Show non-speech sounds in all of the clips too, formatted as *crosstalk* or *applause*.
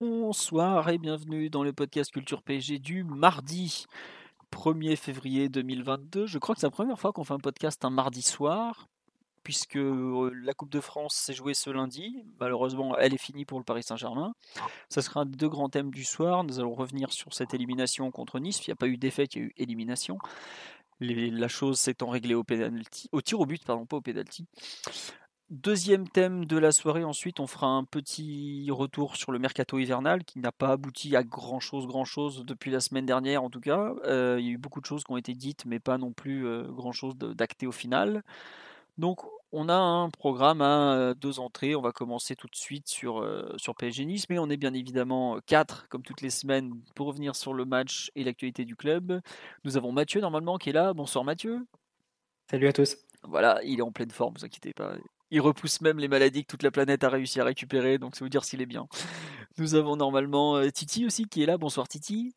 Bonsoir et bienvenue dans le podcast Culture PSG du mardi 1er février 2022. Je crois que c'est la première fois qu'on fait un podcast un mardi soir puisque euh, la Coupe de France s'est jouée ce lundi. Malheureusement, elle est finie pour le Paris Saint-Germain. Ça sera un des deux grands thèmes du soir. Nous allons revenir sur cette élimination contre Nice. Il n'y a pas eu défaite, il y a eu élimination. La chose s'étant réglée au, au tir au but, pardon, pas au penalty. Deuxième thème de la soirée, ensuite, on fera un petit retour sur le mercato hivernal qui n'a pas abouti à grand chose, grand chose depuis la semaine dernière en tout cas. Euh, il y a eu beaucoup de choses qui ont été dites, mais pas non plus euh, grand chose d'acté au final. Donc, on a un programme à euh, deux entrées. On va commencer tout de suite sur, euh, sur PSG Nice, mais on est bien évidemment quatre, comme toutes les semaines, pour revenir sur le match et l'actualité du club. Nous avons Mathieu, normalement, qui est là. Bonsoir Mathieu. Salut à tous. Voilà, il est en pleine forme, vous inquiétez pas. Il repousse même les maladies que toute la planète a réussi à récupérer, donc c'est vous dire s'il est bien. Nous avons normalement euh, Titi aussi qui est là. Bonsoir Titi.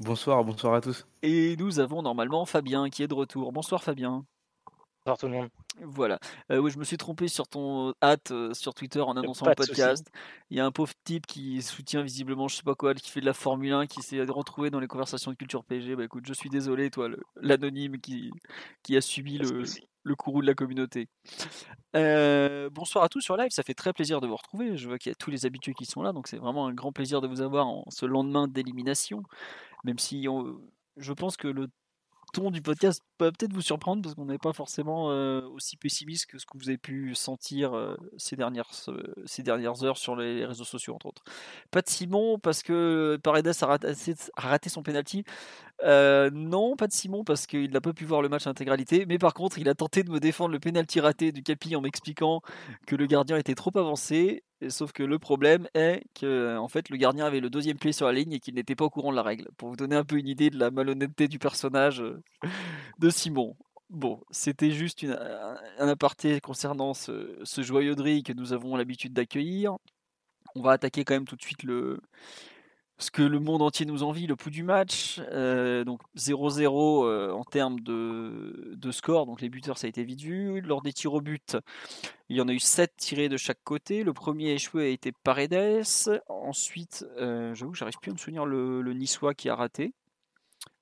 Bonsoir, bonsoir à tous. Et nous avons normalement Fabien qui est de retour. Bonsoir Fabien. Bonsoir tout le monde. Voilà. Euh, oui, je me suis trompé sur ton hâte euh, sur Twitter en annonçant le podcast. Il y a un pauvre type qui soutient visiblement, je sais pas quoi, qui fait de la Formule 1, qui s'est retrouvé dans les conversations de culture PSG. Bah écoute, je suis désolé, toi, l'anonyme qui, qui a subi le, le courroux de la communauté. Euh, bonsoir à tous sur live, ça fait très plaisir de vous retrouver. Je vois qu'il y a tous les habitués qui sont là, donc c'est vraiment un grand plaisir de vous avoir en ce lendemain d'élimination. Même si on- je pense que le ton du podcast peut peut-être vous surprendre parce qu'on n'est pas forcément euh, aussi pessimiste que ce que vous avez pu sentir euh, ces, dernières, ces dernières heures sur les réseaux sociaux, entre autres. Pas de Simon parce que Paredes a raté, a raté son penalty. Euh, non, pas de Simon parce qu'il n'a pas pu voir le match en intégralité. Mais par contre, il a tenté de me défendre le penalty raté du Capi en m'expliquant que le gardien était trop avancé. Sauf que le problème est que en fait, le gardien avait le deuxième pied sur la ligne et qu'il n'était pas au courant de la règle. Pour vous donner un peu une idée de la malhonnêteté du personnage euh, de Simon. Bon, c'était juste un aparté concernant ce, ce que nous avons l'habitude d'accueillir. On va attaquer quand même tout de suite le, ce que le monde entier nous envie, le pouls du match. Euh, donc 0-0 euh, en termes de, de score, donc les buteurs ça a été vite vu. Lors des tirs au but, il y en a eu 7 tirés de chaque côté. Le premier échoué a été Paredes. Ensuite, euh, j'avoue, j'arrive plus à me souvenir le, le Niçois qui a raté.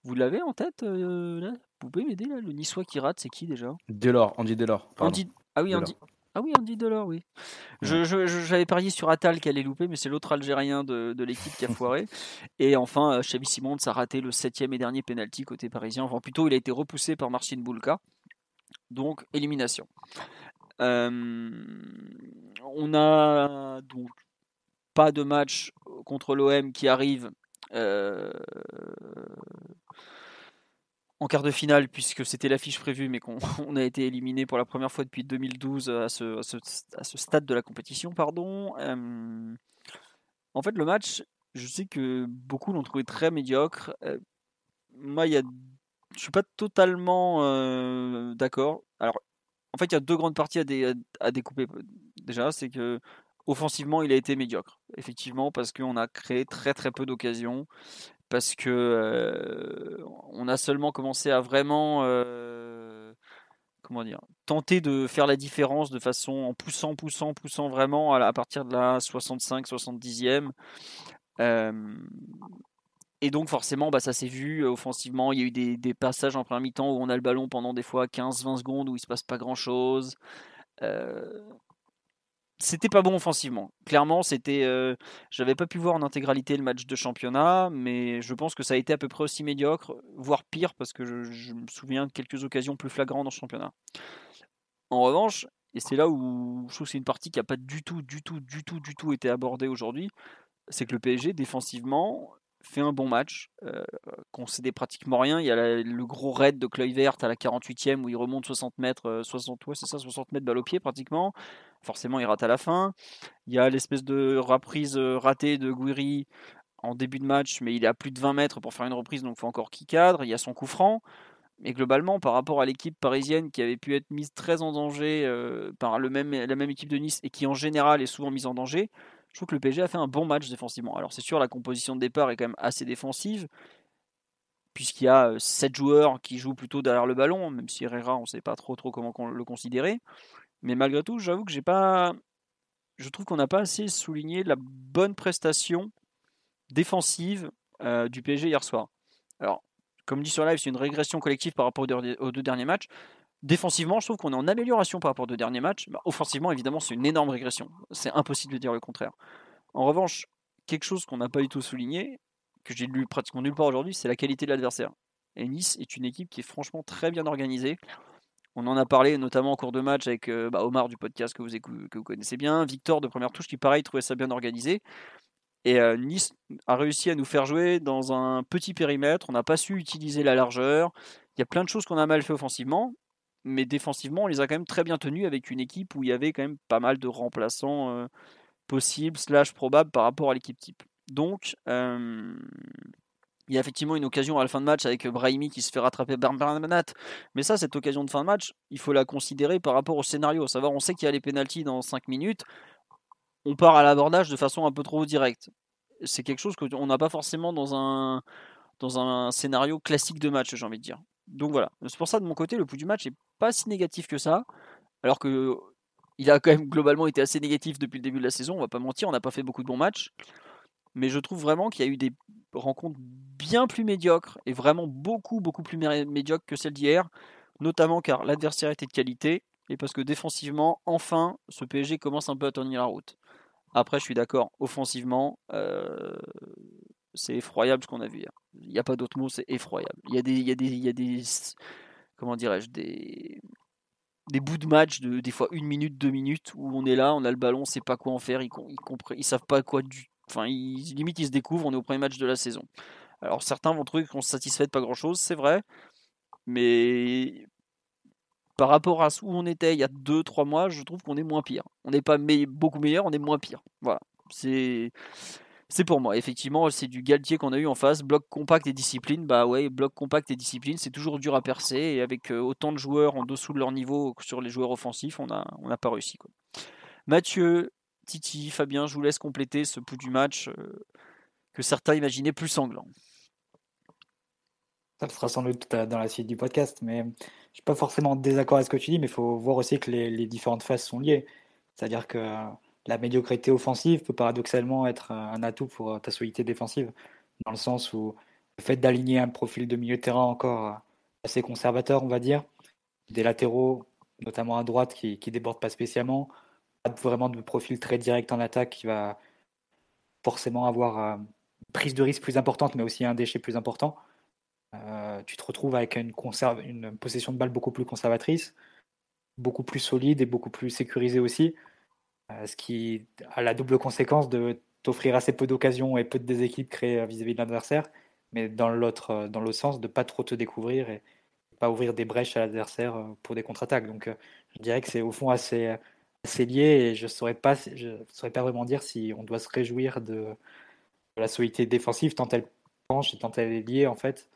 Vous l'avez en tête là? Vous pouvez m'aider là? Le Niçois qui rate, c'est qui déjà? Delors, Andy Delors. Andy... Ah oui, Delors. Andy. Ah oui, Andy Delors, oui. Je- je- je- J'avais parié sur Attal qui allait louper, mais c'est l'autre Algérien de, de l'équipe qui a *laughs* foiré. Et enfin, euh, Xavi Simons a raté le septième et dernier penalty côté parisien. Enfin, plutôt, il a été repoussé par Marcin Boulka. Donc, élimination. Euh, on a donc pas de match contre l'OM qui arrive euh, en quart de finale, puisque c'était l'affiche prévue, mais qu'on *laughs* on a été éliminé pour la première fois depuis 2012 à ce, à ce, stade de la compétition. Pardon. Euh, en fait, le match, je sais que beaucoup l'ont trouvé très médiocre. Euh, moi, il y a, je suis pas totalement euh, d'accord. Alors, en fait, il y a deux grandes parties à, à découper. Déjà, c'est que offensivement, il a été médiocre. Effectivement, parce qu'on a créé très très peu d'occasions. Parce que euh, on a seulement commencé à vraiment euh, comment dire tenter de faire la différence de façon en poussant, poussant, poussant vraiment à, partir de la 65, 70e. Euh, et donc forcément, bah, ça s'est vu offensivement. Il y a eu des, des passages en première mi-temps où on a le ballon pendant des fois 15-20 secondes où il se passe pas grand-chose. C'était pas bon offensivement. Clairement, c'était. euh, J'avais pas pu voir en intégralité le match de championnat, mais je pense que ça a été à peu près aussi médiocre, voire pire, parce que je, me souviens de quelques occasions plus flagrantes dans le championnat. En revanche, et c'est là où je trouve que c'est une partie qui n'a pas du tout, du tout, du tout, du tout été abordée aujourd'hui, c'est que le PSG défensivement, fait un bon match, euh, concédé pratiquement rien. Il y a le gros raid de Kluivert à la 48e où il remonte 60 mètres, 60, euh, c'est ça, 60 mètres balle au pied pratiquement. Forcément, il rate à la fin. Il y a l'espèce de reprise euh, ratée de Guiri en début de match, mais il est à plus de 20 mètres pour faire une reprise, donc il faut encore qu'il cadre. Il y a son coup franc. Mais globalement, par rapport à l'équipe parisienne qui avait pu être mise très en danger euh, par le même, la même équipe de Nice et qui en général est souvent mise en danger, je trouve que le PSG a fait un bon match défensivement. Alors c'est sûr, la composition de départ est quand même assez défensive, puisqu'il y a 7 euh, joueurs qui jouent plutôt derrière le ballon, même si Herrera, on ne sait pas trop, trop comment le considérer. Mais malgré tout, j'avoue que j'ai pas. Je trouve qu'on n'a pas assez souligné la bonne prestation défensive euh, du PSG hier soir. Alors, comme dit sur live, c'est une régression collective par rapport aux deux derniers matchs. Défensivement, je trouve qu'on est en amélioration par rapport aux derniers matchs. Bah, offensivement, évidemment, c'est une énorme régression. C'est impossible de dire le contraire. En revanche, quelque chose qu'on n'a pas du tout souligné, que j'ai lu pratiquement nulle part aujourd'hui, c'est la qualité de l'adversaire. Et Nice est une équipe qui est franchement très bien organisée. On en a parlé notamment en cours de match avec euh, bah, Omar du podcast que vous, que vous connaissez bien, Victor de première touche qui pareil trouvait ça bien organisé. Et euh, Nice a réussi à nous faire jouer dans un petit périmètre. On n'a pas su utiliser la largeur. Il y a plein de choses qu'on a mal fait offensivement, mais défensivement, on les a quand même très bien tenus avec une équipe où il y avait quand même pas mal de remplaçants euh, possibles, slash probables par rapport à l'équipe type. Donc, euh, il y a effectivement une occasion à la fin de match avec Brahimi qui se fait rattraper par Bernat. Mais ça, cette occasion de fin de match, il faut la considérer par rapport au scénario. Savoir, on sait qu'il y a les pénalties dans 5 minutes on part à l'abordage de façon un peu trop directe. C'est quelque chose qu'on n'a pas forcément dans un, scénario classique de match, j'ai envie de dire. Donc voilà. C'est pour ça, de mon côté, le pouls du match n'est pas si négatif que ça. Alors que il a quand même globalement été assez négatif depuis le début de la saison, on va pas mentir, on n'a pas fait beaucoup de bons matchs. Mais je trouve vraiment qu'il y a eu des rencontres bien plus médiocres et vraiment beaucoup, beaucoup plus médiocres que celles d'hier. Notamment car l'adversaire était de qualité et parce que défensivement, enfin, ce PSG commence un peu à tenir la route. Après, je suis d'accord, offensivement, euh, c'est effroyable ce qu'on a vu hier. Il n'y a pas d'autre mot, c'est effroyable. Il y a des, il y a des, il y a des comment dirais-je, des, bouts de match de des fois une minute, deux minutes où on est là, on a le ballon, on sait pas quoi en faire, ils, savent pas quoi du, enfin, ils, limite ils se découvrent, on est au premier match de la saison. Alors certains vont trouver qu'on se satisfait de pas grand chose, c'est vrai, mais par rapport à où on était il y a 2-3 mois, je trouve qu'on est moins pire. On n'est pas beaucoup meilleur, on est moins pire. Voilà. C'est. C'est pour moi, effectivement, c'est du Galtier qu'on a eu en face, bloc compact et discipline. Bah ouais, bloc compact et discipline, c'est toujours dur à percer. Et avec euh, autant de joueurs en dessous de leur niveau sur les joueurs offensifs, on n'a pas réussi. Mathieu, Titi, Fabien, je vous laisse compléter ce pouls du match euh, que certains imaginaient plus sanglant. Ça sera sans doute dans la suite du podcast, mais je suis pas forcément en désaccord avec ce que tu dis, mais il faut voir aussi que les, différentes phases sont liées. C'est-à-dire que la médiocrité offensive peut paradoxalement être un atout pour ta solidité défensive, dans le sens où le fait d'aligner un profil de milieu de terrain encore assez conservateur, on va dire, des latéraux, notamment à droite, qui, qui débordent pas spécialement, pas vraiment de profil très direct en attaque qui va forcément avoir une prise de risque plus importante, mais aussi un déchet plus important. Euh, tu te retrouves avec une, une possession de balle beaucoup plus conservatrice, beaucoup plus solide et beaucoup plus sécurisée aussi, euh, ce qui a la double conséquence de t'offrir assez peu d'occasions et peu de déséquilibre créés vis-à-vis de l'adversaire, mais dans l'autre euh, dans sens de pas trop te découvrir et pas ouvrir des brèches à l'adversaire pour des contre-attaques. Donc je dirais que c'est au fond assez, assez lié et je ne saurais, pas, je saurais pas vraiment dire si on doit se réjouir de, la solidité défensive tant elle penche et tant elle est liée en fait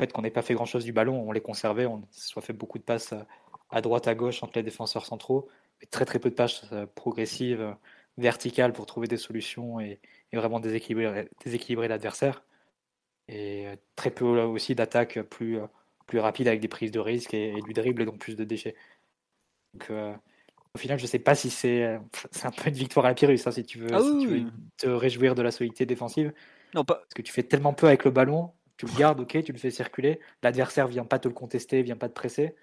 fait qu'on n'ait pas fait grand chose du ballon, on les conservait, on soit fait beaucoup de passes euh, à droite, à gauche entre les défenseurs centraux, très très peu de passes euh, progressives, euh, verticales pour trouver des solutions et, vraiment déséquilibrer, déséquilibrer l'adversaire. Et très peu aussi d'attaques plus, plus rapides avec des prises de risque et, du dribble et donc plus de déchets. Donc, au final, je ne sais pas si c'est *laughs* c'est un peu une victoire à la Pyrrhus, hein, si tu veux, ah si tu veux te réjouir de la solidité défensive. Non, pas... Parce que tu fais tellement peu avec le ballon tu le gardes, ok, tu le fais circuler. L'adversaire vient pas te le contester, vient pas te presser.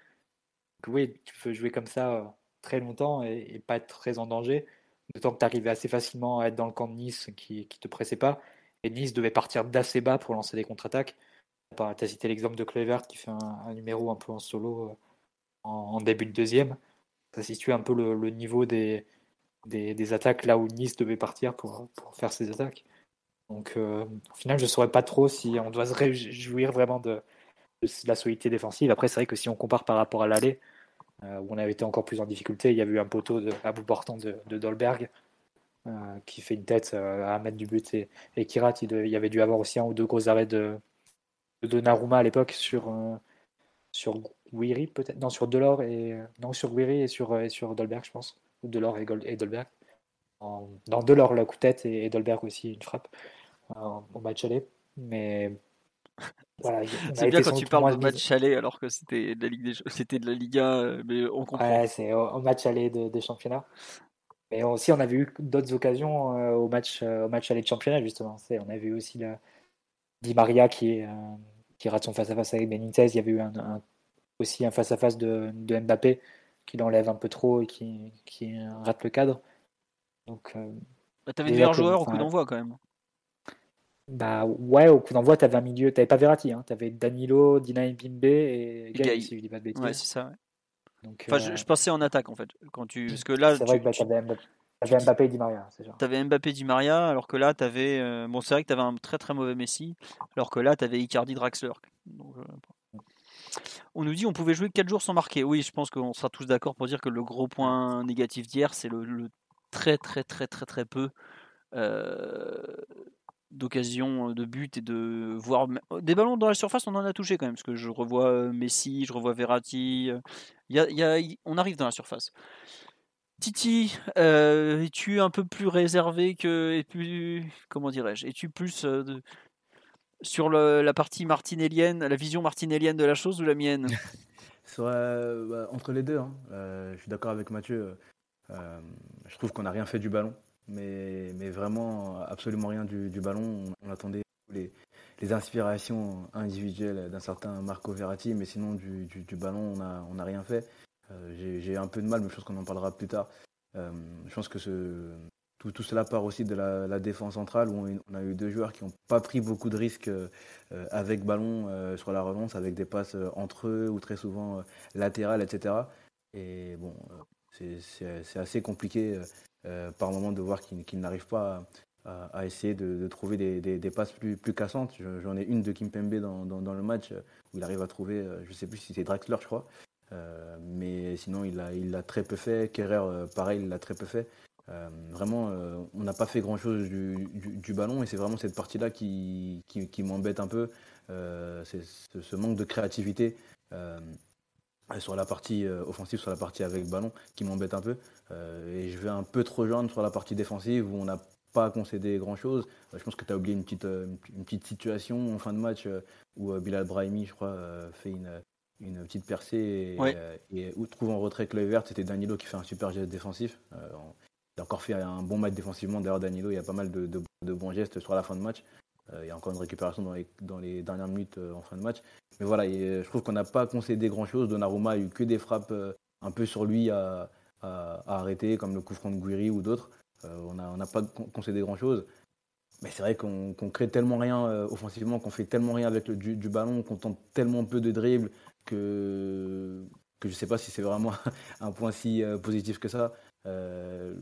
Donc, oui, tu peux jouer comme ça euh, très longtemps et, pas être très en danger. D'autant que tu arrivais assez facilement à être dans le camp de Nice qui ne te pressait pas. Et Nice devait partir d'assez bas pour lancer des contre-attaques. Tu as cité l'exemple de Clevert qui fait un, numéro un peu en solo euh, en, début de deuxième. Ça situe un peu le, niveau des, attaques là où Nice devait partir pour, faire ses attaques. Donc, au final, je ne saurais pas trop si on doit se réjouir vraiment de, la solidité défensive. Après, c'est vrai que si on compare par rapport à l'aller, où on avait été encore plus en difficulté, il y a eu un poteau à bout portant de, Dolberg qui fait une tête à un mètre du but et, et Kirat, il, y avait dû avoir aussi un ou deux gros arrêts de, de Naruma à l'époque sur, sur peut-être? Non sur Delors et non sur Guiri et sur Dolberg je pense. Ou Delors et, et Dolberg. Dans Delors la coup de tête et, Dolberg aussi une frappe au match aller. Mais voilà, *laughs* c'est bien quand tu parles de match aller alors que c'était de la Ligue c'était de la Liga euh, mais on comprend ouais, c'est au, match aller des championnats mais aussi on avait eu d'autres occasions euh, au match euh, au match aller de championnat justement c'est on avait eu aussi la Di Maria qui est qui rate son face-à-face avec Benitez. Il y avait eu un, aussi un face-à-face de, de, Mbappé qui l'enlève un peu trop et qui, qui rate le cadre. Donc, euh, bah, t'avais de meilleurs joueurs au coup d'envoi quand même. Bah ouais, au coup d'envoi, t'avais un milieu, t'avais pas Verratti, hein, t'avais Danilo, Dina Bimbe et Gay, si je dis pas de bêtises. Ouais, c'est ça. Donc, enfin, je, euh, pensais en attaque en fait. Quand tu... Parce que là, c'est vrai que bah, t'avais Mbappé. T'avais Mbappé et Di Maria, c'est sûr. T'avais Mbappé Di Maria, alors que là, t'avais. Euh, bon, c'est vrai que t'avais un très très mauvais Messi, alors que là, t'avais Icardi Draxler. Euh, on nous dit on pouvait jouer 4 jours sans marquer. Oui, je pense qu'on sera tous d'accord pour dire que le gros point négatif d'hier, c'est le, très très très très très peu euh, d'occasions de but et de voir des ballons dans la surface. On en a touché quand même, parce que je revois Messi, je revois Verratti. on arrive dans la surface. Titi, euh, es-tu un peu plus réservé que. Et plus, comment dirais-je Es-tu plus euh, sur la partie martinellienne, la vision martinellienne de la chose ou la mienne? *laughs* Euh, bah, Entre les deux. Hein. je suis d'accord avec Mathieu. je trouve qu'on n'a rien fait du ballon. Mais, mais vraiment, absolument rien du, ballon. On, attendait les, les, inspirations individuelles d'un certain Marco Verratti, mais sinon, du, du, ballon, on n'a rien fait. Euh, j'ai un peu de mal, mais je pense qu'on en parlera plus tard. Euh, je pense que tout, tout, cela part aussi de la, défense centrale où on, a eu deux joueurs qui n'ont pas pris beaucoup de risques euh, avec ballon sur la relance, avec des passes entre eux ou très souvent latérales, etc. Et bon, c'est assez compliqué par moment de voir qu'ils n'arrivent pas à, essayer de, trouver des, passes plus, cassantes. J'en ai une de Kimpembe dans, dans, le match où il arrive à trouver, je ne sais plus si c'est Draxler, je crois, euh, mais sinon, il l'a très peu fait. Kerrer, euh, pareil, il l'a très peu fait. Euh, vraiment, on n'a pas fait grand-chose du, du, ballon et c'est vraiment cette partie-là qui, qui, m'embête un peu. ce, manque de créativité sur la partie offensive, sur la partie avec ballon, qui m'embête un peu. et je vais un peu trop jaune sur la partie défensive où on n'a pas concédé grand-chose. je pense que tu as oublié une petite, une petite situation en fin de match où Bilal Brahimi, je crois, fait une, une petite percée et, où trouve en retrait que verte, c'était Danilo qui fait un super geste défensif. Euh, il a encore fait un bon match défensivement. D'ailleurs, Danilo, il y a pas mal de, bons gestes sur la fin de match. Euh, il y a encore une récupération dans les, dernières minutes euh, en fin de match. Mais voilà, je trouve qu'on n'a pas concédé grand-chose. Donnarumma a eu que des frappes un peu sur lui à, arrêter, comme le coup franc de Guiri ou d'autres. on n'a pas concédé grand-chose. Mais c'est vrai qu'on crée tellement rien offensivement, qu'on fait tellement rien avec le, du, ballon, qu'on tente tellement peu de dribbles, que, je ne sais pas si c'est vraiment *laughs* un point si euh, positif que ça. Il euh,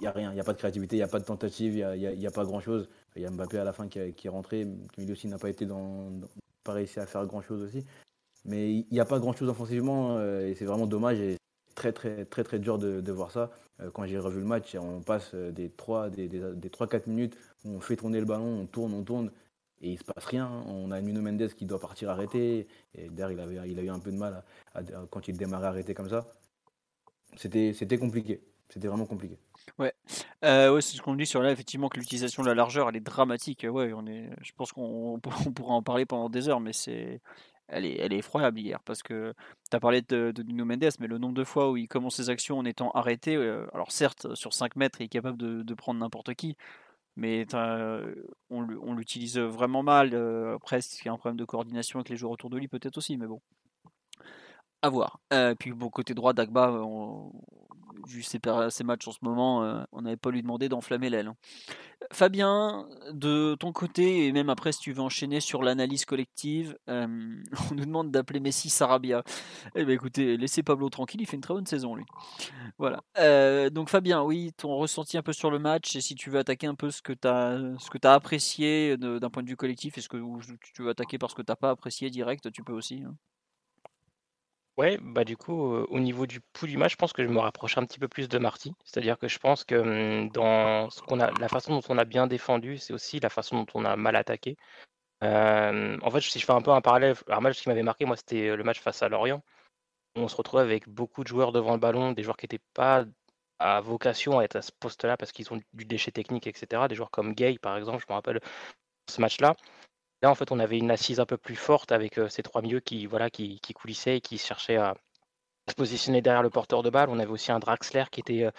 n'y a rien, il n'y a pas de créativité, il n'y a pas de tentative, il n'y a, pas grand-chose. Il y a Mbappé à la fin qui, est rentré, qui lui aussi n'a pas été dans, pas réussi à faire grand-chose aussi. Mais il n'y a pas grand-chose offensivement euh, et c'est vraiment dommage et très très très très dur de, voir ça. quand j'ai revu le match, on passe des 3 des, des, des 3-4 minutes où on fait tourner le ballon, on tourne, on tourne et il se passe rien. On a Nuno Mendes qui doit partir arrêter. Et d'ailleurs, il, avait, il a eu un peu de mal quand il démarrait arrêter comme ça. C'était compliqué. C'était vraiment compliqué. Ouais, ouais c'est ce qu'on dit sur là, effectivement, que l'utilisation de la largeur, elle est dramatique. Ouais, on est, je pense qu'on pourra en parler pendant des heures, mais c'est, elle est, elle est effroyable hier parce que tu as parlé de, de, Nuno Mendes, mais le nombre de fois où il commence ses actions en étant arrêté, alors certes, sur 5 mètres, il est capable de, de prendre n'importe qui, mais on, l'utilise vraiment mal. Euh, après, il y a un problème de coordination avec les joueurs autour de lui, peut-être aussi, mais bon. À voir. Puis, bon, côté droit, Dagba, vu ses, matchs en ce moment, euh, on n'avait pas lui demandé d'enflammer l'aile. Hein. Fabien, de ton côté, et même après, si tu veux enchaîner sur l'analyse collective, euh, *laughs* on nous demande d'appeler Messi Sarabia. Eh bien, écoutez, laissez Pablo tranquille, il fait une très bonne saison, lui. Voilà. Euh, donc, Fabien, oui, ton ressenti un peu sur le match, et si tu veux attaquer un peu ce que tu as, ce apprécié d'un point de vue collectif, est-ce que tu veux attaquer parce que tu n'as pas apprécié direct, tu peux aussi. Hein. Ouais, bah du coup, au niveau du pouls du match, je pense que je me rapproche un petit peu plus de Marty. C'est-à-dire que je pense que mmh, dans ce qu'on a, la façon dont on a bien défendu, c'est aussi la façon dont on a mal attaqué. en fait, si je fais un peu un parallèle, un match qui m'avait marqué, moi, c'était le match face à Lorient. On se retrouvait avec beaucoup de joueurs devant le ballon, des joueurs qui n'étaient pas à vocation à être à ce poste-là parce qu'ils ont du déchet technique, etc. Des joueurs comme Gay, par exemple, je me rappelle ce match-là. Là, en fait, on avait une assise un peu plus forte avec ces trois milieux qui, voilà, qui, qui coulissaient et qui cherchaient à, se positionner derrière le porteur de balle. On avait aussi un Draxler qui était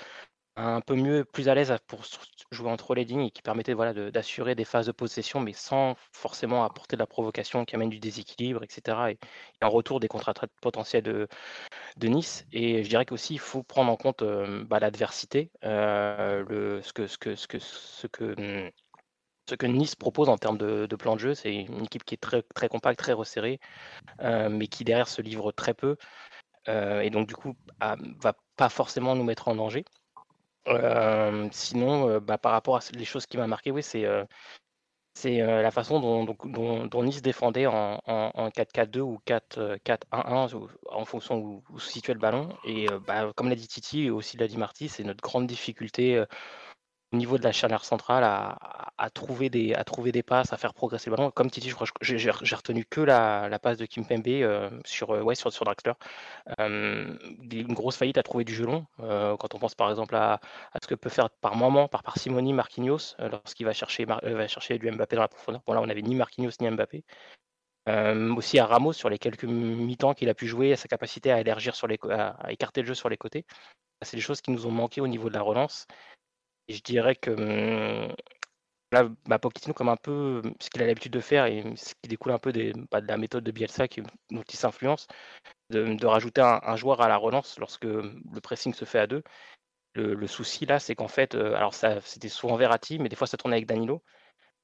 un peu mieux, plus à l'aise pour jouer entre les lignes et qui permettait voilà, d'assurer des phases de possession, mais sans forcément apporter de la provocation qui amène du déséquilibre, etc. Et, en retour des contre-attaques potentielles de, Nice. Et je dirais qu'aussi, il faut prendre en compte bah, l'adversité, ce que, ce que, ce que, ce que mmh, ce que Nice propose en termes de, plan de jeu. C'est une équipe qui est très, très compacte, très resserrée, euh, mais qui derrière se livre très peu. Euh, et donc, du coup, va pas forcément nous mettre en danger. Euh, sinon, bah, par rapport à les choses qui m'ont marqué, oui, c'est c'est la façon dont, Nice défendait en, 4-4-2 ou 4-1-1 en fonction où, où, se situait le ballon. Et bah, comme l'a dit Titi et aussi l'a dit Marty, c'est notre grande difficulté au niveau de la charnière centrale à, trouver des, à trouver des passes, à faire progresser le ballon. Comme Titi, je crois j'ai retenu que la, passe de Kim Pembe euh, sur, euh, sur, sur Draxler. Euh, une grosse faillite à trouver du gelon. quand on pense par exemple à, ce que peut faire par moment, par parcimonie, Marquinhos, lorsqu'il va chercher, va chercher du Mbappé dans la profondeur. Bon là, on n'avait ni Marquinhos ni Mbappé. aussi à Ramos sur les quelques mi-temps qu'il a pu jouer, à sa capacité à élargir sur les, à écarter le jeu sur les côtés. C'est des choses qui nous ont manqué au niveau de la relance je dirais que mmh, là, bah, Pochettino, comme un peu mmh, ce qu'il a l'habitude de faire et ce qui découle un peu bah, de la méthode de Bielsa qui, dont il s'influence, de, rajouter un, joueur à la relance lorsque le pressing se fait à deux. Le, souci là, c'est qu'en fait, euh, alors c'était souvent Verratti, mais des fois ça tournait avec Danilo.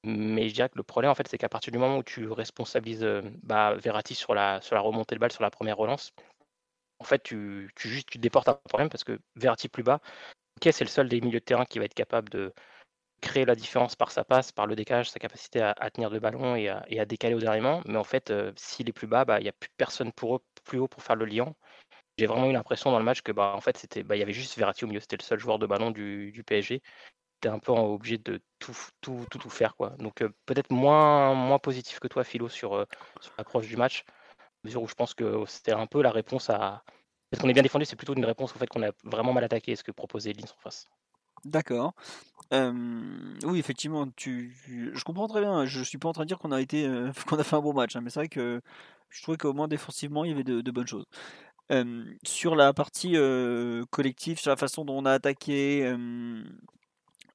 Mais je dirais que le problème, en fait, c'est qu'à partir du moment où tu responsabilises euh, bah, Verratti sur la, remontée de balle, sur la première relance, en fait, tu, tu, tu déportes un problème parce que Verratti plus bas, Ok, c'est le seul des milieux de terrain qui va être capable de créer la différence par sa passe, par le décalage, sa capacité à, tenir le ballon et à, décaler au dernier moment. Mais en fait, euh, s'il est plus bas, bah, il n'y a plus personne pour eux, plus haut pour faire le liant. J'ai vraiment eu l'impression dans le match que bah, en fait, bah, il y avait juste Verratti au milieu, c'était le seul joueur de ballon du, du PSG. Était un peu obligé de tout, tout, tout, faire. Quoi. Donc euh, peut-être moins, moins positif que toi, Philo, sur, euh, sur l'approche du match, mesure où je pense que c'était un peu la réponse à, est-ce qu'on est bien défendu C'est plutôt une réponse au fait qu'on a vraiment mal attaqué ce que proposait Lins en face. D'accord. oui, effectivement, tu, je comprends très bien. Je suis pas en train de dire qu'on a été, euh, *laughs* qu'on a fait un bon match, hein, mais c'est vrai que je trouvais qu'au moins défensivement, il y avait de, bonnes choses. sur la partie euh, collective, sur la façon dont on a attaqué,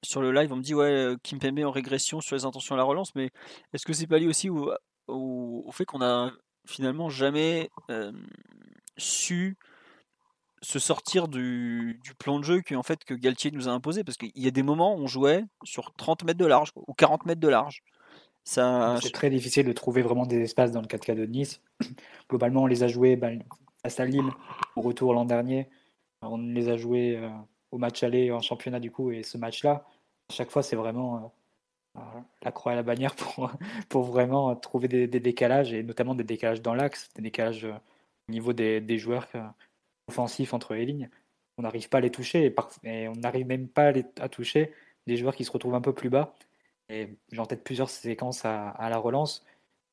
sur le live, on me dit ouais, Kim Pembe en régression sur les intentions à la relance, mais est-ce que c'est pas lié aussi au, au fait qu'on a finalement jamais su se sortir du, plan de jeu que, en fait, que Galtier nous a imposé. Parce qu'il y a des moments où on jouait sur 30 mètres de large ou 40 mètres de large. Ça... C'est très difficile de trouver vraiment des espaces dans le 4K de Nice. *clears throat* Globalement, on les a joués bah, face à Lille au retour l'an dernier. On les a joués euh, au match aller en championnat du coup et ce match-là. À chaque fois, c'est vraiment euh, la croix et la bannière pour, *laughs* pour vraiment trouver des, décalages et notamment des décalages dans l'axe, des décalages euh, au niveau des, des joueurs offensif entre les lignes, on n'arrive pas à les toucher et, on n'arrive même pas à, les, toucher des joueurs qui se retrouvent un peu plus bas. Et j'ai en tête plusieurs séquences à, la relance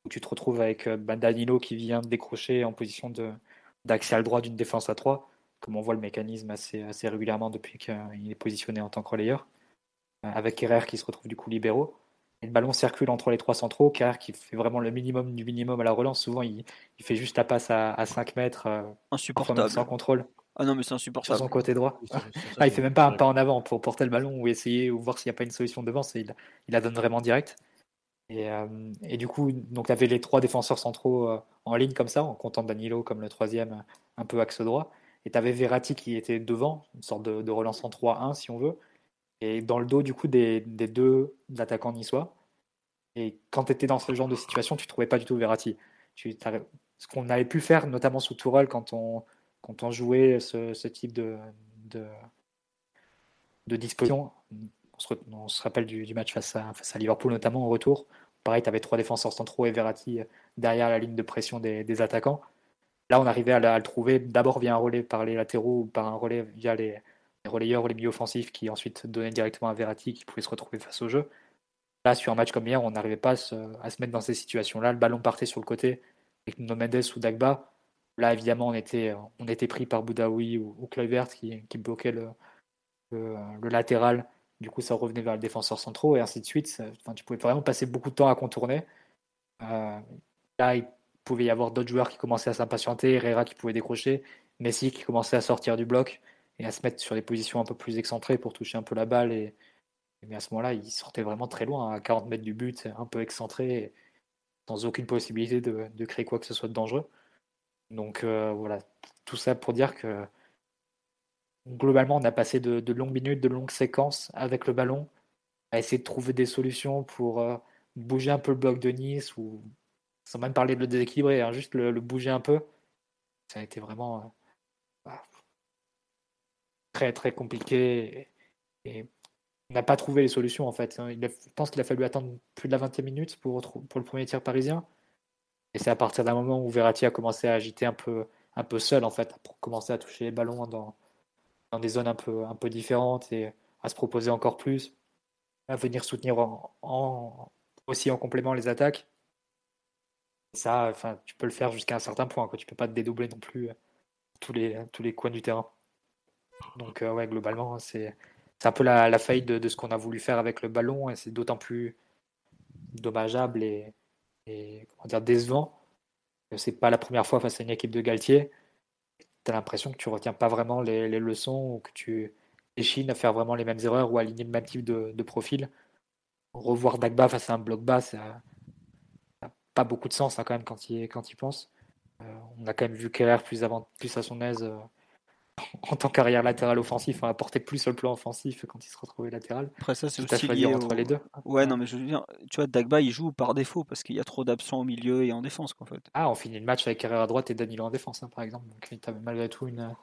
où tu te retrouves avec bah, Danilo qui vient décrocher en position d'axial droit d'une défense à 3, comme on voit le mécanisme assez, assez régulièrement depuis qu'il est positionné en tant que relayeur, euh, avec Herrera qui se retrouve du coup libéraux. Le ballon circule entre les trois centraux. Kerr qui fait vraiment le minimum du minimum à la relance. Souvent, il, fait juste la passe à, à 5 mètres. Euh, insupportable. Sans contrôle. Ah non, mais c'est insupportable. Sur son côté droit. ah, il fait même pas un pas en avant pour porter le ballon ou essayer ou voir s'il n'y a pas une solution devant. Il, il la donne vraiment direct. Et, euh, et du coup, donc tu avais les trois défenseurs centraux euh, en ligne comme ça, en comptant Danilo comme le troisième, un peu axe droit. Et tu avais Verratti qui était devant, une sorte de, de relance en 3-1 si on veut. Et dans le dos du coup des, des deux attaquants niçois. Et quand tu étais dans ce genre de situation, tu trouvais pas du tout Verratti. Ce qu'on avait pu faire, notamment sous Tourelle, quand on, quand on jouait ce, type de, de, disposition. On se, rappelle du, match face à, face à Liverpool, notamment au retour. Pareil, tu avais trois défenseurs centraux et Verratti derrière la ligne de pression des, des attaquants. Là, on arrivait à, le trouver d'abord via un relais par les latéraux ou par un relais via les, les relayeurs ou les milieux offensifs qui ensuite donnaient directement à Verratti qui pouvait se retrouver face au jeu. Là, sur un match comme hier, on n'arrivait pas à se, mettre dans ces situations-là. Le ballon partait sur le côté avec Nomendes ou Dagba. Là, évidemment, on était, on était pris par Boudaoui ou, ou qui, bloquait le, le, le, latéral. Du coup, ça revenait vers le défenseur central et ainsi de suite. enfin, tu pouvais vraiment passer beaucoup de temps à contourner. Euh, là, il pouvait y avoir d'autres joueurs qui commençaient à s'impatienter, Herrera qui pouvait décrocher, Messi qui commençait à sortir du bloc et à se mettre sur des positions un peu plus excentrées pour toucher un peu la balle. Et, mais à ce moment-là, il sortait vraiment très loin, à 40 mètres du but, un peu excentré, sans aucune possibilité de, créer quoi que ce soit de dangereux. Donc euh, voilà, tout ça pour dire que globalement, on a passé de, longues minutes, de longues séquences avec le ballon, à essayer de trouver des solutions pour euh, bouger un peu le bloc de Nice, ou sans même parler de le déséquilibrer, hein, juste le, le, bouger un peu. Ça a été vraiment euh, très très compliqué. Et, et n'a pas trouvé les solutions en fait. Il a, je pense qu'il a fallu attendre plus de la 20e minute pour, pour le premier tir parisien. Et c'est à partir d'un moment où Verratti a commencé à agiter un peu, un peu seul en fait, pour commencer à toucher les ballons dans, dans des zones un peu, un peu différentes et à se proposer encore plus, à venir soutenir en, en, aussi en complément les attaques. Et ça, enfin, tu peux le faire jusqu'à un certain point. Quoi. Tu peux pas te dédoubler non plus tous les, tous les coins du terrain. Donc euh, ouais, globalement, c'est c'est un peu la, la faille de, ce qu'on a voulu faire avec le ballon et c'est d'autant plus dommageable et, et comment dire, décevant c'est pas la première fois face à une équipe de Galtier. Tu as l'impression que tu retiens pas vraiment les, leçons ou que tu échines à faire vraiment les mêmes erreurs ou aligner le même type de, profil. Revoir Dagba face à un bloc bas, ça n'a pas beaucoup de sens hein, quand il, quand il pense. Euh, on a quand même vu Keller plus, plus à son aise. Euh, en tant qu'arrière latéral offensif, a apporté plus sur le plan offensif quand il se retrouvait latéral. Après ça, c'est aussi lié entre au... les deux. Ouais, non, mais je veux dire, tu vois, Dagba, il joue par défaut parce qu'il y a trop d'absents au milieu et en défense, quoi, en fait. Ah, on finit le match avec Carrère à droite et Danilo en défense, hein, par exemple. Donc, tu avais malgré tout une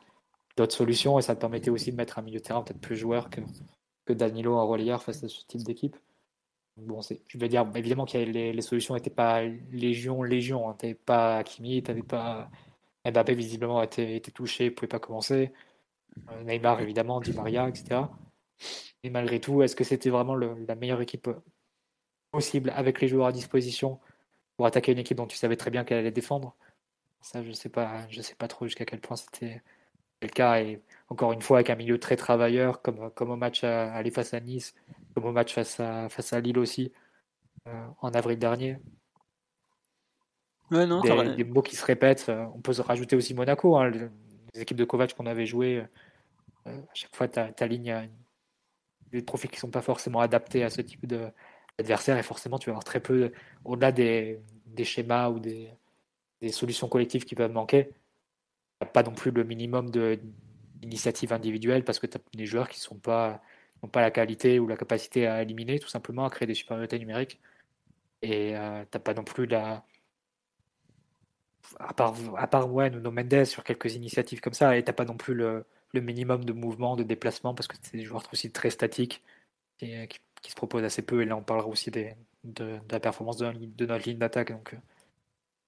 d'autres solutions et ça te permettait aussi de mettre un milieu de terrain peut-être plus joueur que, que Danilo en relayeur face à ce type d'équipe. Bon, je veux dire, évidemment que les, les, solutions n'étaient pas légion, légion. Hein. Tu n'avais pas Kimi, tu n'avais pas. Mbappé, visiblement, était, était touché, ne pouvait pas commencer. Euh, Neymar évidemment, Di Maria, etc. Et malgré tout, est-ce que c'était vraiment la meilleure équipe possible avec les joueurs à disposition pour attaquer une équipe dont tu savais très bien qu'elle allait défendre? Ça, je sais pas, je sais pas trop jusqu'à quel point c'était le cas. Et encore une fois, avec un milieu très travailleur, comme, au match à, aller face à Nice, comme au match face à, face à Lille aussi, euh, en avril dernier. Ouais, non, des, des, mots qui se répètent. On peut se rajouter aussi Monaco. Hein, les équipes de Kovac qu'on avait joué, euh, à chaque fois, ta, ligne des profils qui ne sont pas forcément adaptés à ce type d'adversaire et forcément, tu vas avoir très peu, au-delà des, des, schémas ou des, des, solutions collectives qui peuvent manquer, pas non plus le minimum d'initiative individuelle parce que tu as des joueurs qui n'ont pas, pas la qualité ou la capacité à éliminer, tout simplement, à créer des supériorités numériques. Et euh, tu n'as pas non plus la, à part, à part ouais, Mendes sur quelques initiatives comme ça, et t'as pas non plus le, le, minimum de mouvement, de déplacement, parce que c'est des joueurs aussi très statiques et, qui, qui, se proposent assez peu. Et là, on parlera aussi des, de, la performance de, notre ligne d'attaque. Donc, euh,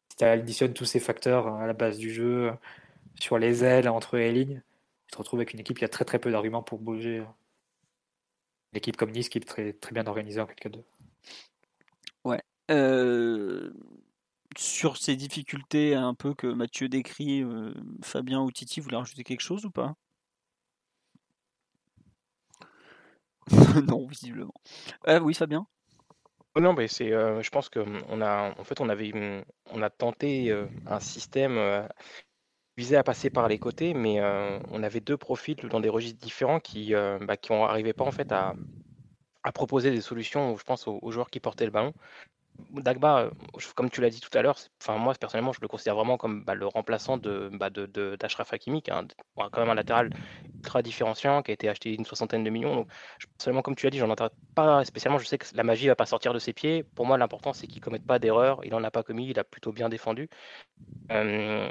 si tu additionnes tous ces facteurs à la base du jeu, sur les ailes, entre les lignes, tu te retrouves avec une équipe qui a très très peu d'arguments pour bouger. Une équipe comme Nice qui est très, très bien organisée en quelque deux. Ouais. Euh sur ces difficultés un peu que Mathieu décrit, euh, Fabien ou Titi, vous voulez rajouter quelque chose ou pas? *laughs* Non, visiblement. Euh, oui, Fabien? Oh Non, mais c'est, euh, je pense qu'on a, en fait, on avait, on a tenté euh, un système visé à passer par les côtés, mais on avait deux profils dans des registres différents qui, bah, qui n'arrivaient pas en fait à, à, proposer des solutions, je pense, aux, aux joueurs qui portaient le ballon. Dagba, euh, comme tu l'as dit tout à l'heure, enfin moi personnellement je le considère vraiment comme bah, le remplaçant de bah, d'Ashraf qui est quand même un latéral ultra différenciant, qui a été acheté une soixantaine de millions. Donc personnellement, comme tu l'as dit, j'en entends pas spécialement. Je sais que la magie va pas sortir de ses pieds. Pour moi, l'important c'est qu'il commette pas d'erreur. Il en a pas commis, il a plutôt bien défendu. Euh,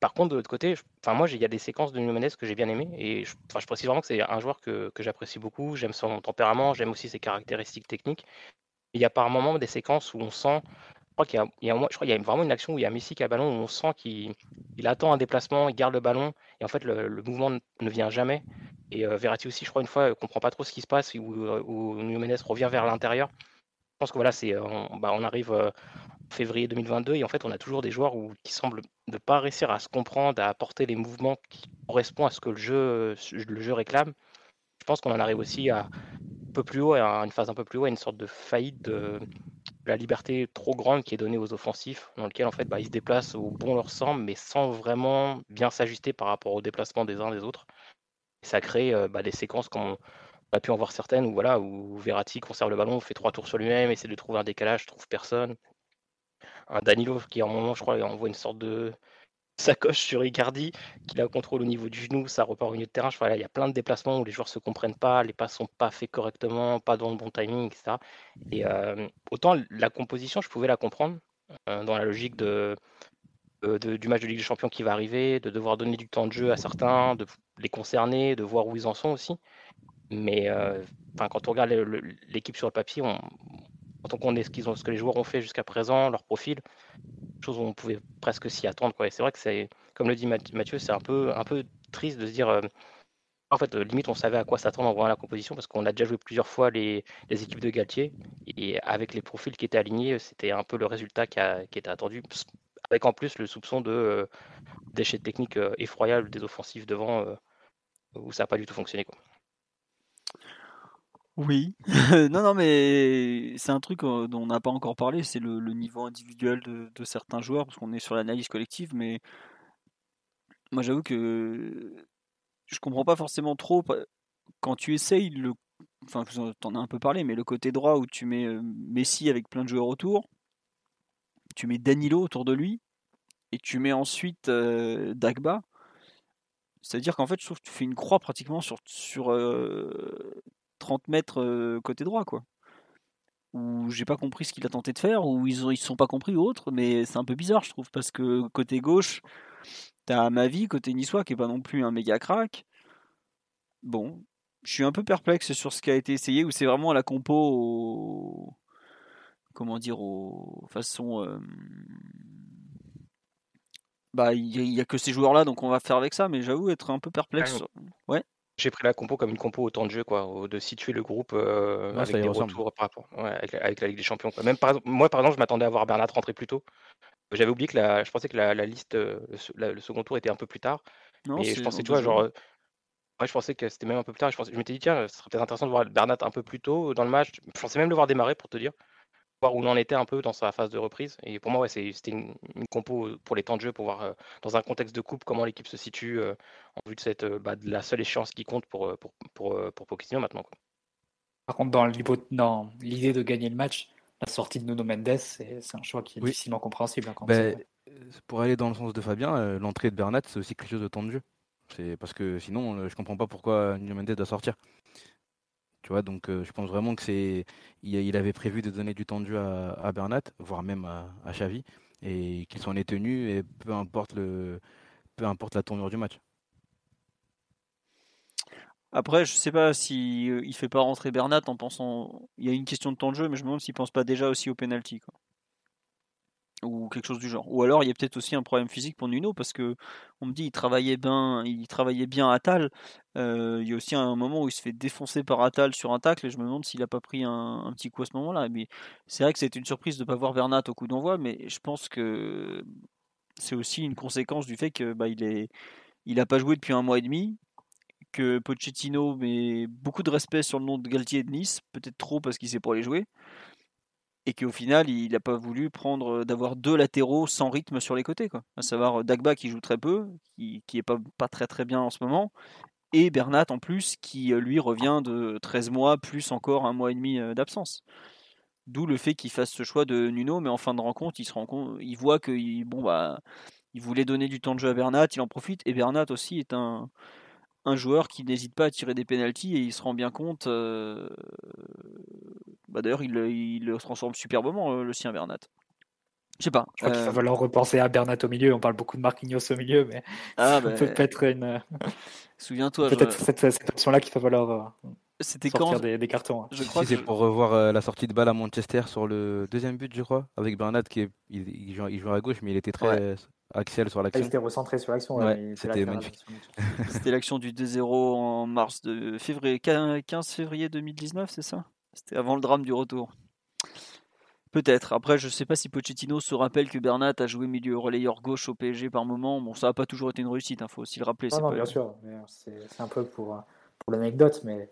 par contre, de l'autre côté, enfin moi, il y a des séquences de Nunes que j'ai bien aimées et je, je précise vraiment que c'est un joueur que j'apprécie beaucoup. J'aime son tempérament, j'aime aussi ses caractéristiques techniques. Il y a par moments des séquences où on sent, je crois qu'il y a, vraiment une action où il y a Messi qui a le ballon, où on sent qu'il il attend un déplacement, il garde le ballon, et en fait le, mouvement ne vient jamais. Et euh, Verratti aussi, je crois, une fois, ne comprend pas trop ce qui se passe, où, euh, où revient vers l'intérieur. Je pense que voilà, euh, bah, on arrive en février 2022, et en fait, on a toujours des joueurs qui semblent ne pas réussir à se comprendre, à apporter les mouvements qui correspondent à ce que le jeu, le jeu réclame. Je pense qu'on en arrive aussi à, peu plus haut, à une phase un peu plus haut, à une sorte de faillite de la liberté trop grande qui est donnée aux offensifs, dans lequel en fait bah, ils se déplacent au bon leur semble, mais sans vraiment bien s'ajuster par rapport au déplacement des uns des autres. Et ça crée euh, bah, des séquences comme on a pu en voir certaines où voilà où Verratti conserve le ballon, fait trois tours sur lui-même, essaie de trouver un décalage, trouve personne. Un Danilo qui en moment je crois envoie une sorte de sacoche sur Icardi, qu'il a contrôle au niveau du genou, ça repart au milieu de terrain. Il y a plein de déplacements où les joueurs se comprennent pas, les passes sont pas faits correctement, pas dans le bon timing, etc. Et euh, autant la composition, je pouvais la comprendre euh, dans la logique de, du match de Ligue des Champions qui va arriver, de devoir donner du temps de jeu à certains, de les concerner, de voir où ils en sont aussi. Mais euh, quand on regarde l'équipe sur le papier, on, quand on connaît ce, ce que les joueurs ont fait jusqu'à présent, leur profil, chose où on pouvait presque s'y attendre. Et c'est vrai que c'est, comme le dit Mathieu, c'est un peu, triste de se dire. Euh, en fait, limite, on savait à quoi s'attendre en voyant la composition parce qu'on a déjà joué plusieurs fois les, équipes de Galtier et avec les profils qui étaient alignés, c'était un peu le résultat qui, était attendu. Avec en plus le soupçon de euh, déchets techniques euh, effroyables des offensifs devant où ça n'a pas du tout fonctionné. Oui, *laughs* non, non, mais c'est un truc dont on n'a pas encore parlé, c'est le, niveau individuel de, certains joueurs, parce qu'on est sur l'analyse collective, mais moi j'avoue que je comprends pas forcément trop quand tu essayes le. Enfin, t'en as un peu parlé, mais le côté droit où tu mets Messi avec plein de joueurs autour, tu mets Danilo autour de lui, et tu mets ensuite Dagba. C'est-à-dire qu'en fait, je trouve que tu fais une croix pratiquement sur, sur 30 mètres côté droit, quoi. Ou j'ai pas compris ce qu'il a tenté de faire, ou ils, ont, ils se sont pas compris ou autre, mais c'est un peu bizarre, je trouve, parce que côté gauche, t'as ma vie, côté niçois, qui est pas non plus un méga crack. Bon, je suis un peu perplexe sur ce qui a été essayé, où c'est vraiment la compo comment dire, aux façon. Bah, il n'y a, que ces joueurs-là, donc on va faire avec ça, mais j'avoue être un peu perplexe. Ouais. J'ai pris la compo comme une compo au temps de jeu, quoi, de situer le groupe euh, avec des retours par rapport, avec, la Ligue des Champions. Même par, moi, par exemple, je m'attendais à voir Bernat rentrer plus tôt. J'avais oublié que la, je pensais que la, liste, euh, le, second tour était un peu plus tard. Non, mais je pensais, tu vois, genre, euh, je pensais que c'était même un peu plus tard. Je, je m'étais dit, tiens, ce serait peut-être intéressant de voir Bernat un peu plus tôt dans le match. Je pensais même le voir démarrer pour te dire voir où on en était un peu dans sa phase de reprise. Et pour moi, ouais, c'était une, compo pour les temps de jeu, pour voir dans un contexte de coupe comment l'équipe se situe en vue de, cette, bah, de la seule échéance qui compte pour, pour, pour, pour Pochettino maintenant. Quoi. Par contre, dans l'idée de gagner le match, la sortie de Nuno Mendes, c'est un choix qui est difficilement compréhensible. Hein, ben, pour aller dans le sens de Fabien, l'entrée de Bernat, c'est aussi quelque chose de temps de jeu. C'est parce que sinon, je comprends pas pourquoi Nuno Mendes doit sortir. Tu vois, donc euh, je pense vraiment que c'est, il, avait prévu de donner du temps de jeu à, Bernat, voire même à, Xavi, et qu'il s'en est tenu, et peu importe la tournure du match. Après, je sais pas si euh, il fait pas rentrer Bernat en pensant, il y a une question de temps de jeu, mais je me demande s'il pense pas déjà aussi au penalty. Quoi ou quelque chose du genre. Ou alors il y a peut-être aussi un problème physique pour Nuno parce que on me dit il travaillait bien, il travaillait bien à Tal. Euh, il y a aussi un moment où il se fait défoncer par Atal sur un tacle et je me demande s'il a pas pris un, petit coup à ce moment-là. Mais c'est vrai que c'est une surprise de ne pas voir Bernat au coup d'envoi, mais je pense que c'est aussi une conséquence du fait que bah, il est, il a pas joué depuis un mois et demi. Que Pochettino met beaucoup de respect sur le nom de Galtier de Nice, peut-être trop parce qu'il sait pas les jouer et qu'au final, il n'a pas voulu prendre euh, d'avoir deux latéraux sans rythme sur les côtés, quoi. À savoir euh, Dagba qui joue très peu, qui, qui est pas, très très bien en ce moment, et Bernat en plus qui euh, lui revient de 13 mois plus encore un mois et demi d'absence. D'où le fait qu'il fasse ce choix de Nuno, mais en fin de rencontre, il se il voit que bon bah, il voulait donner du temps de jeu à Bernat, il en profite, et Bernat aussi est un, joueur qui n'hésite pas à tirer des pénalties et il se rend bien compte. Bah, D'ailleurs, il, il, le transforme superbement, euh, le sien Bernat. Je sais pas. Je crois qu'il va euh, falloir repenser à Bernat au milieu. On parle beaucoup de Marquinhos au milieu, mais ah, *laughs* bah, peut-être une. *laughs* Souviens-toi. Peut-être cette, cette option-là qu'il va falloir. C'était quand des, des, cartons. Hein. Je crois c'est pour revoir la sortie de balle à Manchester sur le deuxième but, je crois, avec Bernat qui est, il, joue, il, joue, à gauche, mais il était très Axel sur l'action. Il était recentré sur l'action. c'était magnifique. *laughs* c'était l'action du 2-0 en mars de février, 15 février 2019, c'est ça? C'était avant le drame du retour. Peut-être. Après, je ne sais pas si Pochettino se rappelle que Bernat a joué milieu relayeur gauche au PSG par moment. Bon, ça n'a pas toujours été une réussite, il hein, faut aussi le rappeler. Non, bien sûr. C'est un peu pour, pour l'anecdote, mais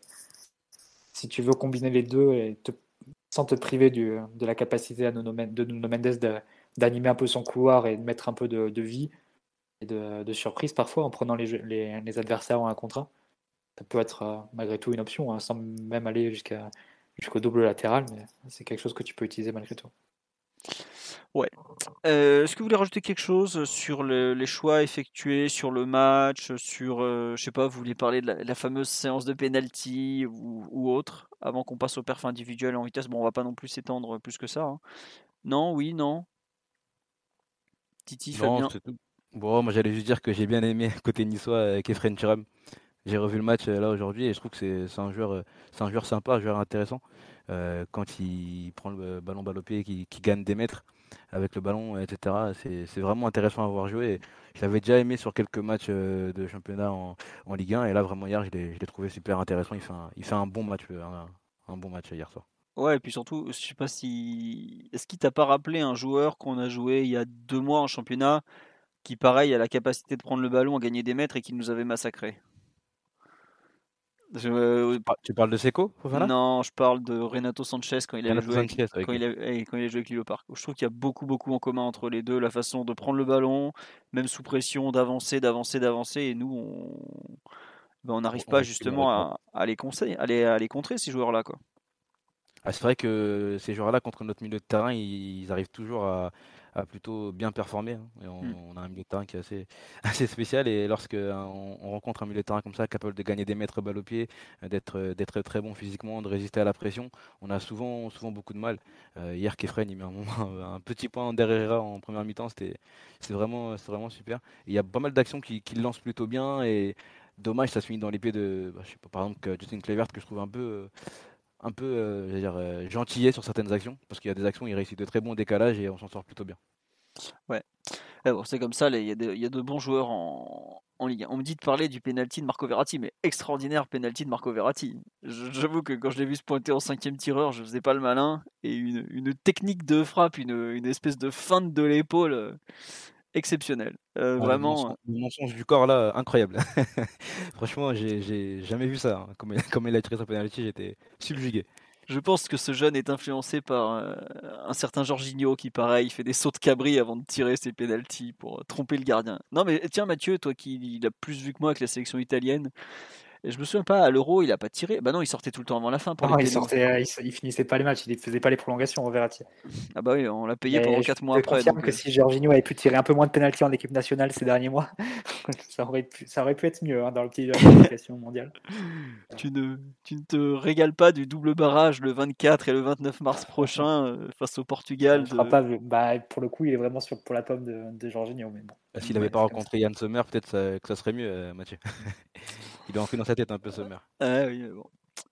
si tu veux combiner les deux et sans te priver du, de la capacité à Nuno, de Nuno Mendes de, d'animer un peu son couloir et de mettre un peu de, vie et de, surprise parfois en prenant les, les, adversaires en un contre un. Ça peut être euh, malgré tout une option, hein, sans même aller jusqu'à jusqu'au double latéral, mais c'est quelque chose que tu peux utiliser malgré tout. Ouais. Euh, est-ce que vous voulez rajouter quelque chose sur les choix effectués sur le match, sur, euh, je sais pas, vous voulez parler de la, fameuse séance de penalty ou, ou autre, avant qu'on passe au perf individuel en vitesse? Bon, on va pas non plus s'étendre plus que ça. Hein. Non, oui, non. Titi, Fabien. Bon, moi j'allais juste dire que j'ai bien aimé *laughs* côté niçois avec Efren Turam. J'ai revu le match euh, là aujourd'hui et je trouve que c'est un joueur, euh, un joueur sympa, un joueur intéressant. Euh, quand il prend le ballon balle au pied, qui, gagne des mètres avec le ballon, etc. C'est vraiment intéressant à voir jouer. Je l'avais déjà aimé sur quelques matchs de championnat en, Ligue 1 et là vraiment hier je l'ai trouvé super intéressant. Il fait un, il fait un bon match, un bon match hier soir. Ouais, et puis surtout, je sais pas si. Est-ce qu'il t'a pas rappelé un joueur qu'on a joué il y a deux mois en championnat qui, pareil, a la capacité de prendre le ballon, à gagner des mètres et qui nous avait massacré? Tu parles de Seco Non, je parle de Renato Sanchez quand il a joué, avec, quand, il a, quand il a joué avec Lilo Park. Je trouve qu'il y a beaucoup, beaucoup en commun entre les deux, la façon de prendre le ballon, même sous pression, d'avancer, d'avancer, d'avancer, et nous, on ben, on n'arrive pas justement à, à, les conseiller, à les, à les contrer ces joueurs-là, quoi. Ah, c'est vrai que ces joueurs-là, contre notre milieu de terrain, ils, arrivent toujours à, plutôt bien performer. Hein. Et mmh. on, a un milieu de terrain qui est assez, *laughs* assez spécial. Et lorsque on, rencontre un milieu de terrain comme ça, capable de gagner des mètres balle au pied, d'être, d'être très bon physiquement, de résister à la pression, on a souvent, souvent beaucoup de mal. Euh, hier, Kefren, il met un, *laughs* un petit point derrière en première mi-temps. C'était, c'est vraiment, c'est vraiment super. il y a pas mal d'actions qui, qui lancent plutôt bien. Et dommage, ça se finit dans l'épée de, bah, je sais pas, par exemple, Justin Clevert, que je trouve un peu. Euh, un peu euh, euh, sur certaines actions, parce qu'il y a des actions où il réussit de très bons décalages et on s'en sort plutôt bien. Ouais, c'est comme ça, il y, a de, bons joueurs en, Ligue 1. On me dit de parler du penalty de Marco Verratti, mais extraordinaire penalty de Marco Verratti. J'avoue que quand je l'ai vu se pointer en cinquième tireur, je faisais pas le malin, et une, technique de frappe, une, une espèce de feinte de l'épaule exceptionnel. Euh, vraiment. Le mensonge du corps là, incroyable. *laughs* Franchement, j'ai jamais vu ça. Hein. Comme, comme il a tiré sa penalty, j'étais subjugué. Je pense que ce jeune est influencé par euh, un certain Jorginho qui, pareil, fait des sauts de cabri avant de tirer ses penalties pour euh, tromper le gardien. Non, mais tiens, Mathieu, toi qui l'as plus vu que moi avec la sélection italienne, je me souviens pas, à l'Euro, il a pas tiré. Bah non, il sortait tout le temps avant la fin. Pour il, sortait, euh, il, finissait pas les matchs, il faisait pas les prolongations, on verra. Ah bah oui, on l'a payé pendant 4 mois après. Je que euh. si Jorginho avait pu tirer un peu moins de pénalty en équipe nationale ces derniers mois, *laughs* ça, aurait pu, ça aurait pu être mieux hein, dans le petit jeu de mondiale. *laughs* tu, ne, tu ne te régales pas du double barrage le 24 et le 29 mars prochain euh, face au Portugal. De... Pas, bah, pour le coup, il est vraiment sur, pour la pomme de, de Jorginho. Mais bon. Bah, s'il n'avait pas rencontré Yann Sommer, peut-être que ça serait mieux, Mathieu. *laughs* Il est entré dans sa tête un peu sommer. Ah oui, bon.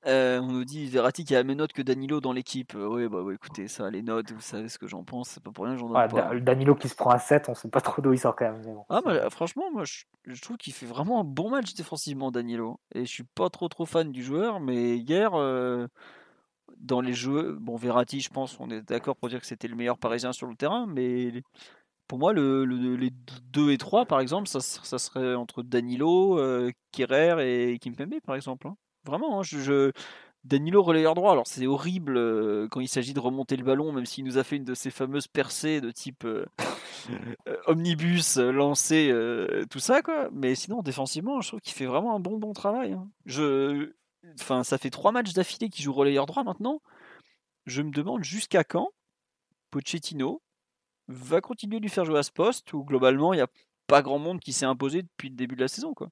Euh, on nous dit Verratti qui a la même note que Danilo dans l'équipe. Euh, oui, bah écoutez, ça, les notes, vous savez ce que j'en pense, c'est pas pour rien que j'en donne pas. Danilo qui se prend à 7, on sait pas trop d'où il sort quand même. ah, bah, franchement, moi je, trouve qu'il fait vraiment un bon match défensivement, Danilo. Et je suis pas trop trop fan du joueur, mais hier, euh, dans les jeux, bon, Verratti, je pense, on est d'accord pour dire que c'était le meilleur parisien sur le terrain, mais pour moi, le, les 2 et 3, par exemple, ça, ça serait entre Danilo, euh, et Kimpembe, par exemple. Hein. Vraiment, hein, je, Danilo relayeur droit. Alors c'est horrible euh, quand il s'agit de remonter le ballon, même s'il nous a fait une de ces fameuses percées de type euh, *laughs* euh, omnibus lancé, tout ça quoi. Mais sinon défensivement, je trouve qu'il fait vraiment un bon bon travail. Hein. Je, enfin ça fait trois matchs d'affilée qu'il joue relayeur droit maintenant je me demande jusqu'à quand Pochettino va continuer de lui faire jouer à ce poste où globalement il n'y a pas grand monde qui s'est imposé depuis le début de la saison. Quoi.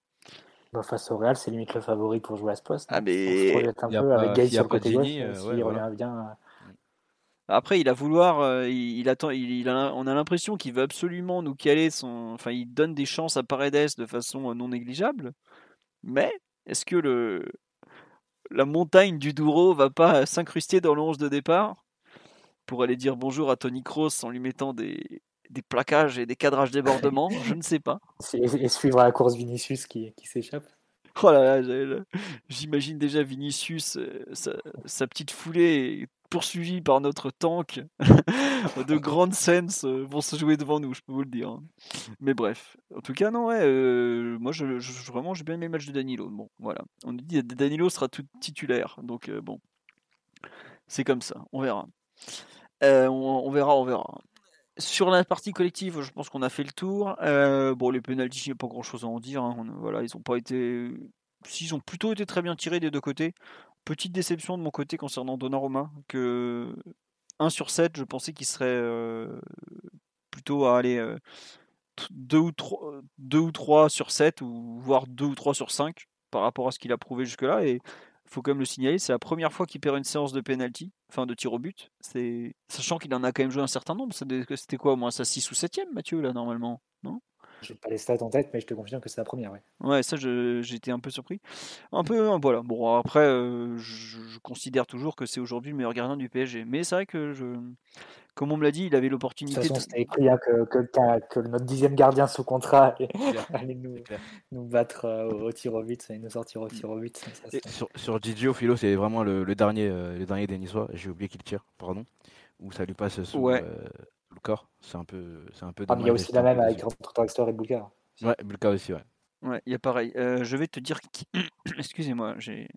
Bah, face au Real, c'est limite le favori pour jouer à ce poste. Ah, mais- On se projette un Y a peu pas- avec Gaël sur le côté gauche, euh, euh, s'il ouais, revient voilà. bien. euh, Après, il a vouloir, euh, il, il attend, il, il a- on a l'impression qu'il veut absolument nous caler son, enfin, il donne des chances à Paredes de façon non négligeable. Mais est-ce que le la montagne du Douro va pas s'incruster dans le 11 de départ? Pour aller dire bonjour à Tony Kroos en lui mettant des, des plaquages et des cadrages débordements Je ne sais pas. *laughs* Et, suivre la course Vinicius qui, qui s'échappe. Oh là là, j'imagine déjà Vinicius, euh, sa, sa petite foulée poursuivie par notre tank. *laughs* de grandes scènes vont se jouer devant nous, je peux vous le dire. Mais bref, en tout cas, non, ouais, euh, moi je, je- je- vraiment j'ai bien aimé le match de Danilo. Bon, voilà, on nous dit que Danilo sera tout titulaire, donc euh, bon, c'est comme ça, on verra. Euh, on, verra, on verra. Sur la partie collective, je pense qu'on a fait le tour. Euh, bon, les pénalties, il n'y pas grand chose à en dire. hein. Ils ont pas été. S'ils ont plutôt été très bien tirés des deux côtés. Petite déception de mon côté concernant Donnarumma, que 1 sur 7, je pensais qu'il serait euh, plutôt à aller 2 ou 3, 2 ou 3 sur 7, ou voire 2 ou 3 sur 5 par rapport à ce qu'il a prouvé jusque-là. Et faut quand même le signaler, c'est la première fois qu'il perd une séance de penalty, enfin de tir au but. Sachant qu'il en a quand même joué un certain nombre. C'était quoi, au moins sa 6 ou 7ème, Mathieu, là, normalement Non? J'ai pas les stats en tête, mais je te confirme que c'est la première. Ouais. Ouais, ça, j'étais un peu surpris. Un peu, hein, voilà. Bon, après, euh, je, je considère toujours que c'est aujourd'hui le meilleur gardien du PSG. Mais c'est vrai que, je, comme on me l'a dit, il avait De toute l'opportunité façon, de. c'était écrit hein, que, que, qu'un- que notre dixième gardien sous contrat *laughs* allait, nous, nous battre euh, au, au tir au but et nous sortir au tir au but. Ça, Sur, sur Gigio, Philo, c'est vraiment le, le dernier, euh, le dernier des Niçois. J'ai oublié qu'il tire, pardon. Où ça lui passe sous, Ouais. Corps. C'est un peu, c'est un peu Ah, mais il y a aussi la même avec Draxler et Bulgar. Ouais, Bulka aussi, ouais. Ouais, il y a pareil. Euh, je vais te dire qui. *coughs* Excusez-moi, j'ai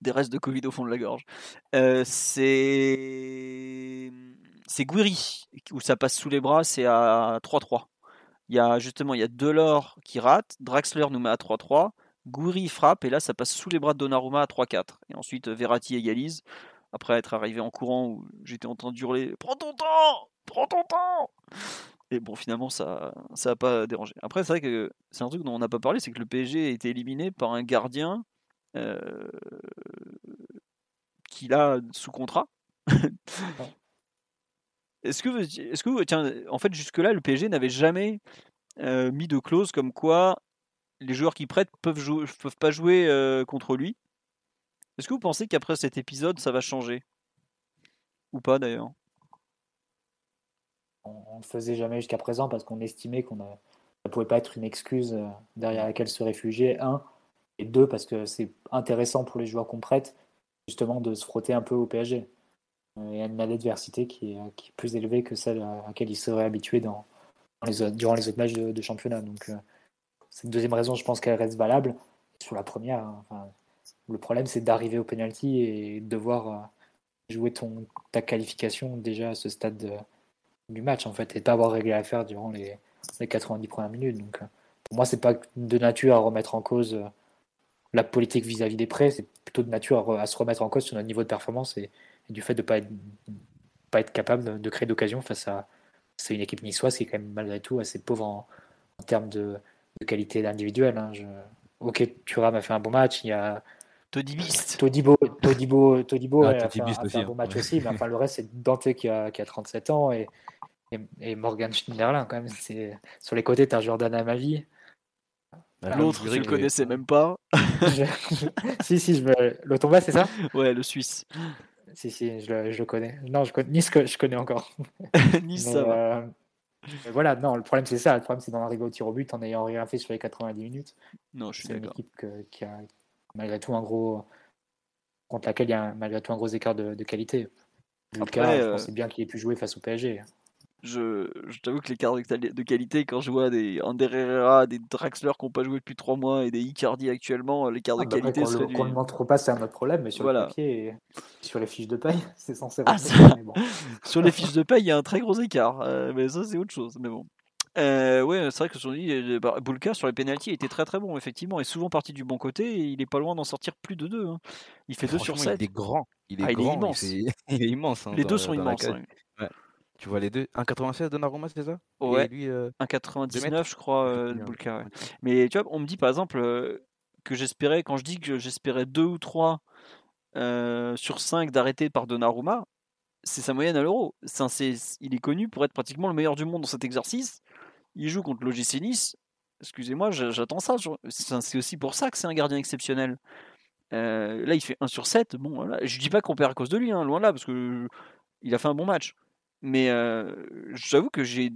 des restes de Covid au fond de la gorge. Euh, c'est. C'est Guiri, où ça passe sous les bras, c'est à 3-3. Il y a justement, il y a Delors qui rate, Draxler nous met à 3-3, Gouiri frappe, et là ça passe sous les bras de Donnarumma à 3-4. Et ensuite Verratti égalise, après être arrivé en courant où j'étais entendu hurler Prends ton temps Prends ton temps Et bon, finalement, ça ça n'a pas dérangé. Après, c'est vrai que c'est un truc dont on n'a pas parlé, c'est que le PSG a été éliminé par un gardien euh, qu'il a sous contrat. Est-ce que, vous- est-ce que, tiens, en fait, jusque-là, le PSG n'avait jamais euh, mis de clause comme quoi les joueurs qui prêtent peuvent, jouer, peuvent pas jouer euh, contre lui. Est-ce que vous pensez qu'après cet épisode, ça va changer? Ou pas d'ailleurs? On ne le faisait jamais jusqu'à présent parce qu'on estimait qu'on ça pouvait pas être une excuse euh, derrière laquelle se réfugier. Un et deux parce que c'est intéressant pour les joueurs qu'on prête justement de se frotter un peu au PSG. Euh, y a une adversité qui est, qui est plus élevée que celle à laquelle ils seraient habitués dans, les, durant les autres matchs de, championnat. Donc euh, cette deuxième raison, je pense qu'elle reste valable. Sur la première, hein, le problème c'est d'arriver au penalty et de devoir euh, jouer ton, ta qualification déjà à ce stade de- du match en fait et de pas avoir réglé l'affaire durant les, les 90 premières minutes. Donc euh, pour moi, c'est pas de nature à remettre en cause euh, la politique vis-à-vis des prêts, c'est plutôt de nature à, re- à se remettre en cause sur notre niveau de performance et, et du fait de pas être, pas être capable de, de créer d'occasion face à c'est une équipe niçoise qui est quand même malgré tout assez pauvre en, en termes de, de qualité individuelle. hein. Je... Ok, Thuram a fait un bon match, il y a Toddy Beast Todibo, Todibo, Todibo Ah, ouais, a, fait a fait aussi, un hein. bon match Ouais. aussi, mais enfin le reste c'est Dante qui a, qui a 37 ans et, et, et Morgan Schneiderlin quand même. C'est sur les côtés t'as Jordan Amavi. Ah, L'autre, Gouiri, je est- connaissais même pas. Je- si si, je me... le Tomba c'est ça? Ouais, le Suisse. Si si, je le, je le connais. Non, je connais Nice que je connais encore. *laughs* nice, Mais, ça va. euh, mais voilà, non, le problème c'est ça. Le problème c'est d'en arriver au tir au but en n'ayant rien fait sur les 90 minutes. Non, je suis C'est une d'accord. équipe que- qui a malgré tout un gros contre laquelle il y a un- malgré tout un gros écart de, de qualité. Après, Lucas, je euh, pensais bien qu'il ait pu jouer face au PSG. Je, je t'avoue que l'écart de, de qualité, quand je vois des Ander Herrera, des Draxler qui n'ont pas joué depuis 3 mois et des Icardi actuellement, l'écart de Ah, bah, après, qualité qu'on serait le- du... qu'on ne montre pas, c'est un autre problème, mais sur Voilà. le papier et sur les fiches de paye, *laughs* c'est censé Ah, rester. ça- mais bon. *laughs* Sur les fiches de paye, il y a un très gros écart. euh, mais ça, c'est autre chose. Mais bon. Euh, ouais, c'est vrai que euh, bah, Bulka sur les pénalties était très très bon, effectivement, et souvent parti du bon côté, et il est pas loin d'en sortir plus de deux. hein. Il fait 2 sur 7. Il est grand. Il est, Ah, il est grand, fait- *laughs* il est immense. hein, Les dans deux sont la immenses. Tu vois les deux? 1,96 Donnarumma, c'est ça? Et Ouais, lui, euh, 1,99 je crois, euh, de 1,99, Bulka. ouais. ok. Mais tu vois, on me dit par exemple euh, que j'espérais, quand je dis que j'espérais 2 ou 3 euh, sur 5 d'arrêter par Donnarumma, c'est sa moyenne à l'euro. Il est connu pour être pratiquement le meilleur du monde dans cet exercice. Il joue contre l'OGC Nice. Excusez-moi, j'a- j'attends ça. c'est aussi pour ça que c'est un gardien exceptionnel. Euh, là, il fait 1 sur 7. Bon, voilà. Je dis pas qu'on perd à cause de lui, hein, loin de là, parce que il a fait un bon match. Mais euh, j'avoue que j'ai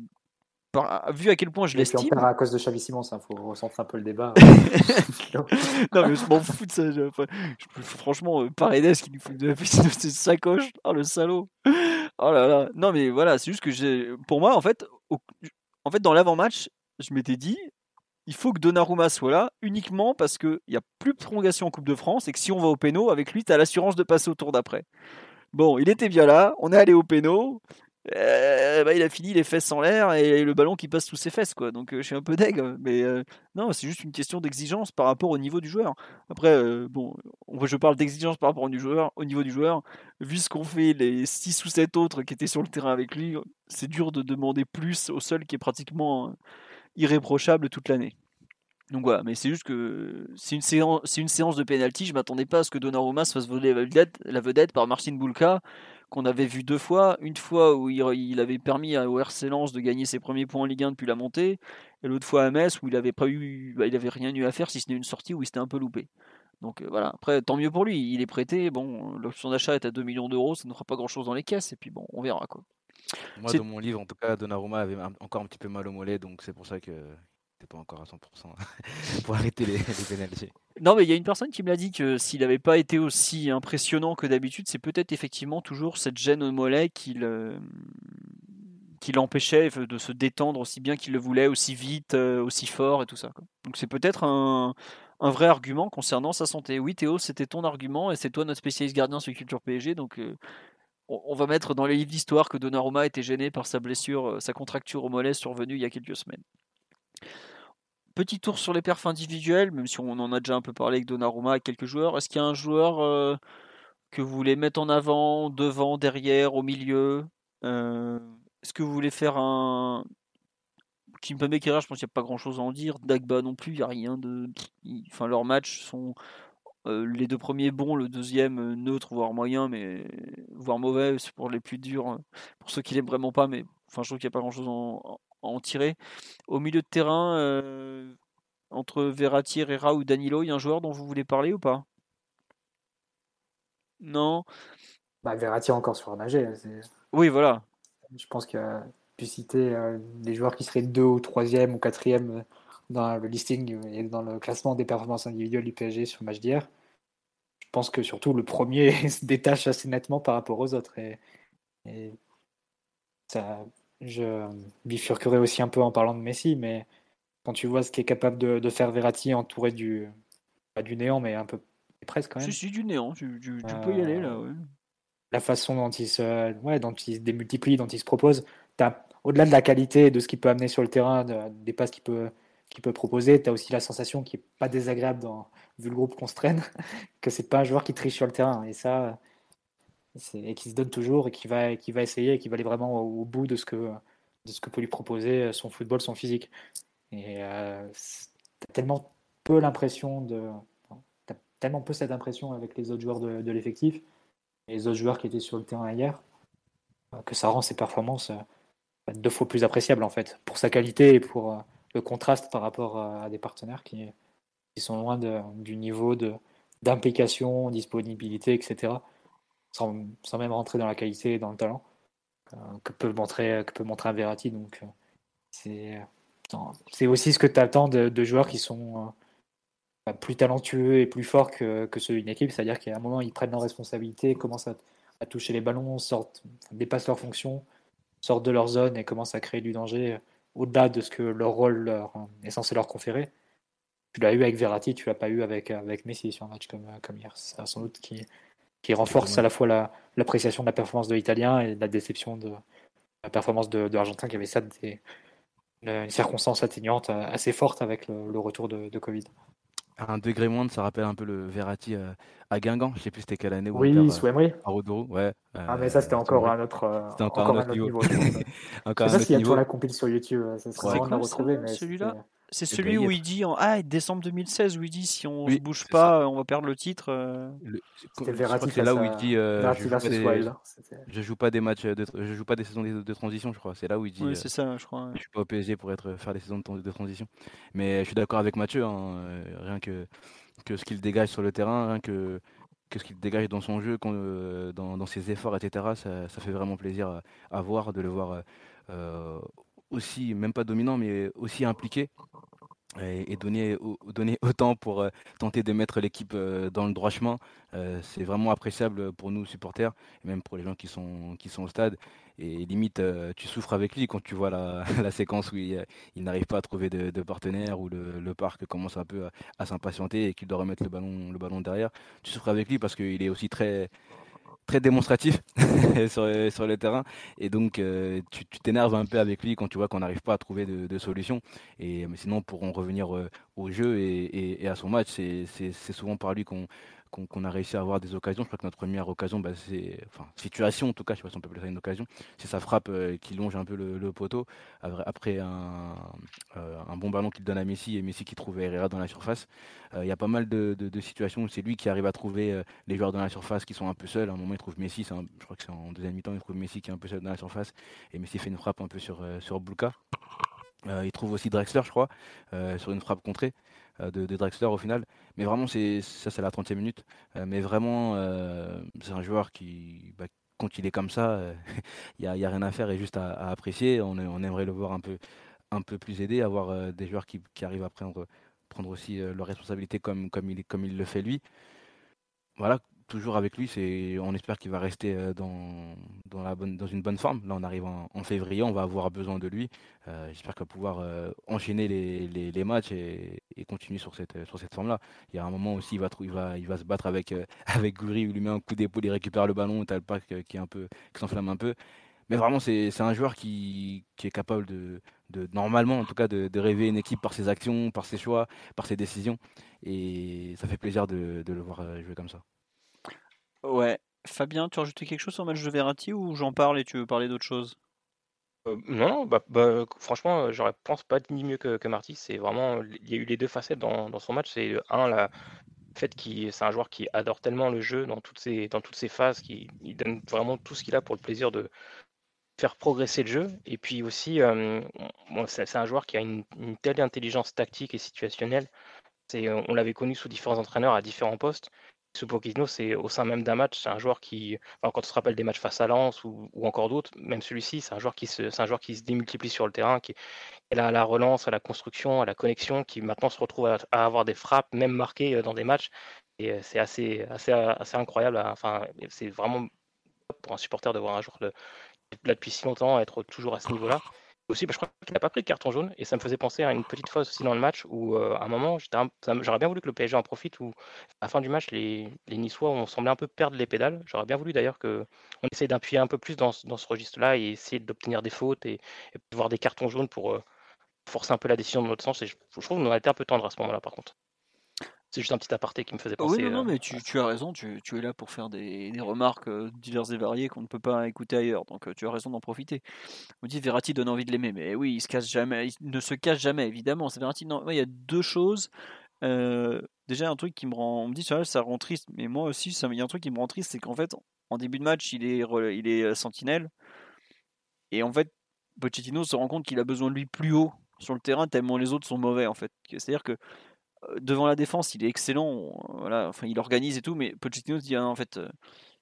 vu à quel point je l'estime. à cause de Xavi Simons, il faut recentrer un peu le débat. *laughs* non mais je m'en fous de ça. je- enfin, je- franchement, euh, Paredes qui lui fout de la piscine de ses sacoches. Oh le salaud. Oh là là. Non mais voilà, c'est juste que j'ai. Pour moi, en fait, au- en fait, dans l'avant-match, je m'étais dit, il faut que Donnarumma soit là uniquement parce qu'il n'y a plus de prolongation en Coupe de France et que si on va au péno, avec lui, tu as l'assurance de passer au tour d'après. Bon, il était bien là, on est allé au péno. Euh, bah, il a fini les fesses en l'air et le ballon qui passe sous ses fesses quoi. Donc euh, je suis un peu deg, mais euh, non, c'est juste une question d'exigence par rapport au niveau du joueur. Après, bon, on- je parle d'exigence par rapport au, du joueur, au niveau du joueur. Vu ce qu'ont fait les 6 ou 7 autres qui étaient sur le terrain avec lui, c'est dur de demander plus au seul qui est pratiquement irréprochable toute l'année. Donc voilà, mais c'est juste que c'est une séance, c'est une séance de penalty. Je m'attendais pas à ce que Donnarumma se fasse voler la vedette, la vedette par Marcin Bulka, qu'on avait vu deux fois. Une fois où il, il avait permis à- au RC Lens de gagner ses premiers points en Ligue 1 depuis la montée, et l'autre fois à Metz où il avait pas eu, bah, il avait rien eu à faire si ce n'est une sortie où il s'était un peu loupé. Donc euh, voilà, après tant mieux pour lui, il est prêté. Bon, l'option d'achat est à 2 millions d'euros, ça ne fera pas grand chose dans les caisses, et puis bon, on verra quoi. Moi, dans mon livre, en tout cas, Donnarumma avait un- encore un petit peu mal au mollet, donc c'est pour ça que c'était pas encore à 100% *laughs* pour arrêter les, pénaltys. Non, mais il y a une personne qui me l'a dit que s'il n'avait pas été aussi impressionnant que d'habitude, c'est peut-être effectivement toujours cette gêne au mollet qui qui l'empêchait de se détendre aussi bien qu'il le voulait, aussi vite, euh, aussi fort et tout ça. Donc c'est peut-être un, un vrai argument concernant sa santé. Oui, Théo, c'était ton argument et c'est toi notre spécialiste gardien sur Culture PSG, donc euh, on, on va mettre dans les livres d'histoire que Donnarumma était gêné par sa blessure, euh, sa contracture au mollet survenue il y a quelques semaines. Petit tour sur les perfs individuels, même si on en a déjà un peu parlé avec Donnarumma et quelques joueurs. Est-ce qu'il y a un joueur euh, que vous voulez mettre en avant, devant, derrière, au milieu Euh, Est-ce que vous voulez faire un. Kimpembe Kera, je pense qu'il n'y a pas grand chose à en dire. Dagba non plus, il n'y a rien de. Enfin, leurs matchs sont. euh, les deux premiers bons, le deuxième neutre, voire moyen, mais voire mauvais, c'est pour les plus durs, pour ceux qui l'aiment vraiment pas, mais enfin, je trouve qu'il n'y a pas grand chose en, en tirer. Au milieu de terrain, euh, entre Verratti, Herrera ou Danilo, il y a un joueur dont vous voulez parler ou pas? Non? Bah, Verratti encore surnagé. hein, c'est- Oui, voilà. Je pense qu'il a pu citer euh, des joueurs qui seraient deux ou troisième ou quatrième dans le listing et dans le classement des performances individuelles du PSG sur le match d'hier. Je pense que surtout le premier *laughs* se détache assez nettement par rapport aux autres. Et, et ça, je bifurquerai aussi un peu en parlant de Messi, mais quand tu vois ce qu'est capable de, de faire Verratti entouré du, pas du néant, mais un peu presque quand même. Si, si, du néant, tu, tu- tu peux y aller là. ouais. la façon dont il se, ouais, dont il se démultiplie, dont il se propose. Au-delà de la qualité et de ce qu'il peut amener sur le terrain, de- des passes qu'il peut, qu'il peut proposer, tu as aussi la sensation qui est pas désagréable dans, vu le groupe qu'on se traîne, *laughs* que c'est pas un joueur qui triche sur le terrain. Et ça, et qui se donne toujours et qui va, qui va essayer et qui va aller vraiment au, bout de ce, que, de ce que peut lui proposer son football, son physique. Et euh, tu as tellement peu l'impression de. T'as tellement peu cette impression avec les autres joueurs de, l'effectif les autres joueurs qui étaient sur le terrain hier, euh, que ça rend ses performances euh, deux fois plus appréciables en fait, pour sa qualité et pour euh, le contraste par rapport euh, à des partenaires qui, qui sont loin du niveau d'implication, disponibilité, etc. Sans, même rentrer dans la qualité et dans le talent euh, que peut montrer que peut montrer un Verratti. Donc euh, c'est c'est aussi ce que tu attends de, de joueurs qui sont euh, plus talentueux et plus forts que, que ceux d'une équipe, c'est-à-dire qu'à un moment ils prennent leurs responsabilités, commencent à, toucher les ballons, sortent, dépassent leurs fonctions, sortent de leur zone et commencent à créer du danger euh, au-delà de ce que leur rôle leur, est censé leur conférer. Tu l'as eu avec Verratti, tu l'as pas eu avec, avec Messi sur un match comme, comme hier. C'est sans doute qui, qui renforce à la fois la- l'appréciation de la performance de l'Italien et la déception de la performance de, de l'Argentin qui avait ça des, une circonstance atténuante assez forte avec le, retour de, de Covid. Un degré moindre, ça rappelle un peu le Verratti euh, à Guingamp. Je sais plus c'était quelle année. Oui, perd, sous Emery. À Rodoro, ouais. ah, mais ça, c'était euh, encore un autre, euh, encore, encore un autre niveau. niveau *laughs* encore je sais pas s'il y a toujours la compil sur YouTube. Ça serait marrant de la retrouver. Celui-là c'est celui où il dit en ah, décembre 2016 où il dit si on ne bouge pas, on va perdre le titre. Euh... C'est là où il dit euh, je, joue pas des... je joue pas des matchs, de... je joue pas des saisons de, de transition, je crois. C'est là où il dit. Oui, c'est ça, je crois. Je suis pas au PSG pour être faire des saisons de, de transition. Mais je suis d'accord avec Mathieu, hein, rien que que ce qu'il dégage sur le terrain, rien que ce qu'il dégage dans son jeu, dans, dans, ses efforts, etc. Ça, fait vraiment plaisir à, voir, de le voir euh, aussi, même pas dominant, mais aussi impliqué et, donner, *laughs* autant pour euh, tenter de mettre l'équipe euh, dans le droit chemin. Euh, c'est vraiment appréciable pour nous supporters et même pour les gens qui sont au stade. Et limite, tu souffres avec lui quand tu vois la, *laughs* séquence où il, n'arrive pas à trouver de, partenaire, où le, parc commence un peu à, s'impatienter et qu'il doit remettre le ballon, derrière. Tu souffres avec lui parce qu'il est aussi très, très démonstratif *laughs* sur, sur, le terrain. Et donc, euh, tu t'énerves un peu avec lui quand tu vois qu'on n'arrive pas à trouver de, solution. Et, mais sinon, pour en revenir euh, au jeu et à son match, c'est souvent par lui qu'on qu'on a réussi à avoir des occasions. Je crois que notre première occasion, bah, enfin, situation en tout cas, je sais pas si on peut appeler ça une occasion, c'est sa frappe euh, qui longe un peu le, poteau après un, euh, un, bon ballon qu'il donne à Messi et Messi qui trouve Herrera dans la surface. Euh, il y a pas mal de, situations où c'est lui qui arrive à trouver les joueurs dans la surface qui sont un peu seuls. À un moment, il trouve Messi, je crois que c'est en deuxième mi-temps, il trouve Messi qui est un peu seul dans la surface et Messi fait une frappe un peu sur, sur Bulka. il trouve aussi Drexler, je crois, sur une frappe contrée. Euh, de, Drexler au final. Mais vraiment, c'est ça, c'est la 30e minute. Euh, mais vraiment, euh, c'est un joueur qui, bah, quand il est comme ça, *laughs* il n'y a, rien à faire et juste à, apprécier. On, aimerait le voir un peu, un peu plus aidé, avoir des joueurs qui, arrivent à prendre, prendre aussi leurs responsabilités comme, comme, il, comme il le fait lui. Voilà, toujours avec lui. C'est, on espère qu'il va rester euh, dans, dans, la bonne, dans une bonne forme. Là, on arrive en, février, on va avoir besoin de lui. Euh, j'espère qu'il va pouvoir euh, enchaîner les, les, matchs et, continuer sur cette, sur cette forme-là. Il y a un moment aussi, il va, il va, il va se battre avec, *laughs* avec Goury, il lui met un coup d'épaule, il récupère le ballon, t'as le pack qui, est un peu, qui s'enflamme un peu. Mais vraiment, c'est, c'est un joueur qui, qui est capable de, de, normalement en tout cas, de, de rêver une équipe par ses actions, par ses choix, par ses décisions. Et ça fait plaisir de, de le voir jouer comme ça. Ouais. Fabien, tu as rajouté quelque chose sur le match de Verratti ou j'en parle et tu veux parler d'autre chose? Euh, non, bah, bah, franchement, euh, j'aurais pense pas dit mieux que, que Marty. C'est vraiment, il y a eu les deux facettes dans, son match. C'est un, la fait qu'il c'est un joueur qui adore tellement le jeu dans toutes ses, phases, qui donne vraiment tout ce qu'il a pour le plaisir de faire progresser le jeu. Et puis aussi, euh, c'est un joueur qui a une, une, telle intelligence tactique et situationnelle. On l'avait connu sous différents entraîneurs à différents postes. C'est au sein même d'un match, c'est un joueur qui, quand on se rappelle des matchs face à Lens ou, encore d'autres, même celui-ci, c'est un joueur qui se, démultiplie sur le terrain, qui est à la relance, à la construction, à la connexion, qui maintenant se retrouve à, avoir des frappes, même marquées euh, dans des matchs. Et euh, c'est assez, incroyable. Enfin, c'est vraiment pour un supporter de voir un joueur de, là depuis si longtemps être toujours à ce niveau-là bah, je crois qu'il n'a pas pris de carton jaune et ça me faisait penser à une petite phase aussi dans le match où euh, à un moment, j'aurais bien voulu que le PSG en profite où à la fin du match, les, les Niçois ont semblé un peu perdre les pédales. J'aurais bien voulu d'ailleurs qu'on essaye d'appuyer un peu plus dans, ce registre-là et essayer d'obtenir des fautes et, et, voir des cartons jaunes pour euh, forcer un peu la décision de notre sens. Et je, je trouve qu'on a été un peu tendre à ce moment-là par contre. C'est juste un petit aparté qui me faisait penser. Oui, non, non mais tu, tu, as raison, tu, tu, es là pour faire des, des, remarques diverses et variées qu'on ne peut pas écouter ailleurs, donc tu as raison d'en profiter. On dit Verratti donne envie de l'aimer, mais oui, il se cache jamais, il ne se cache jamais, évidemment. C'est Verratti. Non, il y a deux choses. Euh, déjà, un truc qui me rend, on me dit ça, ça rend triste, mais moi aussi, ça, il y a un truc qui me rend triste, c'est qu'en fait, en début de match, il est, il est sentinelle, et en fait, Pochettino se rend compte qu'il a besoin de lui plus haut sur le terrain tellement les autres sont mauvais en fait. C'est-à-dire que devant la défense, il est excellent. Voilà, enfin, il organise et tout, mais Pochettino se dit ah, en fait, euh,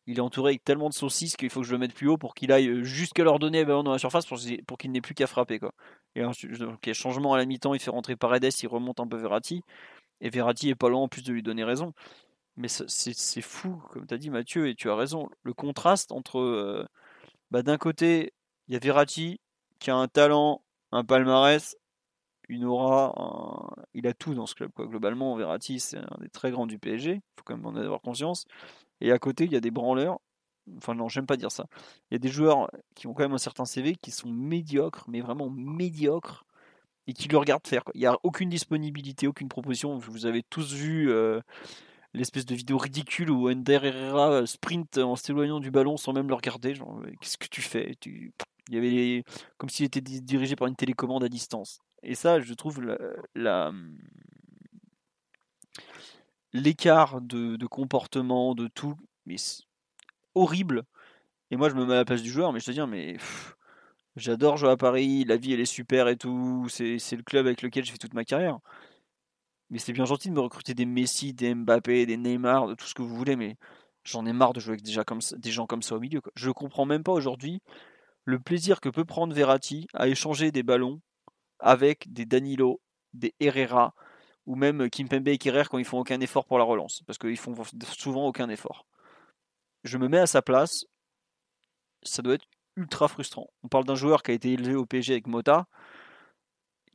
il est entouré avec tellement de saucisses qu'il faut que je le mette plus haut pour qu'il aille jusqu'à leur donner ballon dans la surface pour, pour qu'il n'ait plus qu'à frapper. Quoi. Et ensuite, donc, changement à la mi-temps, il fait rentrer Paredes, il remonte un peu Verratti. Et Verratti est pas loin en plus de lui donner raison. Mais c'est fou, comme tu as dit Mathieu, et tu as raison. Le contraste entre. Euh, bah, D'un côté, il y a Verratti qui a un talent, un palmarès, une aura, il a tout dans ce club. Quoi. Globalement, Verratti, c'est un des très grands du PSG, il faut quand même en avoir conscience. Et à côté, il y a des branleurs, enfin non, j'aime pas dire ça. Il y a des joueurs qui ont quand même un certain CV qui sont médiocres, mais vraiment médiocres, et qui le regarde faire. Il n'y a aucune disponibilité, aucune proposition. Vous avez tous vu euh, l'espèce de vidéo ridicule où Ender Herrera sprint en s'éloignant du ballon sans même le regarder. Genre, qu'est-ce que tu fais? Il y avait comme s'il était dirigé par une télécommande à distance. Et ça, je trouve la, l'écart de, comportement, de tout, mais horrible. Et moi, je me mets à la place du joueur, mais je te dis, mais j'adore jouer à Paris, la vie elle est super et tout, c'est le club avec lequel j'ai fait toute ma carrière. Mais c'est bien gentil de me recruter des Messi, des Mbappé, des Neymar, de tout ce que vous voulez, mais j'en ai marre de jouer avec des gens comme ça, des gens comme ça au milieu. Je comprends même pas aujourd'hui le plaisir que peut prendre Verratti à échanger des ballons avec des Danilo, des Herrera, ou même Kimpembe et Kerrer quand ils font aucun effort pour la relance, parce qu'ils font souvent aucun effort. Je me mets à sa place, ça doit être ultra frustrant. On parle d'un joueur qui a été élevé au PSG avec Mota,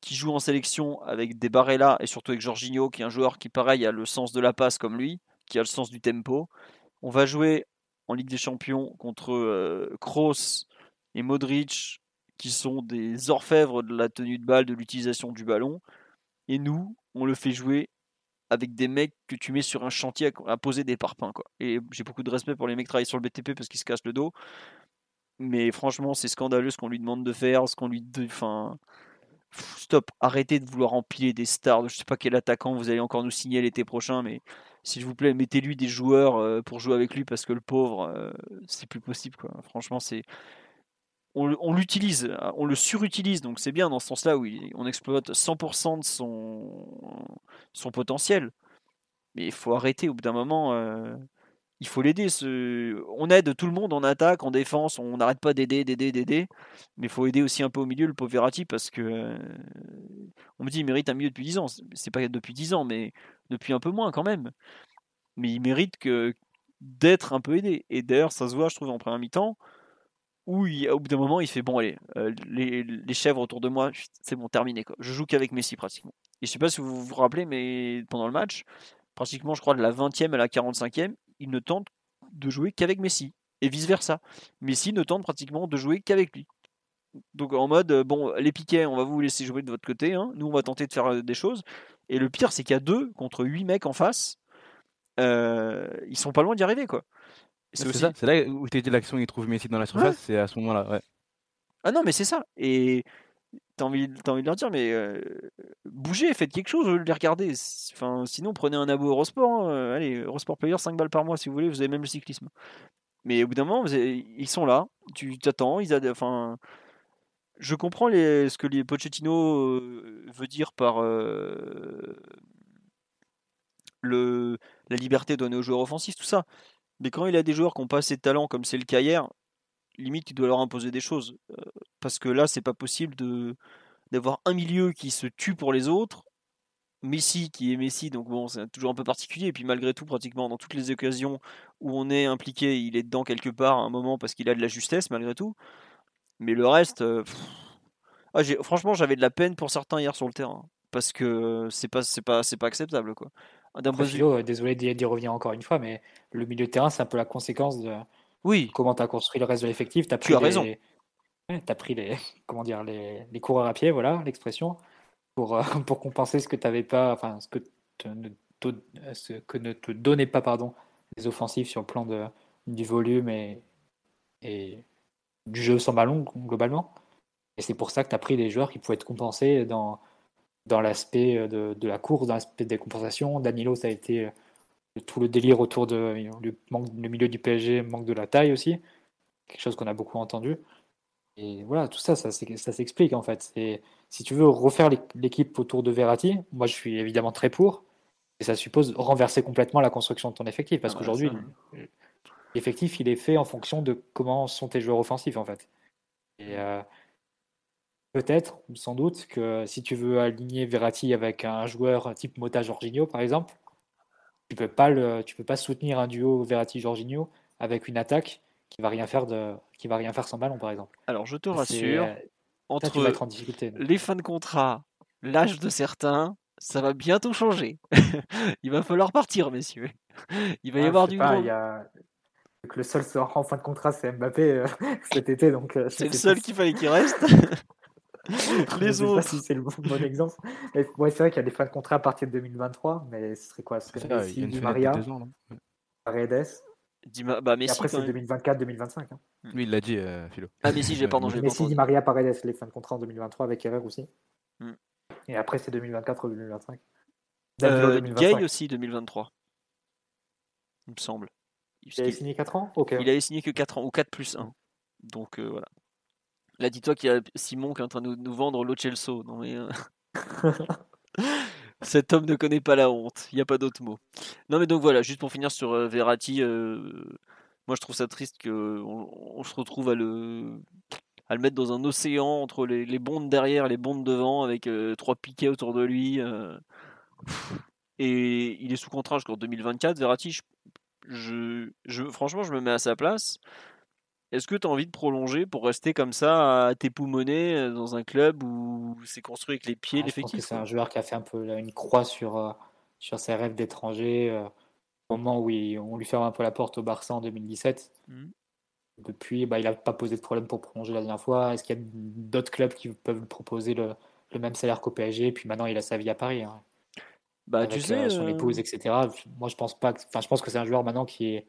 qui joue en sélection avec des Barella et surtout avec Jorginho, qui est un joueur qui, pareil, a le sens de la passe comme lui, qui a le sens du tempo. On va jouer en Ligue des Champions contre euh, Kroos et Modric, qui sont des orfèvres de la tenue de balle, de l'utilisation du ballon. Et nous, on le fait jouer avec des mecs que tu mets sur un chantier à, poser des parpaings. Quoi. Et j'ai beaucoup de respect pour les mecs qui travaillent sur le BTP parce qu'ils se cachent le dos. Mais franchement, c'est scandaleux ce qu'on lui demande de faire, ce qu'on lui. Stop, arrêtez de vouloir empiler des stars. Je sais pas quel attaquant vous allez encore nous signer l'été prochain, mais s'il vous plaît, mettez-lui des joueurs euh, pour jouer avec lui parce que le pauvre, euh, c'est plus possible. Quoi. Franchement, c'est. On, l'utilise, on le surutilise, donc c'est bien dans ce sens-là où on exploite 100% de son, son potentiel. Mais il faut arrêter au bout d'un moment. Euh, il faut l'aider. On aide tout le monde en attaque, en défense, on n'arrête pas d'aider, d'aider, d'aider. Mais il faut aider aussi un peu au milieu le pauvre Verratti parce que euh, on me dit il mérite un milieu depuis 10 ans. C'est pas depuis 10 ans, mais depuis un peu moins quand même. Mais il mérite que d'être un peu aidé. Et d'ailleurs, ça se voit, je trouve, en première mi-temps, où au bout d'un moment, il fait bon, allez, euh, les, les, chèvres autour de moi, c'est bon, terminé. Quoi. Je joue qu'avec Messi pratiquement. Et je sais pas si vous vous rappelez, mais pendant le match, pratiquement, je crois, de la 20e à la 45e, il ne tente de jouer qu'avec Messi. Et vice-versa. Messi ne tente pratiquement de jouer qu'avec lui. Donc en mode, euh, bon, les piquets, on va vous laisser jouer de votre côté. Hein. Nous, on va tenter de faire euh, des choses. Et le pire, c'est qu'il y a deux contre huit mecs en face. Euh, ils sont pas loin d'y arriver, quoi. C'est ça. C'est là où tu dit l'action, il trouve Messi dans la surface. C'est à ce moment-là, ouais. Ah non, mais c'est ça. Et t'as envie, as envie de leur dire, mais euh, bougez, faites quelque chose, les regarder. Enfin, sinon, prenez un abo Eurosport. Hein. Euh, allez, Eurosport Player, 5 balles par mois si vous voulez, vous avez même le cyclisme. Mais au bout d'un moment, ils sont là, tu t'attends, ils enfin, je comprends les, ce que les Pochettino euh, veut dire par le, la liberté donnée aux joueurs offensifs, tout ça. Mais quand il a des joueurs qui n'ont pas assez de talent, comme c'est le cas hier, limite, il doit leur imposer des choses. Euh, parce que là, c'est pas possible de d'avoir un milieu qui se tue pour les autres. Messi qui est Messi, donc bon, c'est toujours un peu particulier. Et puis malgré tout, pratiquement dans toutes les occasions où on est impliqué, il est dedans quelque part à un moment parce qu'il a de la justesse malgré tout. Mais le reste, euh, ah, franchement, j'avais de la peine pour certains hier sur le terrain parce que c'est pas c'est pas c'est pas acceptable quoi. Euh, désolé d'y revenir encore une fois, mais le milieu de terrain, c'est un peu la conséquence de, oui. Comment tu as construit le reste de l'effectif Tu as raison. tu as pris les, *laughs* comment dire, les, les coureurs à pied, voilà l'expression, pour, euh, *laughs* pour compenser ce que tu pas, enfin, ce que, ne, ce que ne te donnait pas pardon, les offensifs sur le plan de, du volume et, et du jeu sans ballon, globalement. Et c'est pour ça que tu as pris des joueurs qui pouvaient être compensés dans, dans l'aspect de, de, la course, dans l'aspect des compensations. Danilo, ça a été tout le délire autour de le, manque, le milieu du PSG, manque de la taille aussi, quelque chose qu'on a beaucoup entendu. Et voilà, tout ça, ça, ça s'explique en fait. Et si tu veux refaire l'équipe autour de Verratti, moi je suis évidemment très pour. Et ça suppose renverser complètement la construction de ton effectif. Parce ah qu'aujourd'hui, l'effectif, il est fait en fonction de comment sont tes joueurs offensifs en fait. Et euh, peut-être, sans doute, que si tu veux aligner Verratti avec un joueur type Mota Jorginho par exemple, tu peux pas le, tu peux pas soutenir un duo Verratti-Jorginho avec une attaque qui va rien faire de, qui va rien faire sans ballon par exemple. Alors je te rassure, entre les fins de contrat, l'âge de certains, ça va bientôt changer. *laughs* il va falloir partir, messieurs. Il va y ah, avoir du pas, y a... Le seul sort en fin de contrat, c'est Mbappé euh, *laughs* cet été, donc. Euh, c'est le seul qu'il fallait qu'il reste. *laughs* Je Les sais pas autres. si c'est le bon, bon exemple. Mais, ouais, c'est vrai qu'il y a des fins de contrat à partir de 2023, mais ce serait quoi? Ce serait il Messi, Di Maria. Paredes. Dis-moi- bah Et Messi après, c'est même. 2024-2025. hein. Lui, il l'a dit, euh, Philo. Ah Messi, j'ai pardon, mais- j'ai pas Messi, Di. Maria, Paredes, les fins de contrat en 2023 avec Herrera aussi. Hmm. Et après, c'est 2024-2025. Danilo, Euh, 2025. Gay aussi 2023. Il me semble. Parce Il avait signé 4 ans? Ok. Il avait signé que 4 ans, ou 4 plus 1. Donc euh, voilà. Là, dis-toi qu'il y a Simon qui est en train de nous, vendre Lo Celso. Non, mais, euh, *laughs* Cet homme ne connaît pas la honte. Il n'y a pas d'autre mot. Non, mais donc voilà, juste pour finir sur euh, Verratti, euh, moi je trouve ça triste qu'on on se retrouve à le, à le mettre dans un océan entre les, les bondes derrière et les bondes devant avec euh, trois piquets autour de lui. Et il est sous contrat jusqu'en 2024. Verratti, franchement, je me mets à sa place. Est-ce que tu as envie de prolonger pour rester comme ça à t'époumoner euh, dans un club où c'est construit avec les pieds, Ah, je pense que l'effectif c'est un joueur qui a fait un peu une croix sur, euh, sur ses rêves d'étranger euh, au moment où il- on lui ferme un peu la porte au Barça en 2017. Mhm. Depuis, bah, il n'a pas posé de problème pour prolonger la dernière fois. Est-ce qu'il y a d'autres clubs qui peuvent lui proposer le, le même salaire qu'au PSG Puis maintenant, il a sa vie à Paris. hein, Bah, avec tu sais, euh, son épouse, etc. Moi, je pense pas. que- Enfin, je pense que c'est un joueur maintenant qui est,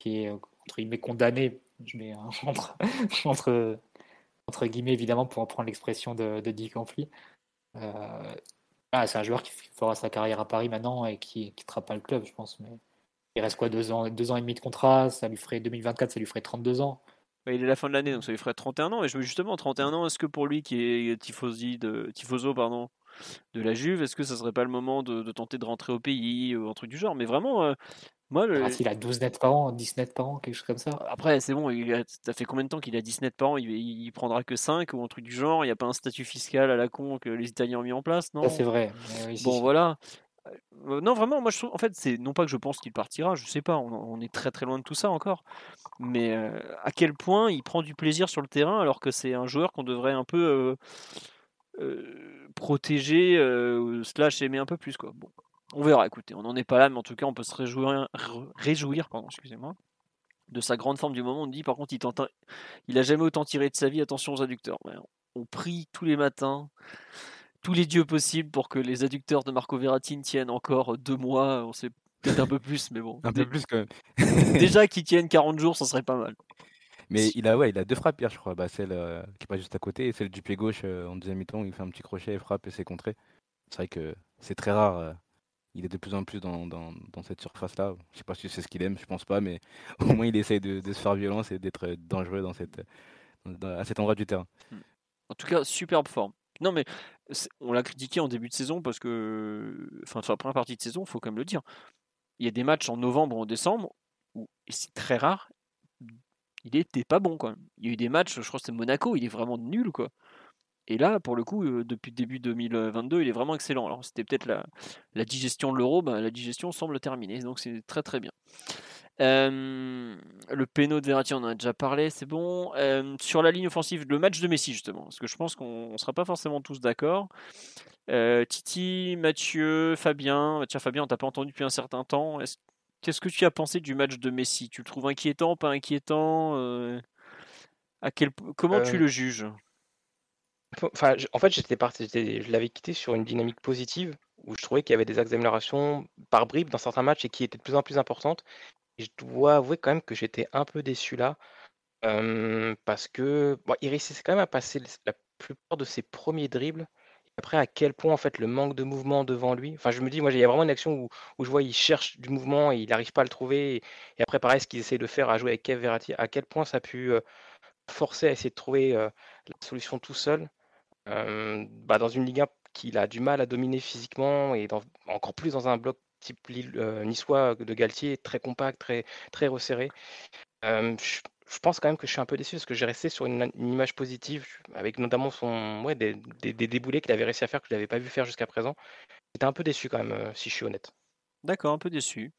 qui est entre guillemets condamné. Je mets un- *laughs* entre, entre, entre guillemets évidemment pour reprendre l'expression de, de Dick Ampli. Euh, ah, c'est un joueur qui fera sa carrière à Paris maintenant et qui ne quittera pas le club, je pense. Mais il reste quoi deux ans, deux ans et demi de contrat, ça lui ferait 2024, ça lui ferait 32 ans. Il est la fin de l'année, donc ça lui ferait 31 ans. Et je veux justement 31 ans, est-ce que pour lui qui est tifosi de, tifoso pardon, de la Juve, est-ce que ça serait pas le moment de, de tenter de rentrer au pays ou un truc du genre? Mais vraiment, euh, moi, le- Ah, s'il a 12 nets par an, 10 nets par an, quelque chose comme ça. après, c'est bon, il a- ça fait combien de temps qu'il a 10 nets par an? Il, il prendra que 5 ou un truc du genre? Il n'y a pas un statut fiscal à la con que les Italiens ont mis en place, non? c'est vrai. Mais oui, si, Bon, si. voilà. Euh, non, vraiment, moi je trouve. En fait, c'est non pas que je pense qu'il partira, je sais pas, on, on est très très loin de tout ça encore. Mais euh, à quel point il prend du plaisir sur le terrain alors que c'est un joueur qu'on devrait un peu euh, protéger, slash aimer un peu plus, quoi. Bon, on verra, écoutez, on n'en est pas là, mais en tout cas, on peut se réjouir, re- réjouir pardon, excusez-moi, de sa grande forme du moment. On dit, par contre, il, tente, il a jamais autant tiré de sa vie, attention aux adducteurs. On prie tous les matins tous les dieux possibles pour que les adducteurs de Marco Verratti tiennent encore deux mois. On sait peut-être un peu plus, mais bon. *laughs* Un peu plus quand même. *laughs* Déjà qu'ils tiennent 40 jours, ça serait pas mal. Mais il a, ouais, il a deux frappes hier, je crois. Bah, celle euh, qui passe juste à côté et celle du pied gauche euh, en deuxième mi-temps où il fait un petit crochet et frappe et c'est contré. C'est vrai que c'est très rare. euh, il est de plus en plus dans, cette surface-là. Je sais pas si c'est ce qu'il aime, je pense pas, mais *laughs* au moins il essaye de, se faire violence et d'être dangereux dans cette, à cet endroit du terrain. En tout cas, superbe forme. Non, mais on l'a critiqué en début de saison parce que, enfin, sur la première partie de saison, il faut quand même le dire. Il y a des matchs en novembre ou en décembre où, et c'est très rare, il était pas bon. Il y a eu des matchs, je crois que c'était Monaco, il est vraiment nul quoi. Et là, pour le coup, euh, depuis le début 2022, il est vraiment excellent. Alors, c'était peut-être la, la digestion de l'euro, ben, la digestion semble terminée, donc c'est très très bien. Euh, le péno de Verratti, on en a déjà parlé, c'est bon. Euh, sur la ligne offensive, le match de Messi, justement, parce que je pense qu'on ne sera pas forcément tous d'accord. Titi, Mathieu, Fabien. Tiens, Fabien, on t'a pas entendu depuis un certain temps. Est-ce- Qu'est-ce que tu as pensé du match de Messi? Tu le trouves inquiétant, pas inquiétant? À quel... Comment tu le juges? En fait, j'étais parti, je l'avais quitté sur une dynamique positive où je trouvais qu'il y avait des axes d'amélioration par bribes dans certains matchs et qui étaient de plus en plus importantes. Je dois avouer quand même que j'étais un peu déçu là parce que il réussissait quand même à passer la plupart de ses premiers dribbles. Et après, à quel point en fait le manque de mouvement devant lui. Enfin, je me dis, moi, il y a vraiment une action où, où je vois il cherche du mouvement et il n'arrive pas à le trouver. Et, après, pareil, ce qu'il essaie de faire à jouer avec Kev Verratti, à quel point ça a pu forcer à essayer de trouver la solution tout seul. Bah, dans une Ligue 1 qu'il a du mal à dominer physiquement et encore plus dans un bloc type Lille- euh, niçois de Galtier, très compact, très, très resserré. Je, pense quand même que je suis un peu déçu parce que j'ai resté sur une, image positive avec notamment son, des, des, déboulés qu'il avait réussi à faire que je n'avais pas vu faire jusqu'à présent. J'étais un peu déçu quand même, si je suis honnête. D'accord, un peu déçu.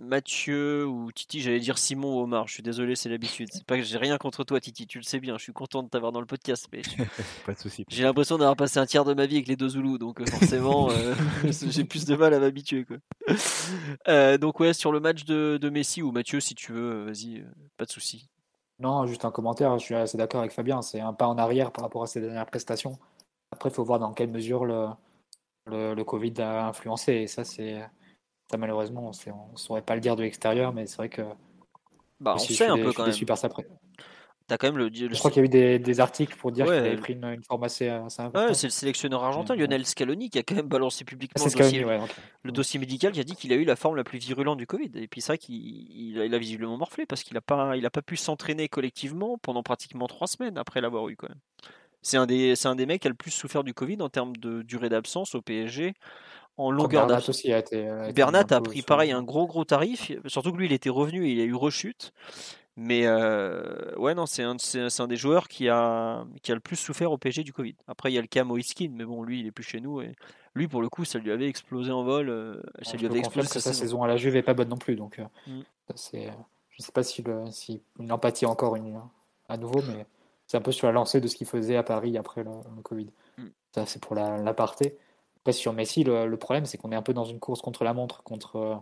Mathieu ou Titi, j'allais dire Simon ou Omar, je suis désolé, c'est l'habitude. C'est pas que j'ai rien contre toi, Titi, tu le sais bien, je suis content de t'avoir dans le podcast, mais *laughs* Pas de souci. j'ai l'impression d'avoir passé un tiers de ma vie avec les deux Zoulous, donc euh, forcément, euh, *laughs* *laughs* j'ai plus de mal à m'habituer. quoi. Euh, donc, ouais, sur le match de, de Messi ou Mathieu, si tu veux, vas-y, pas de souci. Non, juste un commentaire, je suis assez d'accord avec Fabien, c'est un pas en arrière par rapport à ses dernières prestations. Après, il faut voir dans quelle mesure le, le, le Covid a influencé. Et ça, c'est ça, malheureusement, on ne saurait pas le dire de l'extérieur, mais c'est vrai que. Bah, on suis- sait un peu quand même. déçu par ça après. T'as quand même le. le- Je crois qu'il y a eu des, des articles pour dire Ouais. qu'il avait pris une, une forme assez, assez Ouais, c'est le sélectionneur argentin. Lionel Scaloni qui a quand même balancé publiquement le dossier, Scaloni, ouais, ok. le dossier médical qui a dit qu'il a eu la forme la plus virulente du Covid. Et puis c'est vrai qu'il il a, il a visiblement morflé parce qu'il n'a pas, il a pas pu s'entraîner collectivement pendant pratiquement trois semaines après l'avoir eu quand même. C'est un, des, c'est un des mecs qui a le plus souffert du Covid en termes de durée d'absence au PSG, en longueur Bernat d'absence. aussi a été. a été Bernat a pris pareil un gros gros tarif, surtout que lui il était revenu et il a eu rechute. Mais euh, ouais non c'est un, c'est, c'est un des joueurs qui a, qui a le plus souffert au PSG du Covid. Après il y a le cas Moiskin, mais bon lui il est plus chez nous et lui pour le coup ça lui avait explosé en vol, euh, ça je lui avait explosé que sa sa saison. saison à la Juve est pas bonne non plus. Donc, euh, Mm. ça, c'est, je ne sais pas si, le, si une empathie encore une, à nouveau, mais c'est un peu sur la lancée de ce qu'il faisait à Paris après le, le Covid. Mm. Ça, c'est pour la- l'aparté. Après, sur Messi, le, le problème, c'est qu'on est un peu dans une course contre la montre contre, euh,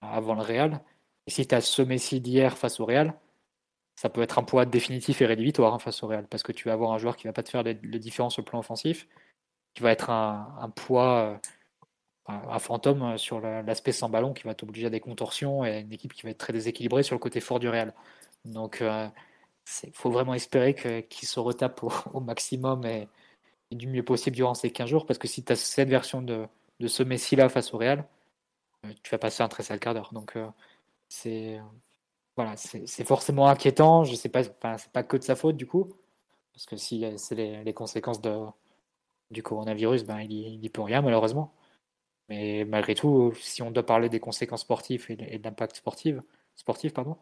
avant le Real. Et si tu as ce Messi d'hier face au Real, ça peut être un poids définitif et rédhibitoire hein, face au Real, parce que tu vas avoir un joueur qui va pas te faire les, les différences sur le plan offensif, qui va être un, poids, euh, un, fantôme euh, sur la- l'aspect sans ballon, qui va t'obliger à des contorsions et une équipe qui va être très déséquilibrée sur le côté fort du Real. Donc, il faut vraiment espérer qu'il se retape au, *laughs* au maximum et du mieux possible durant ces 15 jours, parce que si tu as cette version de, de ce Messi-là face au Real, euh, tu vas passer un très sale quart d'heure. Donc, euh, c'est voilà, forcément inquiétant. Je sais pas, c'est pas que de sa faute du coup, parce que si c'est les, les conséquences de, du coronavirus, ben il y, il y peut rien malheureusement. Mais malgré tout, si on doit parler des conséquences sportives et de, l'impact sportif, sportif pardon,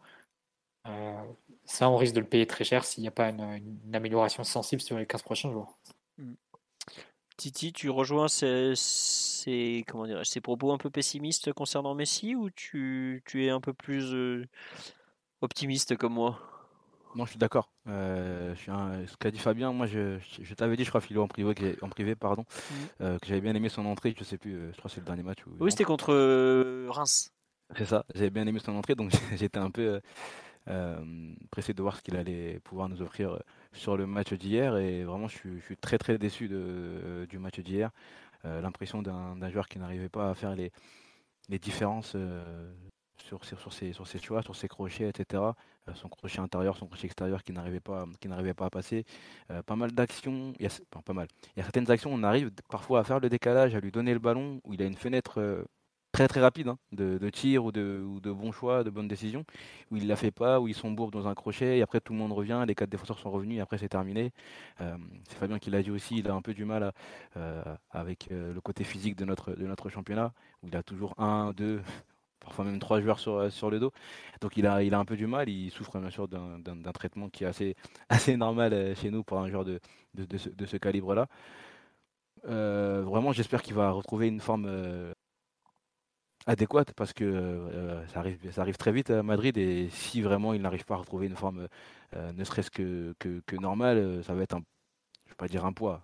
euh, ça on risque de le payer très cher s'il n'y a pas une amélioration sensible sur les 15 prochains jours. Titi, tu rejoins ces, ces, comment dirais-je, ces propos un peu pessimistes concernant Messi ou tu, tu es un peu plus euh, optimiste comme moi? Non, je suis d'accord. Euh, ce qu'a dit Fabien, moi je, je- je t'avais dit, je crois, Philo, en privé, que en privé pardon, euh, que j'avais bien aimé son entrée. Je sais plus, je crois que c'est le dernier match. Où, Oui, c'était contre euh, Reims. C'est ça, j'avais bien aimé son entrée, donc *laughs* j'étais un peu euh, euh, pressé de voir ce qu'il allait pouvoir nous offrir euh, sur le match d'hier. Et vraiment, je suis, très très déçu de, euh, du match d'hier. Euh, L'impression d'un joueur qui n'arrivait pas à faire les, les différences euh, sur, sur, ses, sur ses choix, sur ses crochets, etc. Son crochet intérieur, son crochet extérieur qui n'arrivait pas, qui n'arrivait pas à passer. Pas mal d'actions, il y a, pas mal. Il y a certaines actions, on arrive parfois à faire le décalage, à lui donner le ballon, où il a une fenêtre très très rapide hein, de, tir ou de, ou de bons choix, de bonnes décisions, où il ne la fait pas, où ils sont dans un crochet, et après tout le monde revient, les quatre défenseurs sont revenus, et après c'est terminé. Euh, c'est Fabien qui l'a dit aussi, il a un peu du mal euh, avec euh, le côté physique de notre, championnat, où il a toujours un, deux, *laughs* parfois même trois joueurs sur, le dos. Donc il a, un peu du mal, il souffre bien sûr d'un traitement qui est assez, *laughs* normal chez nous pour un joueur de, ce, calibre-là. Vraiment, j'espère qu'il va retrouver une forme adéquate parce que euh, ça, arrive, très vite à Madrid et si vraiment il n'arrive pas à retrouver une forme euh, ne serait-ce que, normale, euh, ça va être un, je vais pas dire un poids,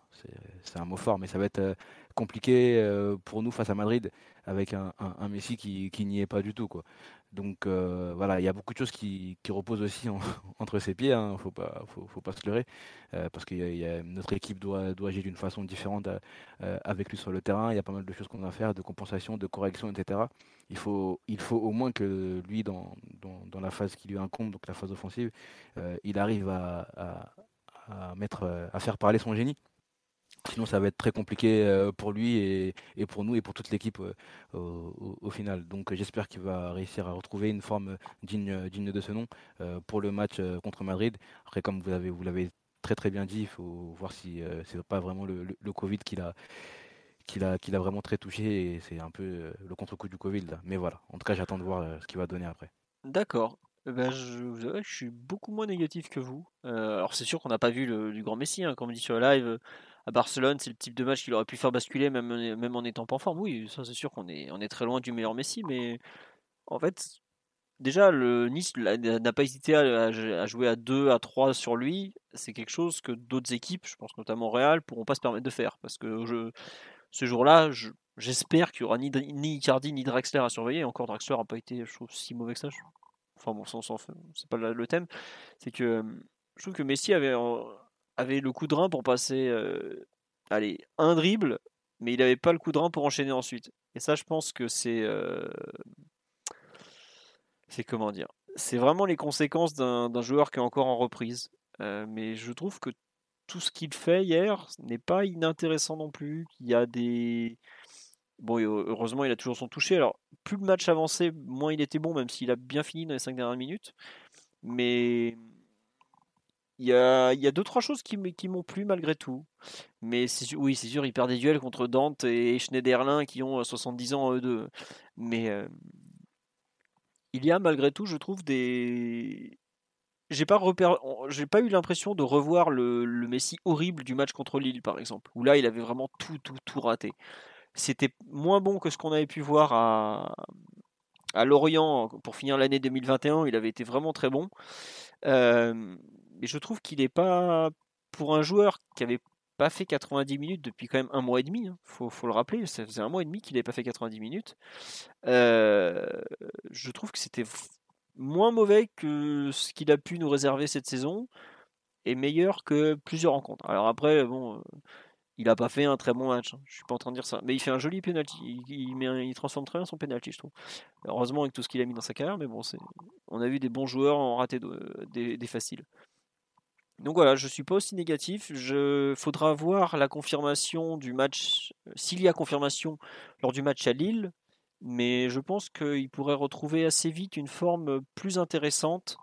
c'est un mot fort, mais ça va être compliqué pour nous face à Madrid avec un, un- Messi qui, qui n'y est pas du tout. Quoi. Donc euh, voilà, il y a beaucoup de choses qui, qui reposent aussi en- *laughs* entre ses pieds, hein, faut pas, faut, pas se leurrer, euh, parce que notre équipe doit, doit agir d'une façon différente euh, avec lui sur le terrain, il y a pas mal de choses qu'on a à faire, de compensation, de correction, etc. Il faut, il faut au moins que lui, dans, dans, la phase qui lui incombe, donc la phase offensive, il arrive à, à- mettre, à faire parler son génie. Sinon, ça va être très compliqué euh, pour lui et, et pour nous et pour toute l'équipe euh, au, final. Donc, euh, j'espère qu'il va réussir à retrouver une forme digne, digne de ce nom pour le match contre Madrid. Après, comme vous l'avez vous très très bien dit, il faut voir si c'est pas vraiment le, Covid qui l'a vraiment très touché et c'est un peu le contre-coup du Covid. Mais voilà, en tout cas, j'attends de voir ce qu'il va donner après. D'accord. Eh ben, je, je suis beaucoup moins négatif que vous. Alors c'est sûr qu'on n'a pas vu le, du grand Messi, hein, comme on dit sur le live. À Barcelone, c'est le type de match qu'il aurait pu faire basculer même, même en étant pas en forme. Oui, ça c'est sûr qu'on est, on est très loin du meilleur Messi, mais en fait, déjà, le Nice n'a pas hésité à, jouer à 2, à 3 sur lui. C'est quelque chose que d'autres équipes, je pense notamment Real, pourront pas se permettre de faire. Parce que ce jour-là, je- j'espère qu'il y aura ni, ni Icardi ni Draxler à surveiller. Encore Draxler n'a pas été, si mauvais que ça. Enfin bon, c'est pas le thème, c'est que je trouve que Messi avait, avait le coup de rein pour passer, allez, un dribble, mais il n'avait pas le coup de rein pour enchaîner ensuite. Et ça, je pense que c'est, c'est comment dire, c'est vraiment les conséquences d'un joueur qui est encore en reprise. mais je trouve que tout ce qu'il fait hier n'est pas inintéressant non plus. Il y a des Bon, heureusement, il a toujours son toucher. Alors, plus le match avançait, moins il était bon, même s'il a bien fini dans les 5 dernières minutes. Mais il y a, y a deux, trois choses qui, m'ont plu malgré tout. Mais oui, c'est sûr, il perd des duels contre Dante et Schneiderlin qui ont 70 ans eux deux. Mais euh, il y a malgré tout, je trouve, des. J'ai pas, j'ai pas eu l'impression de revoir le, le Messi horrible du match contre Lille, par exemple, où là il avait vraiment tout, tout, tout raté. C'était moins bon que ce qu'on avait pu voir à, à Lorient pour finir l'année 2021. Il avait été vraiment très bon. Euh, mais je trouve qu'il n'est pas, pour un joueur qui avait pas fait 90 minutes depuis quand même un mois et demi, hein, faut, le rappeler, ça faisait un mois et demi qu'il n'avait pas fait 90 minutes. Euh, je trouve que c'était moins mauvais que ce qu'il a pu nous réserver cette saison et meilleur que plusieurs rencontres. Alors après, bon, euh, il a pas fait un très bon match. Hein. Je suis pas en train de dire ça. Mais il fait un joli penalty. Il, transforme très bien son penalty, je trouve. Heureusement avec tout ce qu'il a mis dans sa carrière, mais bon, on a vu des bons joueurs en raté des, des, faciles. Donc voilà, je suis pas aussi négatif. Je faudra voir la confirmation du match, s'il y a confirmation lors du match à Lille. Mais je pense qu'il pourrait retrouver assez vite une forme plus intéressante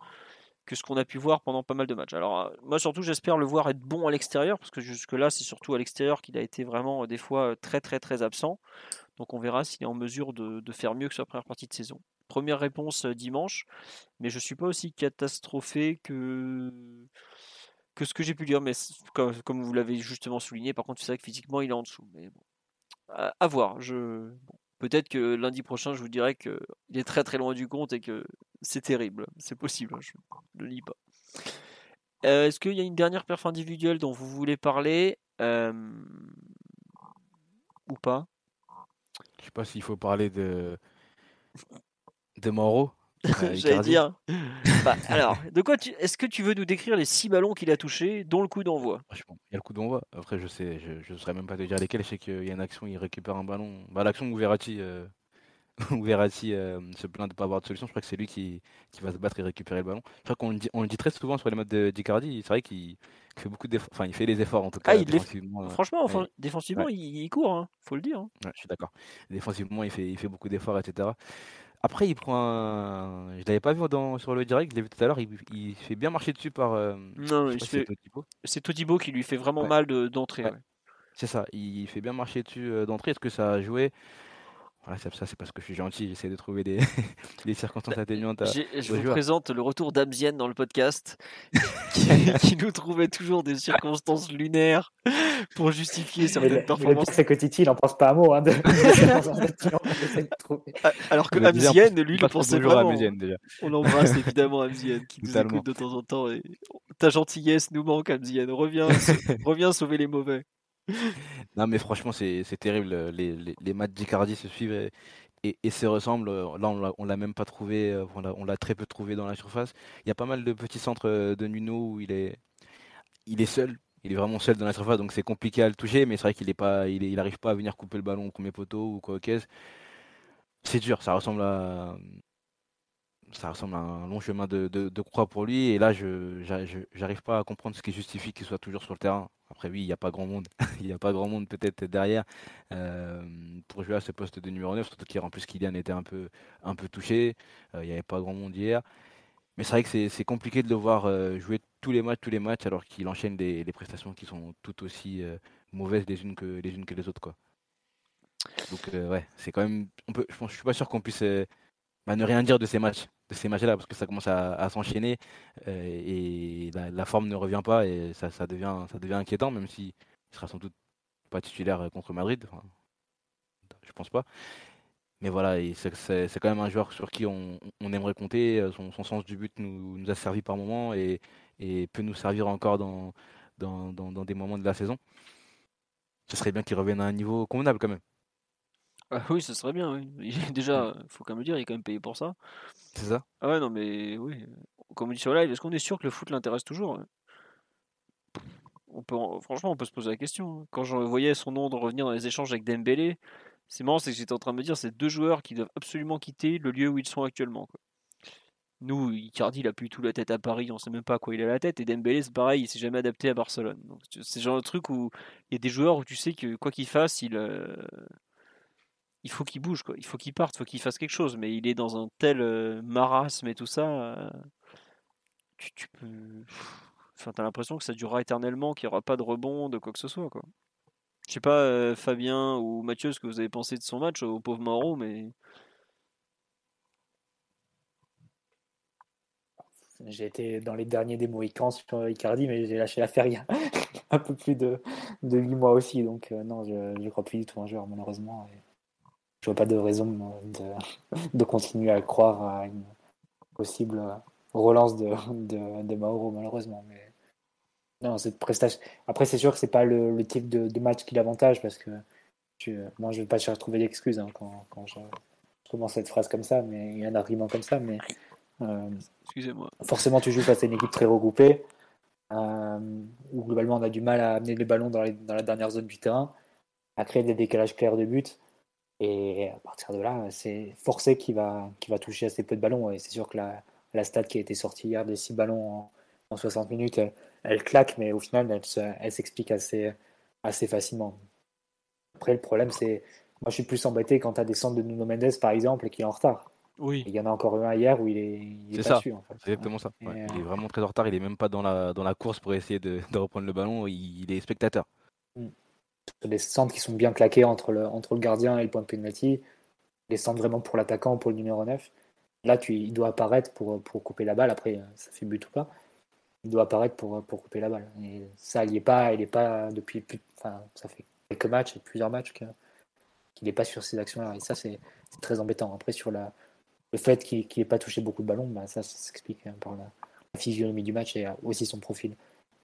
que ce qu'on a pu voir pendant pas mal de matchs. Alors euh, moi surtout j'espère le voir être bon à l'extérieur parce que jusque là c'est surtout à l'extérieur qu'il a été vraiment euh, des fois euh, très très très absent. Donc on verra s'il est en mesure de, faire mieux que sa première partie de saison. Première réponse dimanche, mais je suis pas aussi catastrophé que que ce que j'ai pu dire. Mais comme, vous l'avez justement souligné, par contre c'est vrai que physiquement il est en dessous. Mais bon, à, voir. Je Peut-être que lundi prochain, je vous dirai qu'il est très très loin du compte et que c'est terrible. C'est possible, hein, je ne le lis pas. Euh, est-ce qu'il y a une dernière perf individuelle dont vous voulez parler euh, Ou pas? Je sais pas s'il faut parler de, de. *laughs* J'allais dire. Bah, *laughs* alors, de quoi Est-ce que tu veux nous décrire les six ballons qu'il a touchés, dont le coup d'envoi? Il y a le coup d'envoi. Après, je sais, je ne saurais même pas te dire lesquels. Je sais qu'il y a une action, il récupère un ballon. Bah, l'action où Verratti, euh, *laughs* euh, se plaint de ne pas avoir de solution, je crois que c'est lui qui, qui, va se battre et récupérer le ballon. Je crois qu'on le dit, on le dit très souvent sur les modes d'Icardi. C'est vrai qu'il fait beaucoup d'efforts. Enfin, il fait des efforts en tout cas. Ah, défensivement, euh, Franchement, défensivement, il, court. Hein, faut le dire. Hein. je suis d'accord. Défensivement, il fait, il fait beaucoup d'efforts, etc. Après, il prend un. Je l'avais pas vu dans, sur le direct, je l'ai vu tout à l'heure. Il, fait bien marcher dessus par. Euh, non, c'est Todibo. qui lui fait vraiment mal d'entrée. C'est ça, il fait bien marcher dessus euh, d'entrée. Est-ce que ça a joué ça, c'est parce que je suis gentil, j'essaie de trouver des, *laughs* circonstances bah, atténuantes. je vous présente le retour d'Amzien dans le podcast, *laughs* qui, nous trouvait toujours des circonstances lunaires pour justifier certaines performances. C'est que Titi, il n'en pense pas un mot. Hein, *laughs* ah, Alors que Amzien, lui, il pensait vraiment. On embrasse évidemment Amzien, qui nous écoute de temps en temps. Et... Ta gentillesse nous manque, Amzien. Reviens, reviens sauver les mauvais non, mais franchement, c'est terrible. Les, matchs d'Icardi se suivent et, se ressemblent. Là, on l'a même pas trouvé, euh, on l'a très peu trouvé dans la surface. Il y a pas mal de petits centres euh, de Nuno où il est, seul. Il est vraiment seul dans la surface, donc c'est compliqué à le toucher. Mais c'est vrai qu'il est pas, il, pas à venir couper le ballon au premier poteau ou quoi que C'est dur, ça ressemble à, un long chemin de, croix pour lui. Et là, je n'arrive pas à comprendre ce qui justifie qu'il soit toujours sur le terrain. Après, oui, il n'y a pas grand monde. *laughs* il n'y a pas grand monde peut-être derrière euh, pour jouer à ce poste de numéro 9. Surtout qu'hier, en plus, Kylian était un peu, un peu touché. Euh, il n'y avait pas grand monde hier. Mais c'est vrai que c'est compliqué de le voir euh, jouer tous les matchs, tous les matchs, alors qu'il enchaîne des, prestations qui sont tout aussi mauvaises les unes que les unes que les autres, quoi. Donc ouais, c'est quand même. On peut, je, je suis pas sûr qu'on puisse bah, ne rien dire de ces matchs de ces matchs-là parce que ça commence à, s'enchaîner euh, et la, forme ne revient pas et ça, devient, ça devient inquiétant, même s'il ne sera sans doute pas titulaire contre Madrid. Enfin, je pense pas. Mais voilà, c'est quand même un joueur sur qui on, aimerait compter. Son, sens du but nous, a servi par moments et, peut nous servir encore dans, dans, dans des moments de la saison. Ce serait bien qu'il revienne à un niveau convenable quand même. Ah oui, ce serait bien, oui. *laughs* Déjà, faut quand même le dire, il est quand même payé pour ça. C'est ça Ah ouais, non, mais oui. Comme on dit sur live, est-ce qu'on est sûr que le foot l'intéresse toujours hein? On peut, en- Franchement, on peut se poser la question. hein. Quand je voyais son nom de revenir dans les échanges avec Dembélé, c'est marrant, c'est que j'étais en train de me dire, c'est deux joueurs qui doivent absolument quitter le lieu où ils sont actuellement. quoi. Nous, Icardi, il a plus tout la tête à Paris, on sait même pas à quoi il a la tête. Et Dembélé, c'est pareil, il s'est jamais adapté à Barcelone. Donc, c'est le genre de truc où il y a des joueurs où tu sais que quoi qu'il fasse, il, euh, il faut qu'il bouge, quoi. Il faut qu'il parte, il faut qu'il fasse quelque chose. Mais il est dans un tel euh, marasme et tout ça. euh, tu, tu peux. Enfin, t'as l'impression que ça durera éternellement, qu'il n'y aura pas de rebond, de quoi que ce soit, quoi. Je sais pas, euh, Fabien ou Mathieu, ce que vous avez pensé de son match au pauvre Mauro, mais. J'ai été dans les derniers des Mohicans sur Icardi, mais j'ai lâché l'affaire il y a *laughs* un peu plus de, de 8 mois aussi. Donc, non, je ne crois plus du tout un joueur, malheureusement. Je vois pas de raison de, de continuer à croire à une possible relance de, de, de Mauro, malheureusement. Mais non, cette prestation. Après, c'est sûr que c'est pas le, le type de, de match qui l'avantage parce que tu, moi, je vais pas chercher à trouver d'excuses hein, quand, quand je, je commence cette phrase comme ça, mais il y a un argument comme ça. Mais euh, Excusez-moi. forcément, tu joues face à une équipe très regroupée euh, où globalement on a du mal à amener les ballons dans, les- dans la dernière zone du terrain, à créer des décalages clairs de but. Et à partir de là, c'est forcé qu'il va, qu'il va toucher assez peu de ballons. Et c'est sûr que la, la stat qui a été sortie hier de 6 ballons en, en 60 minutes, elle, elle claque, mais au final, elle, se- elle s'explique assez, assez facilement. Après, le problème, c'est. Moi, je suis plus embêté quand tu as des centres de Nuno Mendes, par exemple, et qu'il est en retard. Oui. Il y en a encore eu un hier où il est, il est C'est pas ça. dessus, en fait. C'est exactement ça. Ouais. euh, Il est vraiment très en retard, il est même pas dans la, dans la course pour essayer de, de reprendre le ballon, il, il est spectateur. Sur des centres qui sont bien claqués entre le, entre le gardien et le point de penalty, des centres vraiment pour l'attaquant, pour le numéro 9. Là, tu, il doit apparaître pour, pour couper la balle. Après, ça fait but ou pas. Il doit apparaître pour, pour couper la balle. Et ça, il n'est pas, il est pas depuis plus, enfin, ça fait quelques matchs et plusieurs matchs qu'il n'est pas sur ces actions-là. Et ça, c'est très embêtant. Après, sur la, le fait qu'il n'ait pas touché beaucoup de ballons, bah, ça, ça s'explique hein, par la, la physionomie du match et euh, aussi son profil.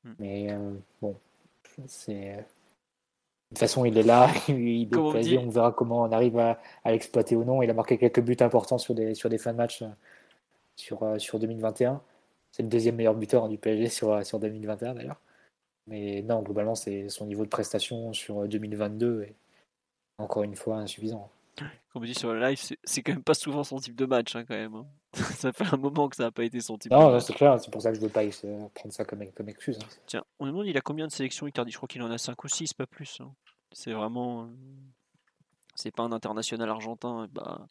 Hmm. Mais euh, bon, c'est. De toute façon, il est là, *laughs* il est on verra comment on arrive à, à l'exploiter ou non. Il a marqué quelques buts importants sur des, sur des fins de match euh, sur, euh, sur 2021. C'est le deuxième meilleur buteur hein, du PSG *laughs* sur, euh, sur 2021 d'ailleurs. Mais non, globalement, c'est son niveau de prestation sur euh, 2022 est encore une fois insuffisant. Comme on dit sur le live, c'est- quand même pas souvent son type de match, hein, quand même. hein. *laughs* ça fait un moment que ça n'a pas été son type Non, de non, match. c'est clair, c'est pour ça que je veux pas prendre ça comme, comme excuse. Tiens, on me demande il a combien de sélections Icardi Je crois qu'il en a 5 ou 6, pas plus. hein. C'est vraiment. euh, C'est pas un international argentin. et Bah,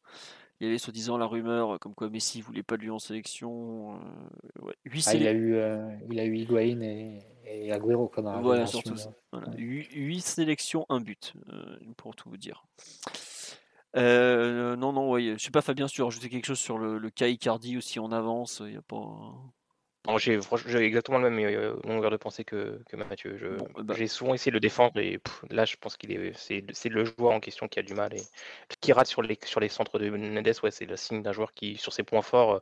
il y avait soi-disant la rumeur euh, comme quoi Messi voulait pas de lui en sélection. euh, ouais, 8 Ah, il, a eu, euh, il a eu Higuain et, et Agüero dans la Voilà, surtout ça. Voilà. ouais. 8, sélections, un but, euh, pour tout vous dire. Non, non, ouais, je sais pas, Fabien, si tu veux rajouter quelque chose sur le, le cas Icardi ou si on avance, il y a pas. J'ai exactement le même euh, longueur de pensée que, que Mathieu. Bon, bah. J'ai souvent essayé de le défendre et pff, là, je pense qu'il est, c'est, c'est le joueur en question qui a du mal et qui rate sur les, sur les centres de Mendes. Ouais, c'est le signe d'un joueur qui, sur ses points forts, euh,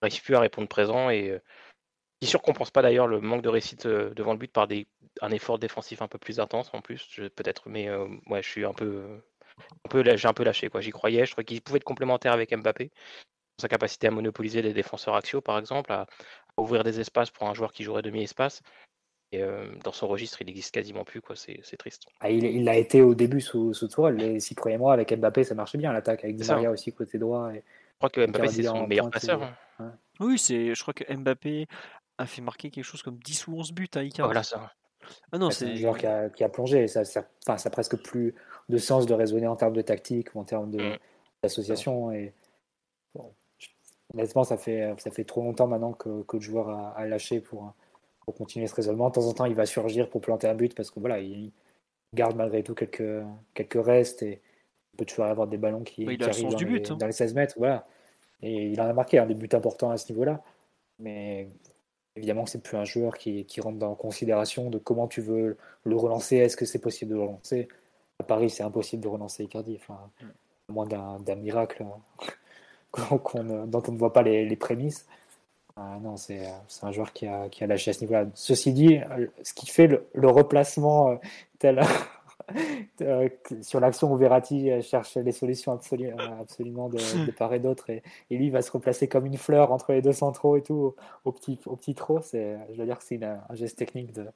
n'arrive plus à répondre présent et euh, qui surcompense pas d'ailleurs le manque de réussite euh, devant le but par des, un effort défensif un peu plus intense en plus, peut-être. Mais euh, ouais, je suis un peu, euh, un peu, j'ai un peu lâché quoi. J'y croyais, je crois qu'il pouvait être complémentaire avec Mbappé sa capacité à monopoliser les défenseurs axiaux, par exemple, à ouvrir des espaces pour un joueur qui jouerait demi-espace. Et euh, dans son registre, il n'existe quasiment plus, quoi. C'est c'est triste. Ah, il il l'a été au début sous, sous Tourelle. Les six premiers mois avec Mbappé, ça marchait bien l'attaque, avec Di. Maria aussi côté droit. Et... Je crois que Mbappé, c'est son meilleur passeur. et- hein. Oui, c'est, je crois que Mbappé a fait marquer quelque chose comme 10 ou 11 buts à Icardi. Voilà ça. Ah non, c'est un joueur qui a, qui a plongé. et Ça, ça, enfin, ça a presque plus de sens de raisonner en termes de tactique ou en termes de- Mm. d'association. Et bon, je- honnêtement, ça fait, ça fait trop longtemps maintenant que, que le joueur a, a lâché pour, pour continuer ce raisonnement. De temps en temps, il va surgir pour planter un but parce que voilà, il garde malgré tout quelques, quelques restes et il peut toujours avoir des ballons qui, il qui arrivent sens dans, du les, but, hein. dans les 16 mètres. Voilà. Et il en a marqué hein, des buts importants à ce niveau-là. Mais évidemment c'est plus un joueur qui, qui rentre dans considération de comment tu veux le relancer. Est-ce que c'est possible de le relancer? À Paris, c'est impossible de relancer Icardi. Enfin, à moins d'un miracle qu'on- qu'on dont on ne voit pas les, prémices. Ah non, c'est c'est un joueur qui a, qui a lâché à ce niveau-là. Ceci dit, euh, ce qui fait le, le replacement euh, tel, *laughs* euh, sur l'action où Verratti euh, cherche les solutions absolu- euh, absolument de, part et d'autre. Et, lui va se replacer comme une fleur entre les deux centraux et tout, au, petit, au petit. C'est, je veux dire que c'est un geste technique de,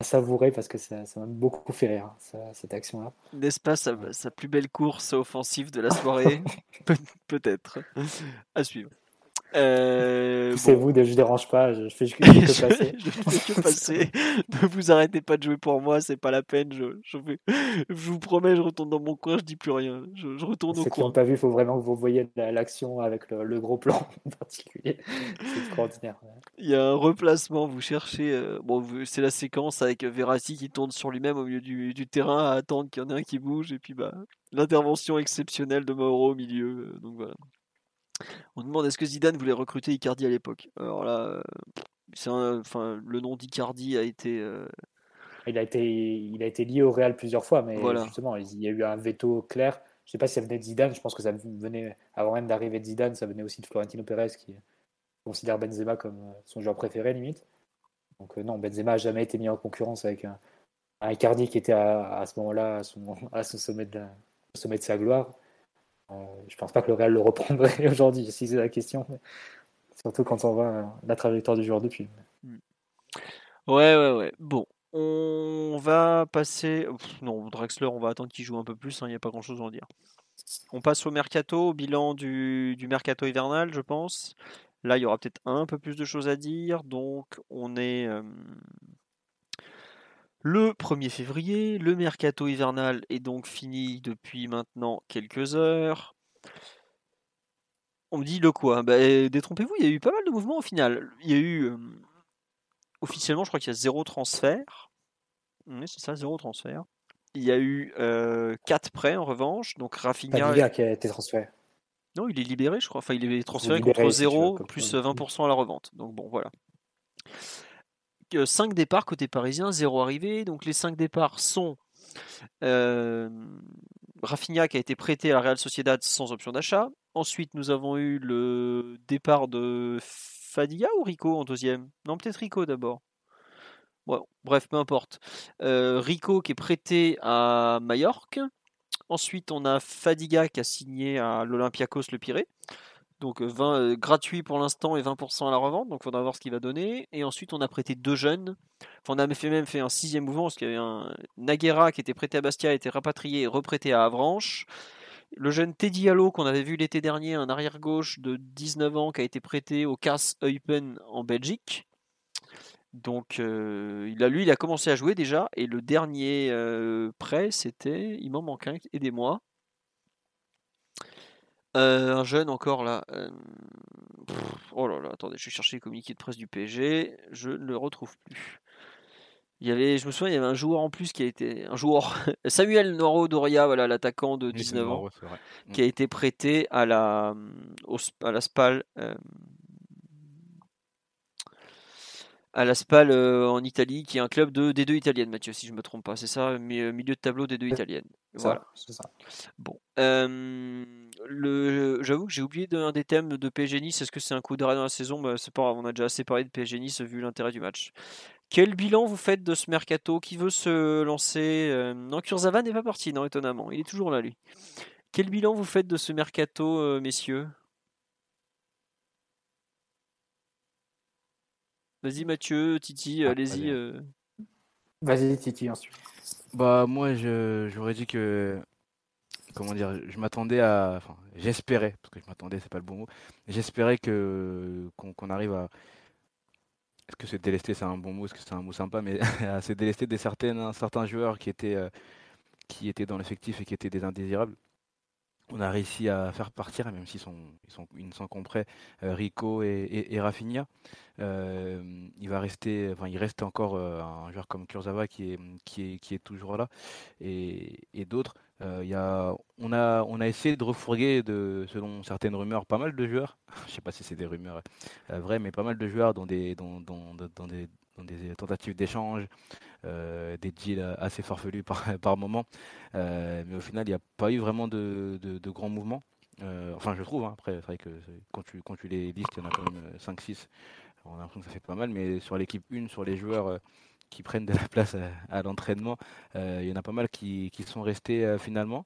à savourer parce que ça m'a beaucoup fait rire, ça- cette action-là. N'est-ce pas sa, sa plus belle course offensive de la *laughs* soirée? Pe- Peut-être. À suivre. Euh, C'est bon. vous, je dérange pas, je, fais que *laughs* passer. je fais que passer. Ne vous arrêtez pas de jouer pour moi, c'est pas la peine. Je, je, fais- je vous promets, je retourne dans mon coin, je dis plus rien. Je, je retourne au Ceux qui n'ont coin. pas vu, il faut vraiment que vous voyez la- l'action avec le, le gros plan *laughs* en particulier. C'est extraordinaire. Il y a un replacement, vous cherchez. euh, bon, c'est la séquence avec Verratti qui tourne sur lui-même au milieu du, du terrain à attendre qu'il y en ait un qui bouge. Et puis, bah, l'intervention exceptionnelle de Mauro au milieu. euh, donc voilà. On demande est-ce que Zidane voulait recruter Icardi à l'époque? Alors là, euh, c'est enfin, le nom d'Icardi a été. euh, Il a été, il a été lié au Real plusieurs fois, mais Voilà. justement, il y a eu un veto clair. Je sais pas si ça venait de Zidane, je pense que ça venait, avant même d'arriver de Zidane, ça venait aussi de Florentino Pérez qui considère Benzema comme euh, son joueur préféré limite. Donc non, Benzema a jamais été mis en concurrence avec un, un Icardi qui était à, à ce moment-là à son, *laughs* à son sommet, de la- au sommet de sa gloire. Euh, je pense pas que le Real le reprendrait *laughs* aujourd'hui, si c'est la question. Surtout quand on voit euh, la trajectoire du joueur depuis. Ouais, ouais, ouais. Bon, on va passer. Non, Draxler, on va attendre qu'il joue un peu plus. Il n'y a pas grand-chose à en dire. On passe au mercato, au bilan du, du mercato hivernal, je pense. Là, il y aura peut-être un peu plus de choses à dire. Donc, on est euh, le 1er février. Le mercato hivernal est donc fini depuis maintenant quelques heures. On me dit le quoi? Ben, Détrompez-vous, il y a eu pas mal de mouvements au final. Il y a eu. euh, officiellement, je crois qu'il y a zéro transfert. Oui, c'est ça, zéro transfert. Il y a eu 4 prêts en revanche. Donc Rafinha. Qui a été transféré. Non, il est libéré, je crois. Enfin, il est transféré libéré, contre si tu veux, 0 comme plus ça. 20% à la revente. Donc bon, voilà. 5 départs côté parisien, 0 arrivé. Donc les 5 départs sont euh, Rafinha qui a été prêté à la Real Sociedad sans option d'achat. Ensuite, nous avons eu le départ de Fadiga ou Rico en deuxième? Non, peut-être Rico d'abord. Bref, peu importe. Euh, Rico qui est prêté à Majorque. Ensuite, on a Fadiga qui a signé à l'Olympiakos Le Pirée. Donc euh, 20, euh, gratuit pour l'instant et 20% à la revente. Donc il faudra voir ce qu'il va donner. Et ensuite, on a prêté deux jeunes. Enfin, on a fait même fait un sixième mouvement parce qu'il y avait un Naguera qui était prêté à Bastia, été rapatrié et reprêté à Avranches. Le jeune Teddy Allo qu'on avait vu l'été dernier, un arrière gauche de 19 ans qui a été prêté au Cas Eupen en Belgique. Donc euh, il a, lui, il a commencé à jouer déjà. Et le dernier euh, prêt, c'était, il m'en manque un, aidez-moi. Euh, un jeune encore là. euh, pff, oh là là, attendez, je vais chercher les communiqués de presse du PSG. Je ne le retrouve plus. Il y avait, je me souviens, il y avait un joueur en plus qui a été un joueur *laughs* Samuel Noro Doria, voilà l'attaquant de Oui, c'est 19 ans, qui a été prêté à la au Sp- à la Spal euh, à la Spal euh, en Italie, qui est un club de D2 italienne, Mathieu, si je me trompe pas, c'est ça, euh, milieu de tableau D2 italienne. Voilà. c'est ça. Bon, euh, le, j'avoue que j'ai oublié de- un des thèmes de PSG Nice. Est-ce que c'est un coup d'arrêt dans la saison? Bah, C'est pas grave, on a déjà assez parlé de PSG Nice vu l'intérêt du match. Quel bilan vous faites de ce mercato? Qui veut se lancer? Euh, Non, Kurzawa n'est pas parti, non, étonnamment. Il est toujours là, lui. Quel bilan vous faites de ce mercato, euh, messieurs? Vas-y, Mathieu, Titi, Ah, allez-y. allez. euh. Vas-y, Titi, ensuite. Bah moi je j'aurais dit que comment dire je m'attendais à enfin j'espérais parce que je m'attendais c'est pas le bon mot j'espérais que qu'on arrive à est-ce que se délester c'est un bon mot est-ce que c'est un mot sympa mais *laughs* à se délester des certaines certains joueurs qui étaient euh, qui étaient dans l'effectif et qui étaient des indésirables on a réussi à faire partir même s'ils sont ils sont ils ne euh, Rico et, Rafinha Euh, il va rester reste encore euh, un joueur comme Kurzawa qui est toujours là et, d'autres. On, a, essayé de refourguer, selon certaines rumeurs, pas mal de joueurs. *laughs* Je sais pas si c'est des rumeurs vraies, mais pas mal de joueurs dans des, dans des tentatives d'échange, euh, des deals assez farfelus par, *laughs* par moment. Euh, mais au final, il n'y a pas eu vraiment de, de, de grands mouvements. Euh, enfin, je trouve. hein. Après, c'est vrai que quand tu, quand tu les listes, il y en a quand même 5-6. On a l'impression que ça fait pas mal, mais sur l'équipe 1, sur les joueurs qui prennent de la *laughs* place à, l'entraînement. il y en a pas mal qui, qui sont restés finalement.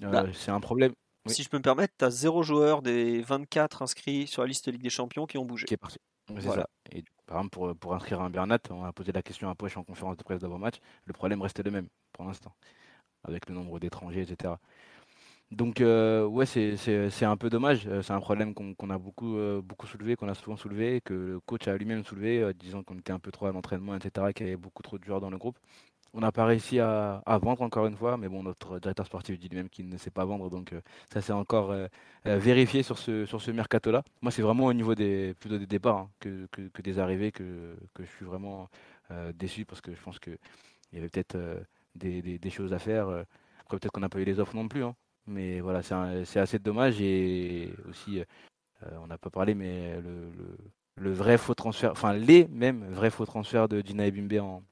Bah, c'est un problème. Si je peux me permettre, tu as zéro joueur des 24 inscrits sur la liste Ligue des Champions qui ont bougé. Qui est parti. C'est ça. Et par exemple, pour, pour inscrire un Bernat, on a posé la question à Poche en conférence de presse d'avant-match. Le problème restait le même pour l'instant, avec le nombre d'étrangers, etc. Donc, euh, ouais, c'est un peu dommage. Euh, c'est un problème qu'on a beaucoup, euh, beaucoup soulevé, qu'on a souvent soulevé, que le coach a lui-même soulevé, disant qu'on était un peu trop à l'entraînement, etc., qu'il y avait beaucoup trop de joueurs dans le groupe. On n'a pas réussi à, vendre encore une fois, mais bon, notre directeur sportif dit lui-même qu'il ne sait pas vendre, donc ça s'est encore vérifié sur ce, sur ce mercato-là. Moi, c'est vraiment au niveau des, plutôt des départs hein, que, des arrivées que, je suis vraiment déçu parce que je pense qu'il y avait peut-être des, choses à faire. Après, peut-être qu'on n'a pas eu les offres non plus. Hein. Mais voilà, c'est assez dommage. Et aussi, euh, on n'a pas parlé, mais le, le, vrai faux transfert, enfin les mêmes vrais faux transferts de Dina Bimbe en,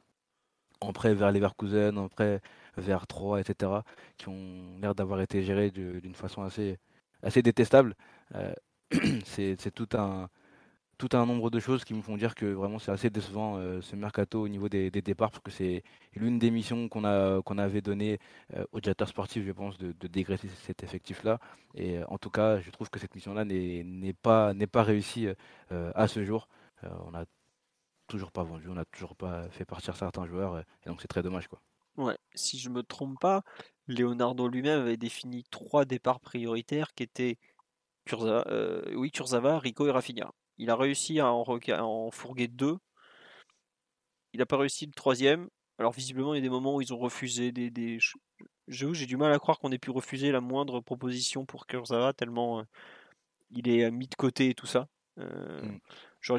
en prêt vers Leverkusen, en prêt vers 3, etc., qui ont l'air d'avoir été gérés d'une façon assez, assez détestable. Euh, *clears throat* c'est tout un, tout un nombre de choses qui me font dire que vraiment c'est assez décevant euh, ce mercato au niveau des, départs parce que c'est l'une des missions qu'on a avait donné euh, aux directeurs sportifs, je pense, de, dégraisser cet effectif-là. Et euh, en tout cas, je trouve que cette mission-là n'est pas pas réussie à ce jour. on n'a toujours pas vendu, on n'a toujours pas fait partir certains joueurs, et donc c'est très dommage, quoi. Ouais, si je me trompe pas, Leonardo lui-même avait défini trois départs prioritaires qui étaient Kurza, oui, Kurzawa, Rico et Rafinha. Il a réussi à en, fourguer deux. Il n'a pas réussi le troisième. Alors visiblement, il y a des moments où ils ont refusé des... des... J'ai du mal à croire qu'on ait pu refuser la moindre proposition pour Kurzawa, tellement euh, il est mis de côté et tout ça. Euh, mm. On,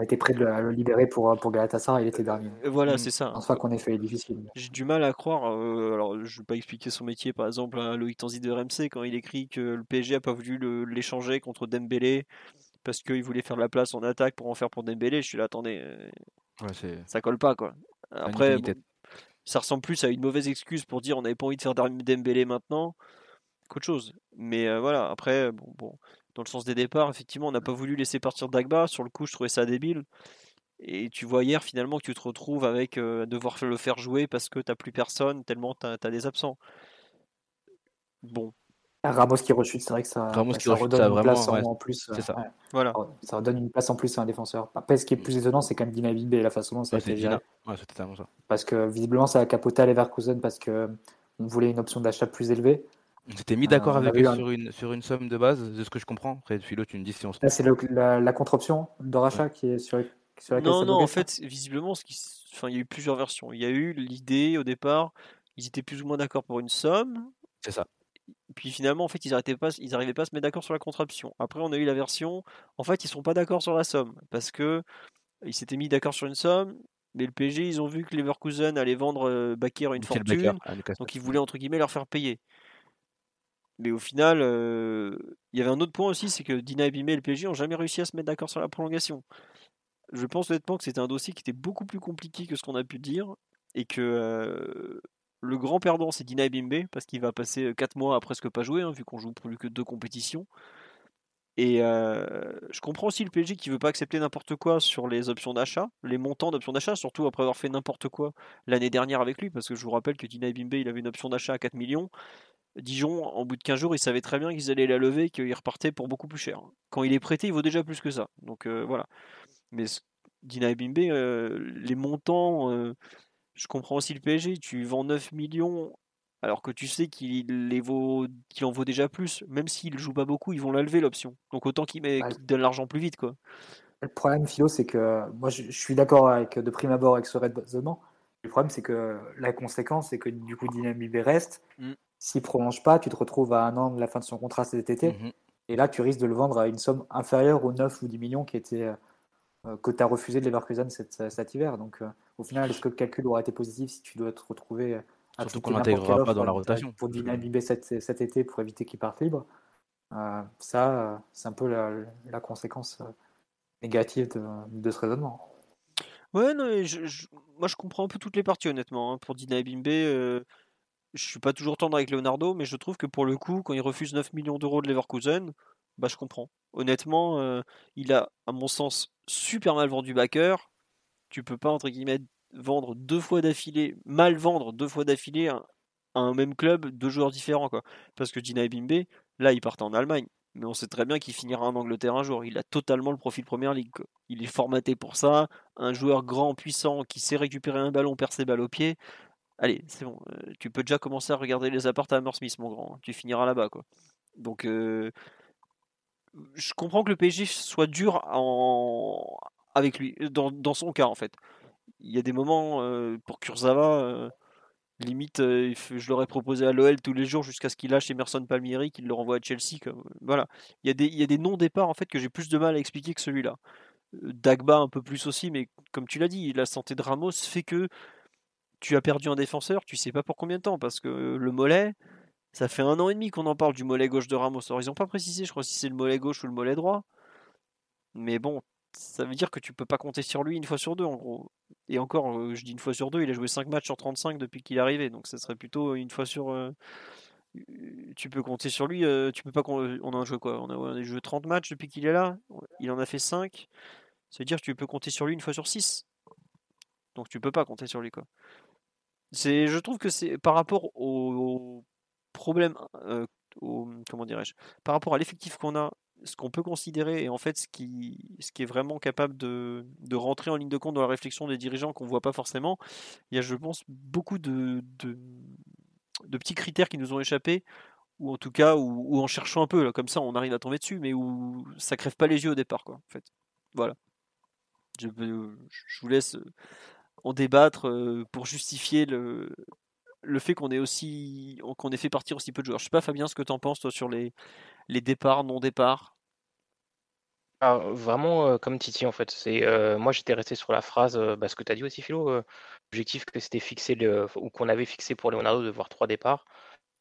était prêt, de le libérer pour, pour Galatasaray, il était dernier. Euh, voilà, mm. c'est ça. En qu'on ait fait difficile. J'ai du mal à croire, alors je ne vais pas expliquer son métier, par exemple, à Loïc Tanzi de RMC, quand il écrit que le PSG n'a pas voulu l'échanger contre Dembélé, parce qu'il voulait faire de la place en attaque pour en faire pour Dembélé. Je suis là, attendez, euh, ça colle pas quoi. Après, ça ressemble plus à une mauvaise excuse pour dire on n'avait pas envie de faire Dembélé maintenant qu'autre chose. Mais euh, voilà, après, bon, bon, dans le sens des départs, effectivement, on n'a pas voulu laisser partir Dagba. Sur le coup, je trouvais ça débile. Et tu vois hier finalement que tu te retrouves avec euh, devoir le faire jouer parce que tu t'as plus personne tellement tu as des absents. Bon, Ramos qui rechute, c'est vrai que ça, Ramos qui redonne une place en, plus. C'est ça. Voilà. Ça redonne une place en plus à un défenseur. Après, ce qui est plus étonnant, c'est quand même Dina et la façon dont ça a été géré. Parce que visiblement, ça a capoté à Leverkusen parce qu'on voulait une option d'achat plus élevée. On s'était mis d'accord euh, avec eux sur, une, sur une somme de base, de ce que je comprends. Après, Philo, tu me dis si on se. c'est la, contre-option de rachat qui est sur, sur laquelle Non, non, en fait, visiblement, ce qui... enfin, il y a eu plusieurs versions. Il y a eu l'idée au départ, ils étaient plus ou moins d'accord pour une somme. C'est ça puis finalement, en fait, ils n'arrivaient pas, ils arrivaient pas à se mettre d'accord sur la contraption. Après, on a eu la version, en fait, ils sont pas d'accord sur la somme parce que ils s'étaient mis d'accord sur une somme, mais le PSG, ils ont vu que Leverkusen allait vendre euh, Bakir une fortune, donc ils voulaient entre guillemets leur faire payer. Mais au final, euh, il y avait un autre point aussi, c'est que Dina Ebime et le PSG n'ont jamais réussi à se mettre d'accord sur la prolongation. Je pense honnêtement que c'était un dossier qui était beaucoup plus compliqué que ce qu'on a pu dire et que euh, le grand perdant, c'est Dina Bimbe, parce qu'il va passer 4 mois à presque pas jouer, hein, vu qu'on joue plus que deux compétitions. Et je comprends aussi le PSG qui veut pas accepter n'importe quoi sur les options d'achat, les montants d'options d'achat, surtout après avoir fait n'importe quoi l'année dernière avec lui, parce que je vous rappelle que Dina Bimbe, il avait une option d'achat à 4 millions. Dijon, en bout de 15 jours, il savait très bien qu'ils allaient la lever et qu'il repartait pour beaucoup plus cher. Quand il est prêté, il vaut déjà plus que ça. Donc voilà. Mais Dina Bimbe, les montants je comprends aussi le PSG. Tu vends 9 millions alors que tu sais qu'il les vaut, qu'il en vaut déjà plus. Même s'il joue pas beaucoup, ils vont la lever l'option. Donc autant qu'il met, donne l'argent plus vite, quoi. Le problème, Philo, c'est que moi, je, suis d'accord avec de prime abord avec ce raisonnement. Le problème, c'est que la conséquence, c'est que du coup, Dynamique reste. Mm. S'il prolonge pas, tu te retrouves à un an de la fin de son contrat cet été. Mm-hmm. Et là, tu risques de le vendre à une somme inférieure aux 9 ou 10 millions qui étaient euh, euh, que tu as refusé de Leverkusen cet, euh, cet hiver. Donc, euh, au final, est-ce que le calcul aura été positif si tu dois te retrouver à Surtout qu'on n'intégrera pas dans la rotation. Pour dynamiser cet, cet, été pour éviter qu'il parte libre. ça, c'est un peu la, conséquence négative de, de, ce raisonnement. Ouais, non, je, moi je comprends un peu toutes les parties honnêtement. Hein. Pour Dina Bimbe, je suis pas toujours tendre avec Leonardo, mais je trouve que pour le coup, quand il refuse 9 millions d'euros de Leverkusen, bah je comprends. Honnêtement, il a, à mon sens, super mal vendu backer. Tu peux pas, entre guillemets, vendre deux fois d'affilée, mal vendre deux fois d'affilée à un même club, deux joueurs différents. Parce que Gina Bimbe, là, il partait en Allemagne. Mais on sait très bien qu'il finira en Angleterre un jour. Il a totalement le profil Première Ligue. Il est formaté pour ça. Un joueur grand, puissant, qui sait récupérer un ballon, percer ses balles au pied. Allez, c'est bon. Euh, tu peux déjà commencer à regarder les apparts à Smith, mon grand. Tu finiras là-bas. quoi. Donc, euh, je comprends que le PSG soit dur en... avec lui, dans, son cas, en fait. Il y a des moments, euh, pour Kurzawa, limite, je l'aurais proposé à l'OL tous les jours jusqu'à ce qu'il lâche Emerson Palmieri, qu'il le renvoie à Chelsea. Voilà. Il y a des, il des non-départs, en fait, que j'ai plus de mal à expliquer que celui-là. Dagba un peu plus aussi, mais comme tu l'as dit, la santé de Ramos fait que tu as perdu un défenseur, tu sais pas pour combien de temps, parce que le mollet, ça fait un an et demi qu'on en parle du mollet gauche de Ramos. Alors ils n'ont pas précisé, je crois, si c'est le mollet gauche ou le mollet droit. Mais bon, ça veut dire que tu peux pas compter sur lui une fois sur deux, en gros. Et encore, euh, je dis une fois sur deux, il a joué 5 matchs sur 35 depuis qu'il est arrivé, donc ça serait plutôt une fois sur. Euh, tu peux compter sur lui, euh, tu peux pas. On a joué quoi? On a, on a joué 30 matchs depuis qu'il est là, il en a fait 5. Ça veut dire que tu peux compter sur lui une fois sur 6. Donc tu peux pas compter sur lui, quoi. C'est, je trouve que c'est par rapport au, problème, comment dirais-je, par rapport à l'effectif qu'on a, ce qu'on peut considérer et en fait ce qui, ce qui est vraiment capable de, de, rentrer en ligne de compte dans la réflexion des dirigeants qu'on voit pas forcément, il y a je pense beaucoup de, de, de petits critères qui nous ont échappé ou en tout cas ou, en cherchant un peu comme ça on arrive à tomber dessus mais où ça crève pas les yeux au départ quoi en fait. Voilà. Je, je vous laisse en débattre pour justifier le, le fait qu'on ait aussi qu'on ait fait partir aussi peu de joueurs. Je sais pas Fabien ce que tu en penses toi sur les, les départs, non départs. Ah, vraiment comme Titi en fait. C'est moi j'étais resté sur la phrase bah, ce que tu as dit aussi Philo, l'objectif que c'était fixé ou qu'on avait fixé pour Leonardo de voir trois départs.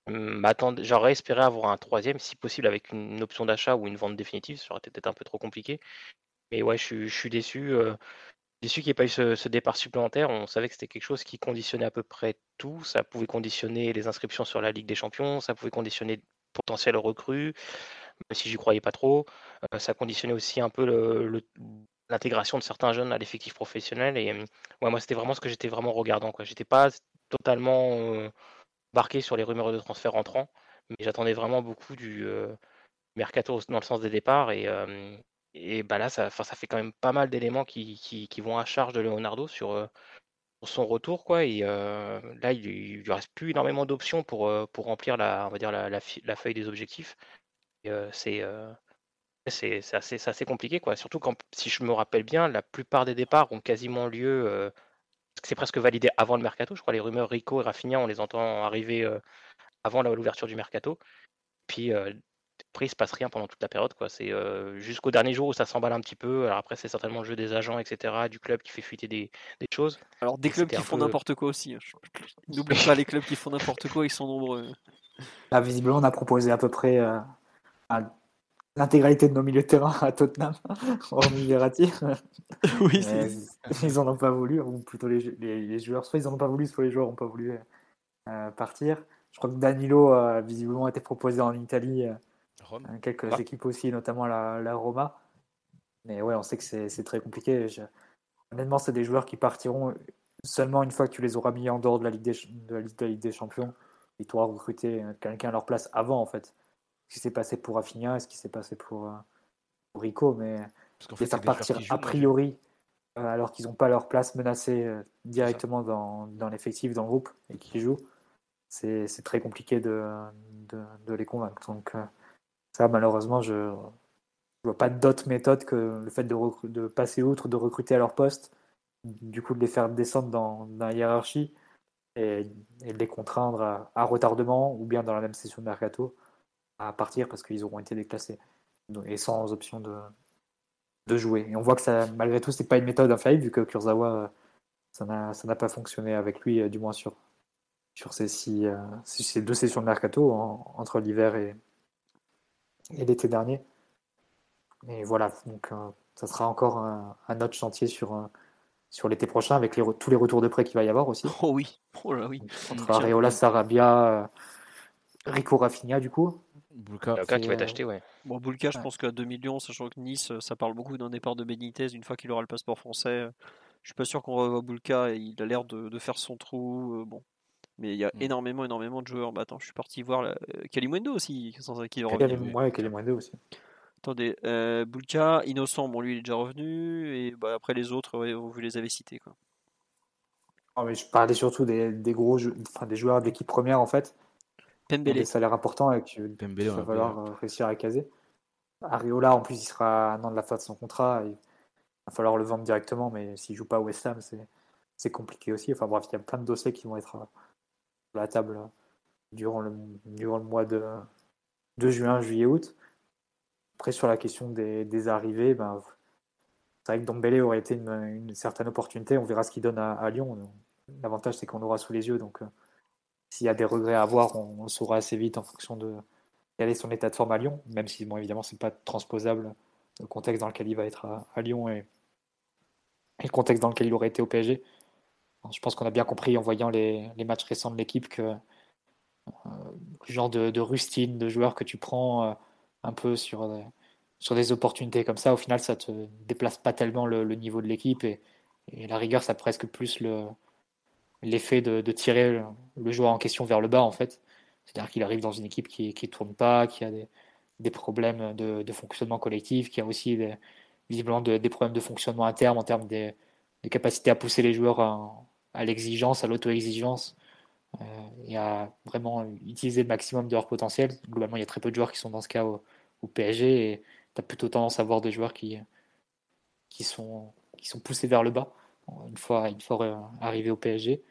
J'aurais espéré avoir un troisième, si possible avec une option d'achat ou une vente définitive, ça aurait été peut-être un peu trop compliqué. Mais ouais, je, je suis déçu. Déçu qu'il n'y ait pas eu ce, départ supplémentaire. On savait que c'était quelque chose qui conditionnait à peu près tout. Ça pouvait conditionner les inscriptions sur la Ligue des Champions, ça pouvait conditionner potentiel recrues, même si j'y croyais pas trop. Euh, ça conditionnait aussi un peu l'intégration de certains jeunes à l'effectif professionnel. Et moi, c'était vraiment ce que j'étais vraiment regardant. Je n'étais pas totalement euh, embarqué sur les rumeurs de transfert entrants, mais j'attendais vraiment beaucoup du euh, mercato dans le sens des départs. Et, et bah là, ça, ça fait quand même pas mal d'éléments qui, qui, vont à charge de Leonardo sur, son retour. Quoi. Et là, il ne lui reste plus énormément d'options pour, pour remplir la, on va dire la, feuille des objectifs. c'est c'est assez, assez, compliqué. Quoi. Surtout quand, si je me rappelle bien, la plupart des départs ont quasiment lieu. c'est presque validé avant le mercato. Je crois les rumeurs Rico et Rafinha, on les entend arriver avant l'ouverture du mercato. Puis après, il se passe rien pendant toute la période. quoi. C'est jusqu'au dernier jour où ça s'emballe un petit peu. Alors après, c'est certainement le jeu des agents, etc., du club qui fait fuiter des, choses. Alors des clubs qui font n'importe quoi aussi. Hein. *laughs* N'oublie pas les clubs qui font n'importe quoi, ils sont nombreux. Là, visiblement, on a proposé à peu près l'intégralité de nos milieux de terrain à Tottenham, *laughs* hormis Verratti. *laughs* oui, ils en ont pas voulu, ou plutôt les, les, joueurs, soit ils en ont pas voulu, soit les joueurs n'ont pas voulu partir. Je crois que Danilo a visiblement été proposé en Italie euh, quelques ah. équipes aussi, notamment la, Roma. Mais ouais, on sait que c'est très compliqué. Honnêtement, c'est des joueurs qui partiront seulement une fois que tu les auras mis en dehors de la Ligue des, de la, Ligue des Champions. Et tu auras recruté quelqu'un à leur place avant, en fait. Ce qui s'est passé pour Rafinha, ce qui s'est passé pour, euh, Rico, mais les faire partir a priori, euh, alors qu'ils n'ont pas leur place menacée directement dans, dans l'effectif, dans le groupe, et qui jouent, c'est très compliqué de, de, de, les convaincre. Donc, ça, malheureusement, je ne vois pas d'autre méthode que le fait de, passer outre, de recruter à leur poste, du coup de les faire descendre dans, la hiérarchie et, de les contraindre à, retardement ou bien dans la même session de mercato à partir parce qu'ils auront été déclassés et sans option de, jouer. Et on voit que ça, malgré tout, c'est pas une méthode infaillible vu que Kurzawa, ça n'a pas fonctionné avec lui, du moins sur, ces, six, euh, ces deux sessions de mercato entre l'hiver et, et l'été dernier. Et voilà, donc euh, ça sera encore un, autre chantier sur, euh, sur l'été prochain avec les, tous les retours de prêt qu'il va y avoir aussi. *laughs* Oh oui, oh là oui. Entre Areola, Sarabia, euh, Rico Rafinha du coup. Bulka qui va être acheté, ouais. Bon, Bulka, je pense qu'à 2 millions, sachant que Nice, ça parle beaucoup d'un départ de Benitez une fois qu'il aura le passeport français. Je suis pas sûr qu'on revoit Bulka. Il a l'air de, faire son trou. bon. Mais il y a mm. énormément, énormément de joueurs. Bah, attends, je suis parti voir la... Kalimwendo aussi, sans qui revenir. Ouais, Kalimwendo aussi. Attendez, euh, Bulka, Innocent, bon lui il est déjà revenu, et bah, après les autres, vous les avez cités. Quoi. Oh, mais je parlais surtout des, des gros enfin, des joueurs d'équipe première en fait. Pembele. Des salaires importants et qu'il va falloir euh, réussir à caser. Ariola, en plus, il sera un an de la fin de son contrat. Il va falloir le vendre directement, mais s'il joue pas au West Ham, c'est compliqué aussi. Enfin bref, il y a plein de dossiers qui vont être euh, la table durant le, durant le mois de, de juin, juillet, août. Après, sur la question des, arrivées, ben, c'est vrai que Dombele aurait été une, certaine opportunité. On verra ce qu'il donne à, Lyon. L'avantage, c'est qu'on l'aura sous les yeux. Donc, euh, s'il y a des regrets à avoir, on, saura assez vite en fonction de quel est son état de forme à Lyon. Même si, bon, évidemment, c'est pas transposable le contexte dans lequel il va être à, Lyon et, le contexte dans lequel il aurait été au PSG. Je pense qu'on a bien compris en voyant les, matchs récents de l'équipe que euh, le genre de, rustine, de joueurs que tu prends. Euh, un peu sur, des, sur des opportunités comme ça, au final, ça te déplace pas tellement le, niveau de l'équipe et, la rigueur, ça a presque plus le, l'effet de, tirer le, joueur en question vers le bas, en fait. C'est-à-dire qu'il arrive dans une équipe qui ne tourne pas, qui a des, des problèmes de, fonctionnement collectif, qui a aussi des, visiblement des problèmes de fonctionnement interne en termes des, capacités à pousser les joueurs à, à l'exigence, à l'auto-exigence. Euh, et à vraiment utiliser le maximum de leur potentiel. Globalement, il y a très peu de joueurs qui sont dans ce cas au, PSG et tu as plutôt tendance à voir des joueurs qui, qui, sont, qui sont poussés vers le bas une fois, une fois euh, arrivés au PSG.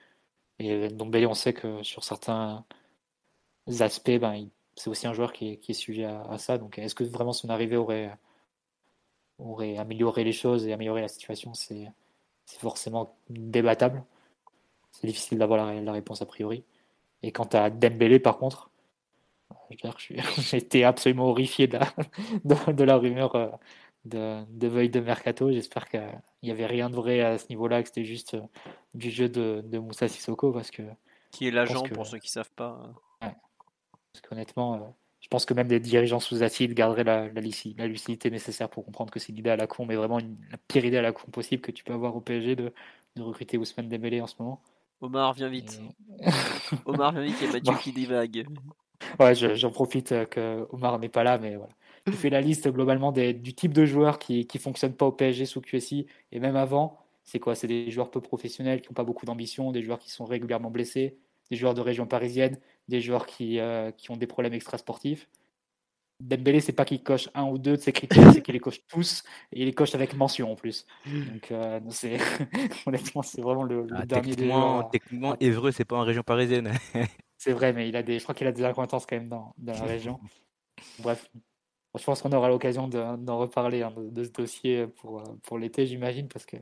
Et donc on sait que sur certains aspects, ben, c'est aussi un joueur qui est, qui est sujet à, ça. Donc est-ce que vraiment son arrivée aurait, aurait amélioré les choses et amélioré la situation? C'est forcément débattable c'est difficile d'avoir la, réponse a priori. Et quant à Dembélé, par contre, j'ai *laughs* été absolument horrifié de la, *laughs* de, la rumeur euh, de, de veille de Mercato. J'espère qu'il n'y avait rien de vrai à ce niveau-là, que c'était juste euh, du jeu de, de Moussa Sissoko. Parce que, Qui est l'agent, pour ceux qui ne savent pas. Hein. Parce qu'honnêtement, euh, je pense que même des dirigeants sous acide garderaient la, la, la, lucidité nécessaire pour comprendre que c'est l'idée à la con, mais vraiment la pire idée à la con possible que tu peux avoir au PSG de, de recruter Ousmane Dembélé en ce moment. Omar, viens vite. *laughs* Omar, viens vite, il y a Mathieu qui divague. *laughs* Ouais, j'en profite euh, que Omar n'est pas là, mais voilà. Je fais la liste globalement des, du type de joueurs qui ne fonctionnent pas au PSG sous QSI, et même avant, c'est quoi? C'est des joueurs peu professionnels qui n'ont pas beaucoup d'ambition, des joueurs qui sont régulièrement blessés, des joueurs de région parisienne, des joueurs qui, euh, qui ont des problèmes extrasportifs. Dembélé, c'est pas qu'il coche un ou deux de ses critères, c'est qu'il les coche tous et il les coche avec mention en plus. Donc, euh, c'est *laughs* honnêtement, c'est vraiment le, ah, dernier techniquement, techniquement, Évreux, c'est pas en région parisienne. *laughs* c'est vrai, mais il a des, je crois qu'il a des acquaintances quand même dans, dans la région. *laughs* Bref, je pense qu'on aura l'occasion d'en reparler hein, de, ce dossier pour, pour l'été, j'imagine, parce que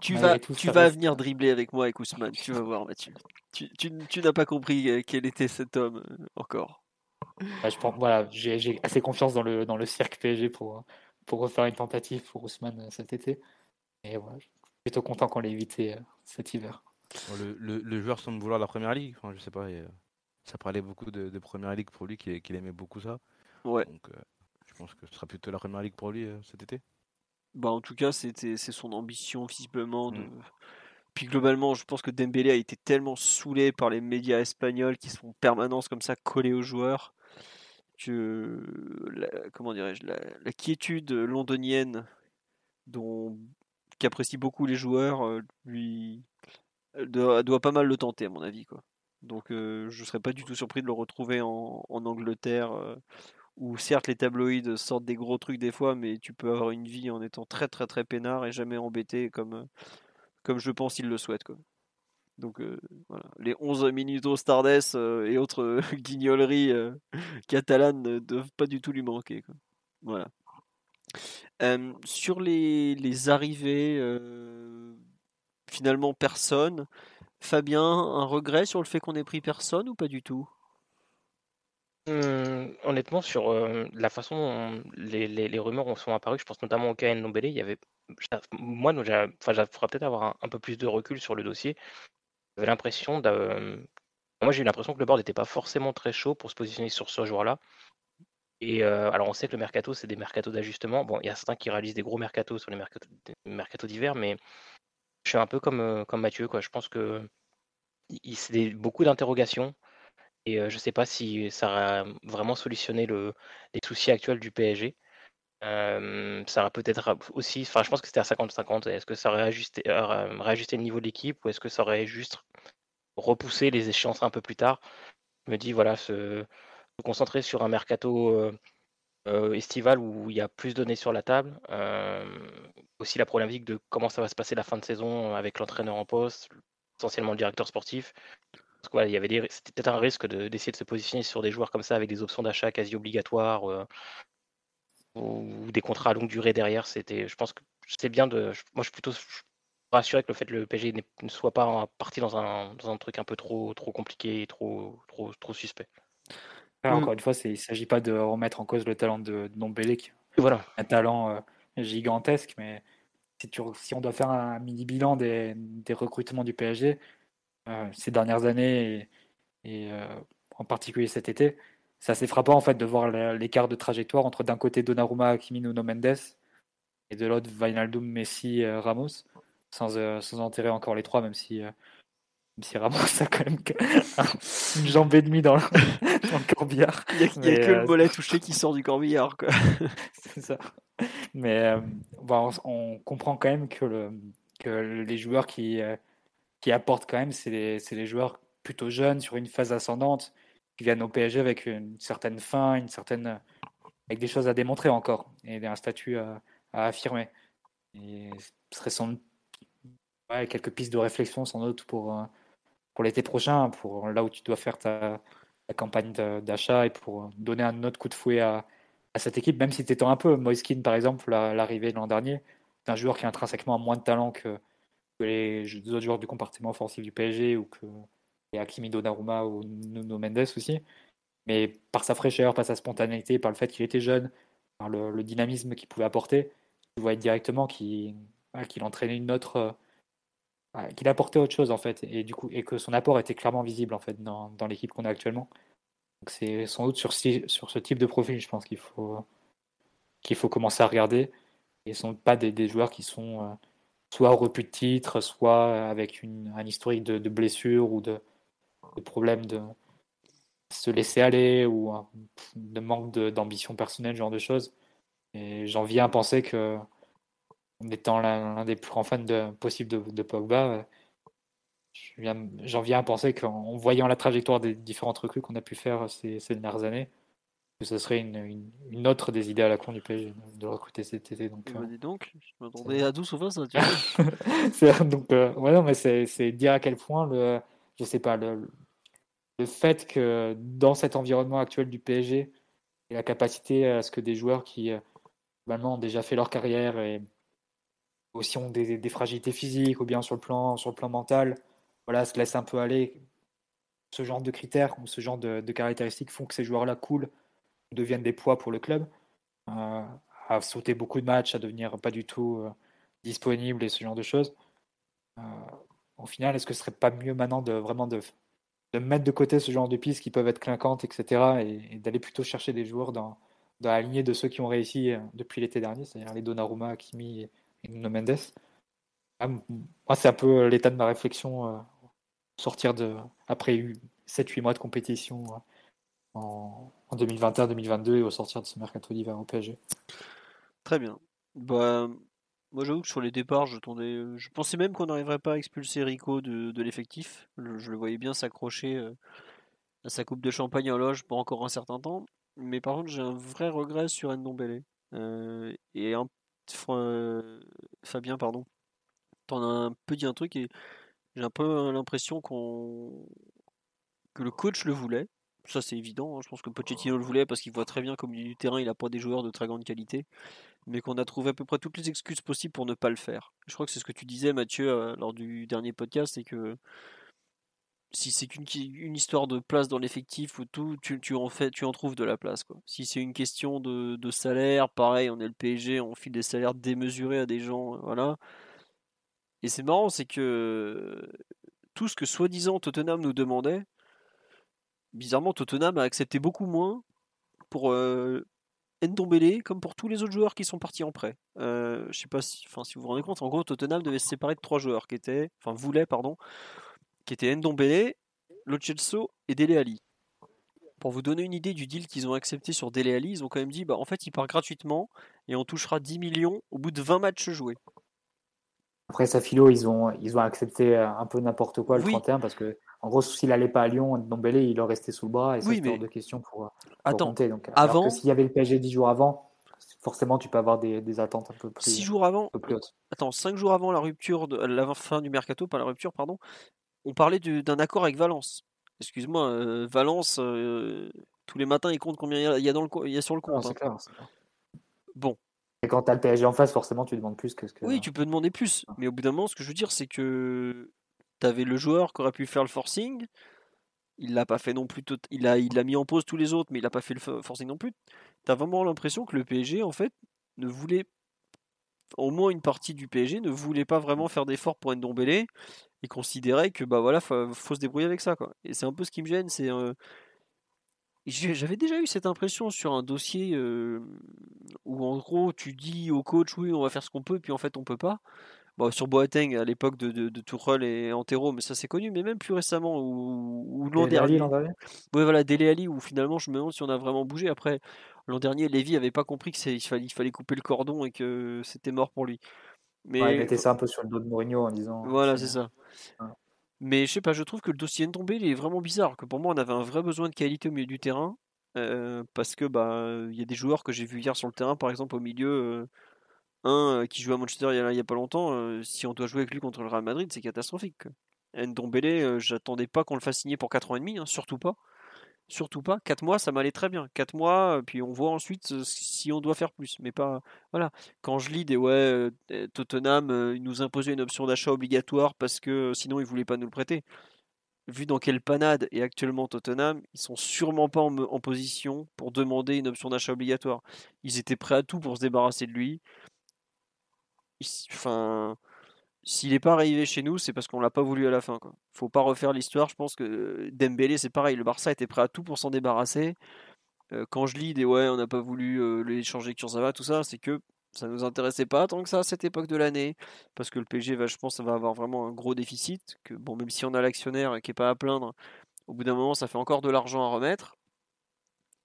tu vas, tu vas venir dribbler avec moi avec Ousmane, tu vas voir Mathieu. Tu, tu, tu n'as pas compris euh, quel était cet homme euh, encore. Bah, je pense, voilà, j'ai assez confiance dans le, dans le cirque PSG pour, pour refaire une tentative pour Ousmane euh, cet été. Et voilà, je suis plutôt content qu'on l'ait évité euh, cet hiver. Le, le, le, joueur semble vouloir la première ligue. Enfin, je sais pas, ça parlait beaucoup de, de, première ligue pour lui, qu'il aimait beaucoup ça. Ouais. Donc, euh, je pense que ce sera plutôt la première ligue pour lui cet été. Bah, en tout cas, c'est son ambition visiblement de, mm. Puis globalement, je pense que Dembélé a été tellement saoulé par les médias espagnols qui sont en permanence comme ça collés aux joueurs la, comment dirais-je la, quiétude londonienne dont qu'apprécient beaucoup les joueurs euh, lui doit, pas mal le tenter à mon avis quoi. Donc euh, je serais pas du tout surpris de le retrouver en, Angleterre euh, où certes les tabloïds sortent des gros trucs des fois mais tu peux avoir une vie en étant très très très peinard et jamais embêté comme comme je pense qu'il le souhaite. Donc euh, voilà, les 11 minutes au Stardust euh, et autres euh, *laughs* guignoleries catalanes ne doivent pas du tout lui manquer. Voilà. sur les, arrivées, finalement personne. Fabien, un regret sur le fait qu'on ait pris personne ou pas du tout? Mmh, honnêtement, sur la façon dont les, les, les rumeurs sont apparues, je pense notamment au KN Nombélé, il y avait moi, enfin, peut-être avoir un, peu plus de recul sur le dossier. J'avais l'impression moi, j'ai eu l'impression que le board n'était pas forcément très chaud pour se positionner sur ce joueur-là. Et alors, on sait que le mercato, c'est des mercatos d'ajustement. Bon, il y a certains qui réalisent des gros mercatos sur les mercatos, d'hiver, mais je suis un peu comme, comme Mathieu, quoi. Je pense que c'est beaucoup d'interrogations. Et je ne sais pas si ça va vraiment solutionné le, les soucis actuels du PSG. Ça aurait peut-être aussi, enfin, je pense que c'était à 50-50. Est-ce que ça aurait ajusté, réajusté le niveau de l'équipe ou est-ce que ça aurait juste repoussé les échéances un peu plus tard? Je me dis, voilà, se, concentrer sur un mercato estival où il y a plus de données sur la table. aussi la problématique de comment ça va se passer la fin de saison avec l'entraîneur en poste, essentiellement le directeur sportif. Parce il y avait c'était peut-être un risque d'essayer de, se positionner sur des joueurs comme ça avec des options d'achat quasi obligatoires euh, ou des contrats à longue durée derrière. C'était, je pense que c'est bien de. Moi, je suis plutôt rassuré que le fait que le PSG ne soit pas parti dans un, dans un truc un peu trop, trop compliqué et trop, trop, trop suspect. Encore une fois, il ne s'agit pas de remettre en cause le talent de, de qui voilà. un talent euh, gigantesque, mais si, tu, si, on doit faire un mini bilan des, des recrutements du PSG, euh, ces dernières années et, euh, en particulier cet été. C'est assez frappant en fait de voir l'écart de trajectoire entre d'un côté Donnarumma, Hakimi, Nuno Mendes et de l'autre Wijnaldum, Messi, euh, Ramos, sans, sans enterrer encore les trois, même si si Ramos a quand même *laughs* une jambe et demie dans le, *laughs* corbillard. Il n'y a, que le mollet touché qui sort du corbillard. *laughs* C'est ça. Mais bon, on, comprend quand même que, le, que les joueurs qui, qui apportent quand même, c'est les, joueurs plutôt jeunes sur une phase ascendante qui viennent au PSG avec une certaine fin, une certaine, avec des choses à démontrer encore et un statut à, affirmer. Et ce serait sans quelques pistes de réflexion sans doute pour, euh, pour l'été prochain, pour là où tu dois faire ta, campagne d'achat et pour donner un autre coup de fouet à, cette équipe, même si tu étends un peu. Moiskin, par exemple, l'arrivée l'an dernier, c'est un joueur qui a intrinsèquement moins de talent que, les autres joueurs du compartiment offensif du PSG ou que les Hakimi Donnarumma ou Nuno Mendes aussi. Mais par sa fraîcheur, par sa spontanéité, par le fait qu'il était jeune, par le, dynamisme qu'il pouvait apporter, tu voyais directement qu'il entraînait une autre. Euh, qu'il apportait autre chose en fait, et du coup, et que son apport était clairement visible en fait dans, l'équipe qu'on a actuellement. Donc c'est sans doute sur, ce type de profil, je pense qu'il faut qu'il faut commencer à regarder. Et ce ne sont pas des, joueurs qui sont euh, soit au repus de titre, soit avec un historique de, de blessures ou de, problèmes de se laisser aller ou de manque d'ambition personnelle, ce genre de choses. Et j'en viens à penser que, en étant l'un des plus grands fans de, possibles de, de Pogba, j'en viens à penser qu'en voyant la trajectoire des différentes recrues qu'on a pu faire ces, ces dernières années, que ce serait une, une, autre des idées à la con du PSG de recruter cet été. Donc, bah, euh, donc je m'attendais à 12 ou 20, ça, *laughs* donc, euh, ouais, non, mais c'est dire à quel point le, je sais pas, le, le fait que dans cet environnement actuel du PSG, et la capacité à ce que des joueurs qui euh, ont déjà fait leur carrière et aussi ont des, des, fragilités physiques ou bien sur le plan, sur le plan mental, voilà, se laissent un peu aller. Ce genre de critères ou ce genre de, caractéristiques font que ces joueurs-là coulent deviennent des poids pour le club, euh, à sauter beaucoup de matchs, à devenir pas du tout euh, disponible et ce genre de choses. Euh, au final, est-ce que ce serait pas mieux maintenant de vraiment de, mettre de côté ce genre de pistes qui peuvent être clinquantes, etc., et, d'aller plutôt chercher des joueurs dans, dans, la lignée de ceux qui ont réussi depuis l'été dernier, c'est-à-dire les Donnarumma, Kimi et, Nuno Mendes. Ah, moi, c'est un peu l'état de ma réflexion sortir de après 7-8 mois de compétition en, 2021-2022 et au sortir de ce mercato d'hiver au PSG. Très bien. Bah, moi j'avoue que sur les départs, je, je pensais même qu'on n'arriverait pas à expulser Rico de, l'effectif. Je, le voyais bien s'accrocher euh, à sa coupe de champagne en loge pour encore un certain temps. Mais par contre, j'ai un vrai regret sur Ndombele. Euh, et un, euh, Fabien, pardon, t'en as un peu dit un truc et j'ai un peu l'impression qu'on que le coach le voulait, ça c'est évident. Hein. Je pense que Pochettino le voulait parce qu'il voit très bien comme du terrain, il n'a pas des joueurs de très grande qualité, mais qu'on a trouvé à peu près toutes les excuses possibles pour ne pas le faire. Je crois que c'est ce que tu disais, Mathieu, euh, lors du dernier podcast, c'est que si c'est qu'une une histoire de place dans l'effectif ou tout, tu, en fais, tu en trouves de la place. Quoi. Si c'est une question de, salaire, pareil, on est le PSG, on file des salaires démesurés à des gens, euh, voilà. Et c'est marrant, c'est que tout ce que soi-disant Tottenham nous demandait, bizarrement, Tottenham a accepté beaucoup moins pour, euh, Ndombele, comme pour tous les autres joueurs qui sont partis en prêt. Euh, je sais pas si, enfin, si vous vous rendez compte, en gros, Tottenham devait se séparer de trois joueurs qui étaient, enfin, voulait, pardon, qui étaient Ndombele, Lo Celso et Dele Ali. Pour vous donner une idée du deal qu'ils ont accepté sur Dele Ali, ils ont quand même dit, bah, en fait, il part gratuitement et on touchera 10 millions au bout de 20 matchs joués. Après, Safilo, ils ont, ils ont accepté euh, un peu n'importe quoi le Oui. 31 parce que, en gros, s'il n'allait pas à Lyon, Ndombele, il leur restait sous le bras et Oui, c'était hors de question pour, pour Attends, compter. Donc, avant- que s'il y avait le PSG 10 jours avant, forcément, tu peux avoir des, des attentes un peu plus, 6 jours avant, un peu plus hautes. attends, 5 jours avant la rupture, de, la fin du mercato, pas la rupture, pardon, on parlait d'un accord avec Valence. Excuse-moi, euh, Valence, euh, tous les matins, il compte combien il y a, dans le, il y a sur le Non, compte. c'est hein. clair, c'est clair. Bon, Et quand tu as le PSG en face, forcément, tu demandes plus que ce que. oui, tu peux demander plus, mais au bout d'un moment, ce que je veux dire, c'est que tu avais le joueur qui aurait pu faire le forcing, il l'a pas fait non plus, il a, il mis en pause tous les autres, mais il n'a pas fait le fo- forcing non plus. Tu as vraiment l'impression que le PSG, en fait, ne voulait, au moins une partie du PSG, ne voulait pas vraiment faire d'efforts pour Ndombele et considérait que bah voilà, faut, faut se débrouiller avec ça quoi. Et c'est un peu ce qui me gêne, c'est euh, j'avais déjà eu cette impression sur un dossier euh, où en gros tu dis au coach oui on va faire ce qu'on peut puis en fait on peut pas. Bon, sur Boateng à l'époque de, de, de et Antero mais ça c'est connu mais même plus récemment ou, ou l'an dernier. Ouais, voilà, Dele Alli, où finalement, je me demande si on a vraiment bougé. Après, l'an dernier, Lévy avait pas compris qu'il fallait, il fallait couper le cordon et que c'était mort pour lui. Mais Ouais, il mettait ça un peu sur le dos de Mourinho en disant. voilà, c'est ça. Ouais. Mais je sais pas, je trouve que le dossier Ndombele il est vraiment bizarre. Que pour moi, on avait un vrai besoin de qualité au milieu du terrain. euh, parce que bah il y a des joueurs que j'ai vus hier sur le terrain, par exemple au milieu, euh, un euh, qui jouait à Manchester il y a, pas longtemps. euh, si on doit jouer avec lui contre le Real Madrid, c'est catastrophique. Ndombele, euh, j'attendais pas qu'on le fasse signer pour 4 ans et demi, hein, surtout pas. Surtout pas. 4 mois, ça m'allait très bien. 4 mois, puis on voit ensuite si on doit faire plus. Mais pas. Voilà. Quand je lis des ouais, Tottenham, euh, il nous imposait une option d'achat obligatoire parce que sinon ils voulaient pas nous le prêter. Vu dans quelle panade est actuellement Tottenham, ils sont sûrement pas en position pour demander une option d'achat obligatoire. Ils étaient prêts à tout pour se débarrasser de lui. Enfin, s'il n'est pas arrivé chez nous, c'est parce qu'on l'a pas voulu à la fin. Quoi. Faut pas refaire l'histoire. Je pense que Dembélé, c'est pareil. Le Barça était prêt à tout pour s'en débarrasser. Euh, quand je lis des ouais, on n'a pas voulu euh, l'échanger Kurzawa, tout ça, c'est que ça nous intéressait pas tant que ça à cette époque de l'année, parce que le PSG, je pense, ça va avoir vraiment un gros déficit. Que bon, même si on a l'actionnaire qui est pas à plaindre, au bout d'un moment, ça fait encore de l'argent à remettre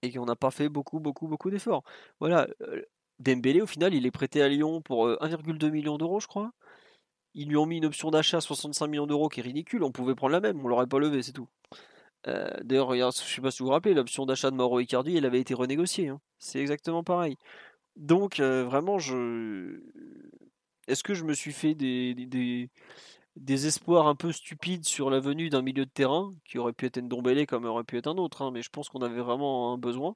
et qu'on n'a pas fait beaucoup, beaucoup, beaucoup d'efforts. Voilà. Euh, Dembélé, au final, il est prêté à Lyon pour euh, 1,2 million d'euros, je crois. Ils lui ont mis une option d'achat à 65 millions d'euros qui est ridicule. On pouvait prendre la même, on l'aurait pas levé, c'est tout. Euh, D'ailleurs, je sais pas si vous vous rappelez, l'option d'achat de Mauro Icardi, elle avait été renégociée. hein. C'est exactement pareil. Donc, euh, vraiment, je. Est-ce que je me suis fait des espoirs un peu stupides sur la venue d'un milieu de terrain qui aurait pu être Ndombele comme aurait pu être un autre, hein, mais je pense qu'on avait vraiment un besoin.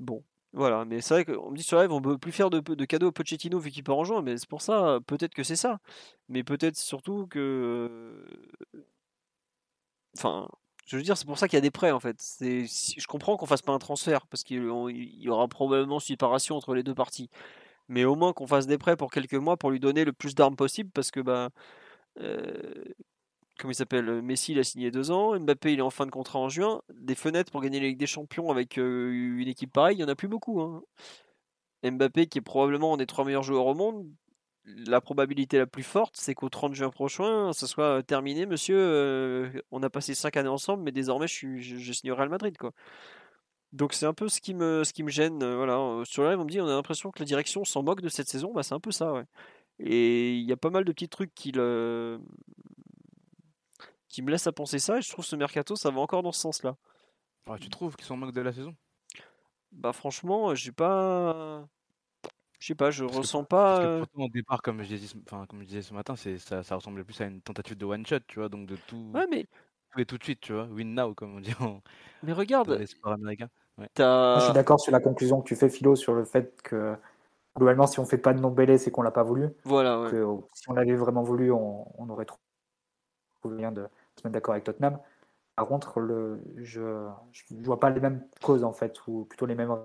Bon, voilà, mais c'est vrai qu'on me dit sur live, on peut plus faire de, de cadeaux à Pochettino vu qu'il part en juin, mais c'est pour ça, peut-être que c'est ça, mais peut-être surtout que. Enfin, je veux dire, c'est pour ça qu'il y a des prêts en fait. C'est, je comprends qu'on fasse pas un transfert parce qu'il y aura probablement séparation entre les deux parties, mais au moins qu'on fasse des prêts pour quelques mois pour lui donner le plus d'armes possible parce que bah. euh, comment il s'appelle Messi, il a signé deux ans. Mbappé, il est en fin de contrat en juin. Des fenêtres pour gagner la Ligue des Champions avec euh, une équipe pareille, il n'y en a plus beaucoup. hein. Mbappé, qui est probablement un des trois meilleurs joueurs au monde, la probabilité la plus forte, c'est qu'au 30 juin prochain, ça soit terminé, monsieur. euh, on a passé cinq années ensemble, mais désormais, je, suis, signe au Real Madrid. Donc c'est un peu ce qui me, ce gêne. euh. Euh, Sur le live, on me dit on a l'impression que la direction s'en moque de cette saison. Bah, c'est un peu ça. Et il y a pas mal de petits trucs qui qui me laisse à penser ça et je trouve ce mercato ça va encore dans ce sens-là. Ah, tu trouves qu'ils sont en manque de la saison? Bah franchement, j'ai pas je sais pas, je Parce que- ressens Parce pas que euh, pourtant, au départ, comme je disais, ce- enfin, comme je disais ce matin, c'est, ça, ça ressemblait plus à une tentative de one shot, tu vois, donc de tout, Ouais, mais tout et tout de suite, tu vois, win now, comme on dit en mais regarde. Moi, je suis d'accord sur la conclusion que tu fais, Philo, sur le fait que globalement, si on fait pas de Ndombele, c'est qu'on l'a pas voulu. voilà, ouais. Que euh, si on l'avait vraiment voulu, on, on aurait trouvé moyen de se mettre d'accord avec Tottenham. Par contre, le, je je vois pas les mêmes causes en fait, ou plutôt les mêmes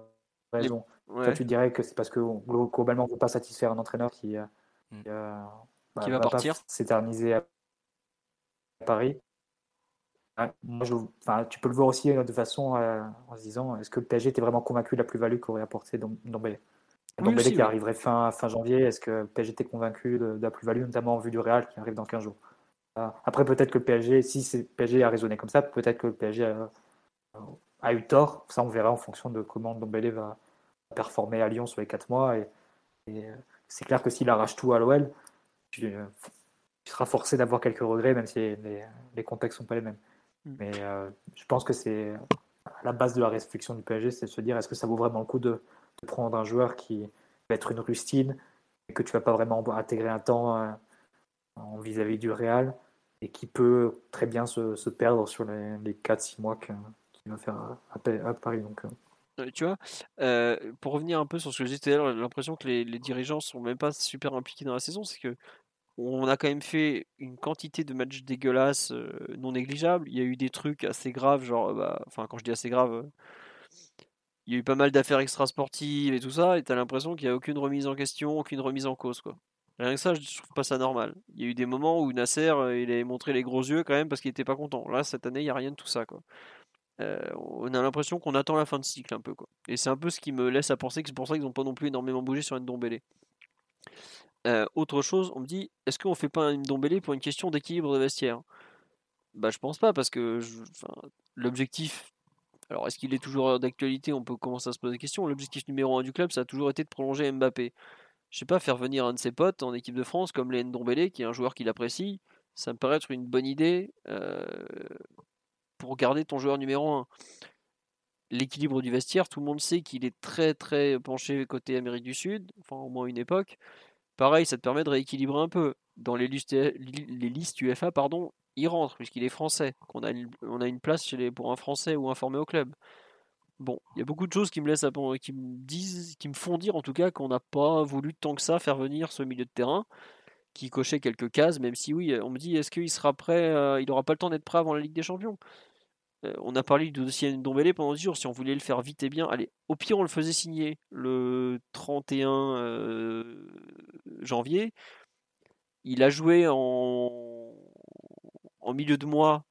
raisons. Toi, tu dirais que c'est parce que glo- globalement, on ne veut pas satisfaire un entraîneur qui, euh, Mm. qui, euh, bah, Qui va pas partir. s'éterniser à Paris. moi, je, enfin, tu peux le voir aussi de façon en se disant est-ce que le PSG était vraiment convaincu de la plus-value qu'aurait apporté Ndombele Ndombele qui arriverait fin, fin janvier, est-ce que le PSG était convaincu de, la plus-value, notamment en vue du Real qui arrive dans 15 jours? Après, peut-être que le PSG, si le PSG a raisonné comme ça, peut-être que le PSG a, a, eu tort. Ça, on verra en fonction de comment Ndombele va performer à Lyon sur les 4 mois. Et, et c'est clair que s'il arrache tout à l'OL, tu, tu, seras forcé d'avoir quelques regrets, même si les, les contextes ne sont pas les mêmes. Mm. Mais euh, je pense que c'est à la base de la réflexion du PSG, c'est de se dire est-ce que ça vaut vraiment le coup de, prendre un joueur qui va être une rustine et que tu vas pas vraiment intégrer un temps euh, en vis-à-vis du Real? Et qui peut très bien se, perdre sur les, les 4-6 mois qu'il va faire à, Paris. Donc, euh. tu vois, pour revenir un peu sur ce que j'ai dit j'ai l'impression que les, les, dirigeants sont même pas super impliqués dans la saison. C'est que on a quand même fait une quantité de matchs dégueulasses euh, non négligeables. Il y a eu des trucs assez graves, genre, bah, enfin, quand je dis assez grave, euh, il y a eu pas mal d'affaires extrasportives et tout ça, et t'as l'impression qu'il n'y a aucune remise en question, aucune remise en cause, quoi. Rien que ça, je trouve pas ça normal. Il y a eu des moments où Nasser, euh, il a montré les gros yeux quand même parce qu'il était pas content. Là, cette année, il n'y a rien de tout ça, quoi. on a l'impression qu'on attend la fin de cycle un peu, quoi. Et c'est un peu ce qui me laisse à penser que c'est pour ça qu'ils n'ont pas non plus énormément bougé sur Ndombele. Euh, autre chose, on me dit, est-ce qu'on fait pas une Dombélé pour une question d'équilibre de vestiaire? Bah je pense pas parce que l'objectif, alors est-ce qu'il est toujours d'actualité? On peut commencer à se poser des questions. L'objectif numéro un du club, ça a toujours été de prolonger Mbappé. Je sais pas, faire venir un de ses potes en équipe de France comme Léon Dombélé, qui est un joueur qu'il apprécie, ça me paraît être une bonne idée euh, pour garder ton joueur numéro un. L'équilibre du vestiaire, tout le monde sait qu'il est très très penché côté Amérique du Sud, enfin au moins une époque. Pareil, ça te permet de rééquilibrer un peu. Dans les listes, les UFA, pardon, il rentre, puisqu'il est français. on a une place pour un français ou un formé au club. Bon, il y a beaucoup de choses qui me laissent à, qui me disent, qui me font dire en tout cas qu'on n'a pas voulu tant que ça faire venir ce milieu de terrain qui cochait quelques cases, même si oui, on me dit est-ce qu'il sera prêt, il n'aura pas le temps d'être prêt avant la Ligue des Champions? Euh, on a parlé du dossier Ndombele pendant 10 jours. Si on voulait le faire vite et bien, allez, au pire, on le faisait signer le 31 euh, janvier. Il a joué en, en milieu de mois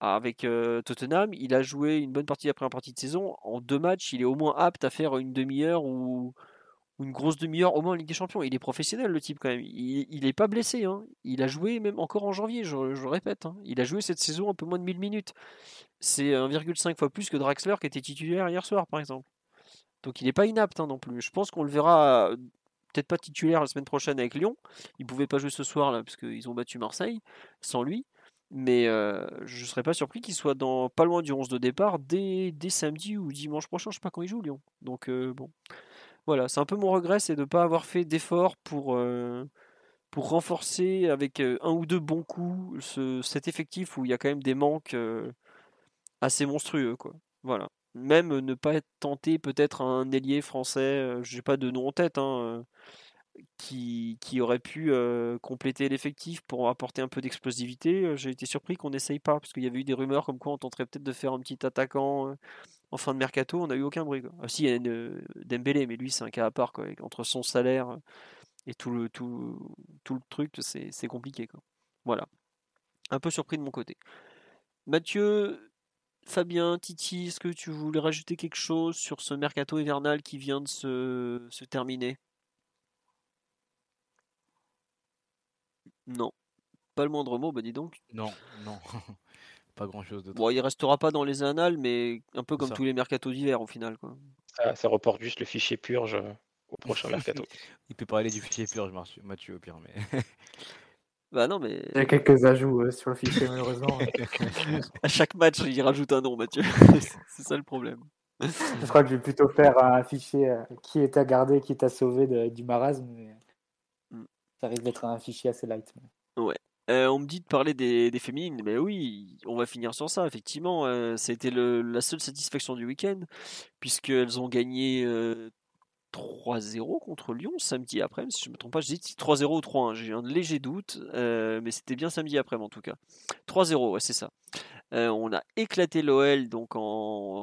avec Tottenham. Il a joué une bonne partie après la partie de saison. En deux matchs, il est au moins apte à faire une demi-heure ou, une grosse demi-heure au moins en Ligue des Champions. Il est professionnel le type quand même. Il n'est pas blessé. Hein. Il a joué même encore en janvier, je, répète. Hein. Il a joué cette saison un peu moins de 1000 minutes. C'est 1,5 fois plus que Draxler qui était titulaire hier soir par exemple. Donc il n'est pas inapte hein, non plus. Je pense qu'on le verra peut-être pas titulaire la semaine prochaine avec Lyon. Il pouvait pas jouer ce soir là parce qu'ils ont battu Marseille sans lui. Mais euh, je ne serais pas surpris qu'il soit dans pas loin du 11 de départ dès, dès samedi ou dimanche prochain. Je sais pas quand il joue Lyon. Donc euh, bon. Voilà, c'est un peu mon regret, c'est de ne pas avoir fait d'efforts pour, euh, pour renforcer avec un ou deux bons coups ce, cet effectif où il y a quand même des manques assez monstrueux. Quoi. Voilà. Même ne pas tenté peut-être un ailier français, j'ai pas de nom en tête, hein, qui, aurait pu compléter l'effectif pour apporter un peu d'explosivité. J'ai été surpris qu'on n'essaye pas, parce qu'il y avait eu des rumeurs comme quoi on tenterait peut-être de faire un petit attaquant en fin de mercato, on n'a eu aucun bruit. Ah, si, il y a Dembélé, mais lui, c'est un cas à part. Quoi. Entre son salaire et tout le, truc, c'est compliqué. Quoi. Voilà. Un peu surpris de mon côté. Mathieu, Fabien, Titi, est-ce que tu voulais rajouter quelque chose sur ce mercato hivernal qui vient de se terminer? Non. Pas le moindre mot, bah dis donc. Non, non. *laughs* pas grand chose de Bon, il restera pas dans les annales, mais un peu comme tous les mercatos d'hiver au final. Quoi. Ça, reporte juste le fichier purge euh, au prochain mercato. *laughs* il peut parler du fichier purge, Mathieu, au pire. Mais... *laughs* bah non, mais. Il y a quelques ajouts euh, sur le fichier, malheureusement. à chaque match, il rajoute un nom, Mathieu. C'est ça le problème. Je crois que je vais plutôt faire un fichier euh, qui est à garder, qui est à sauver du marasme. Mais... Ça risque d'être un fichier assez light. Euh, on me dit de parler des, féminines, mais oui, on va finir sur ça, effectivement. Euh, ça a été la seule satisfaction du week-end, puisqu'elles ont gagné 3-0 euh, contre Lyon samedi après, si je ne me trompe pas, je dis 3-0 ou 3-1, j'ai un léger doute, mais c'était bien samedi après en tout cas. 3-0, ouais, c'est ça. On a éclaté l'OL, donc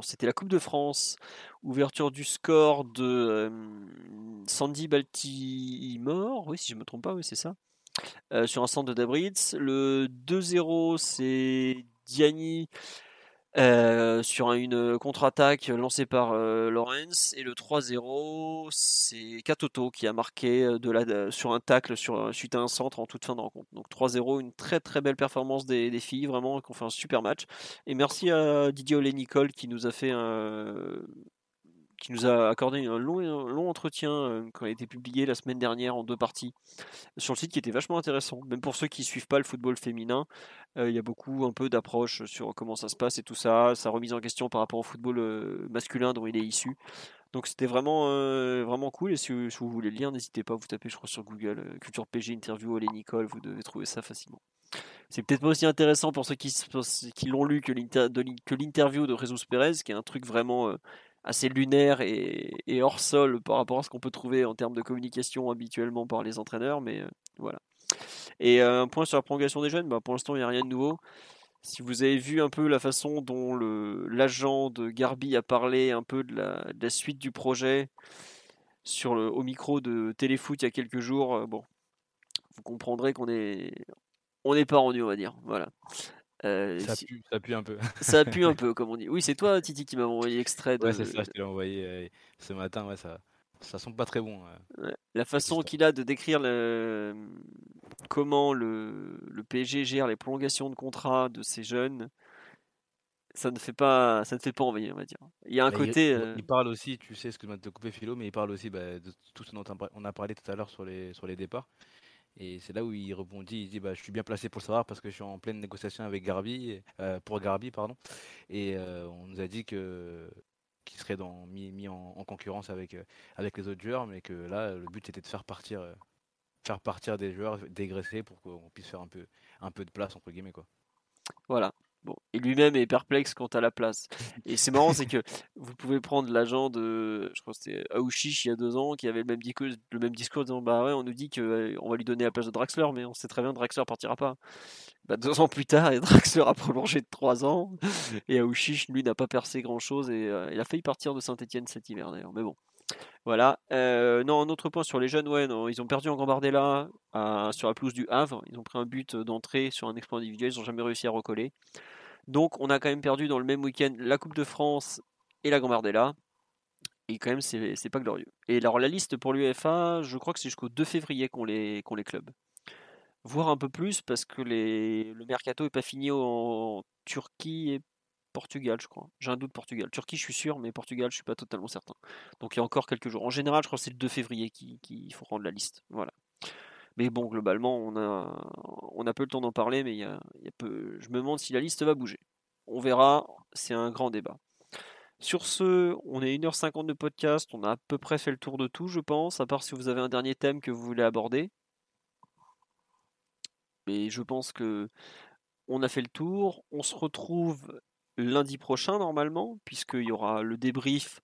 c'était la Coupe de France, ouverture du score de Sandy Baltimore, oui, si je ne me trompe pas, oui, c'est ça. Euh, sur un centre de Dabritz. Le 2-0, c'est Diani euh, sur une contre-attaque lancée par euh, Lawrence. Et le 3-0, c'est Katoto qui a marqué de la, sur un tacle sur, suite à un centre en toute fin de rencontre. Donc 3-0, une très très belle performance des, filles, vraiment, qui ont fait un super match. Et merci à Didier Olé-Nicole qui nous a fait un, qui nous a accordé un long, long entretien euh, qui a été publié la semaine dernière en deux parties sur le site qui était vachement intéressant. Même pour ceux qui suivent pas le football féminin, euh, il y a beaucoup un peu d'approches sur comment ça se passe et tout ça, sa remise en question par rapport au football euh, masculin dont il est issu. Donc c'était vraiment, vraiment cool. Et si, vous voulez le lire, n'hésitez pas, vous tapez, je crois, sur Google Culture PG Interview Olé Nicole, vous devez trouver ça facilement. C'est peut-être pas aussi intéressant pour ceux qui, qui l'ont lu que l'interview de Jesus Perez, qui est un truc vraiment assez lunaire et, hors sol par rapport à ce qu'on peut trouver en termes de communication habituellement par les entraîneurs, mais euh, voilà. Et euh, un point sur la prolongation des jeunes, bah, pour l'instant il n'y a rien de nouveau. Si vous avez vu un peu la façon dont l'agent de Garbi a parlé un peu de la, suite du projet sur le, au micro de Téléfoot il y a quelques jours, euh, bon, vous comprendrez qu'on est on n'est pas rendu, on va dire. Voilà. Euh, ça, pue, un peu. *laughs* ça pue un peu, comme on dit. Oui, c'est toi, Titi, qui m'a envoyé l'extrait. De... Ouais, c'est ça, je t'ai envoyé euh, ce matin. Ouais, ça, ça sent pas très bon. La façon qu'il a de décrire le... comment le... le PSG gère les prolongations de contrat de ces jeunes, ça ne fait pas, ça ne fait pas envie, on va dire. Il y a un côté. Euh il, parle aussi, tu sais, ce que tu as coupé Philo, mais il parle aussi bah, de tout ce dont on a parlé tout à l'heure sur les, sur les départs. Et c'est là où il rebondit, il dit bah, je suis bien placé pour le savoir parce que je suis en pleine négociation avec Garbi, euh, pour Garbi. Pardon. Et euh, on nous a dit que qu'il serait mis en, concurrence avec, euh, avec les autres joueurs, mais que là, le but était de faire partir, faire partir des joueurs dégraissés pour qu'on puisse faire un peu, un peu de place, entre guillemets. Quoi. Voilà. Bon, et lui-même est perplexe quant à la place. Et c'est marrant, c'est que vous pouvez prendre l'agent de, je crois que c'était Aouchiche il y a deux ans, qui avait le même discours, le même discours disant bah ouais, on nous dit qu'on euh, va lui donner la place de Draxler, mais on sait très bien que Draxler partira pas. Bah, deux ans plus tard, et Draxler a prolongé de trois ans, et Aouchiche, lui, n'a pas percé grand chose, et euh, il a failli partir de Saint-Etienne cet hiver d'ailleurs. Mais bon. Voilà. Euh, non, un autre point sur les jeunes, ouais, non, ils ont perdu en Gambardella sur la pelouse du Havre. Ils ont pris un but d'entrée sur un exploit individuel, ils n'ont jamais réussi à recoller. Donc on a quand même perdu dans le même week-end la Coupe de France et la Gambardella. Et quand même, c'est pas glorieux. Et alors la liste pour l'UEFA, je crois que c'est jusqu'au 2 février qu'on les, les clubs. Voire un peu plus parce que le mercato n'est pas fini en Turquie et Portugal, je crois. J'ai un doute Portugal. Turquie, je suis sûr, mais Portugal, je suis pas totalement certain. Donc il y a encore quelques jours. En général, je crois que c'est le 2 février qu'il faut rendre la liste. Voilà. Mais bon, globalement, on a, on a peu le temps d'en parler, mais il y a, peu... je me demande si la liste va bouger. On verra, c'est un grand débat. Sur ce, on est 1h50 de podcast, on a à peu près fait le tour de tout, je pense, à part si vous avez un dernier thème que vous voulez aborder. Mais je pense que on a fait le tour. On se retrouve lundi prochain normalement, puisqu'il y aura le débrief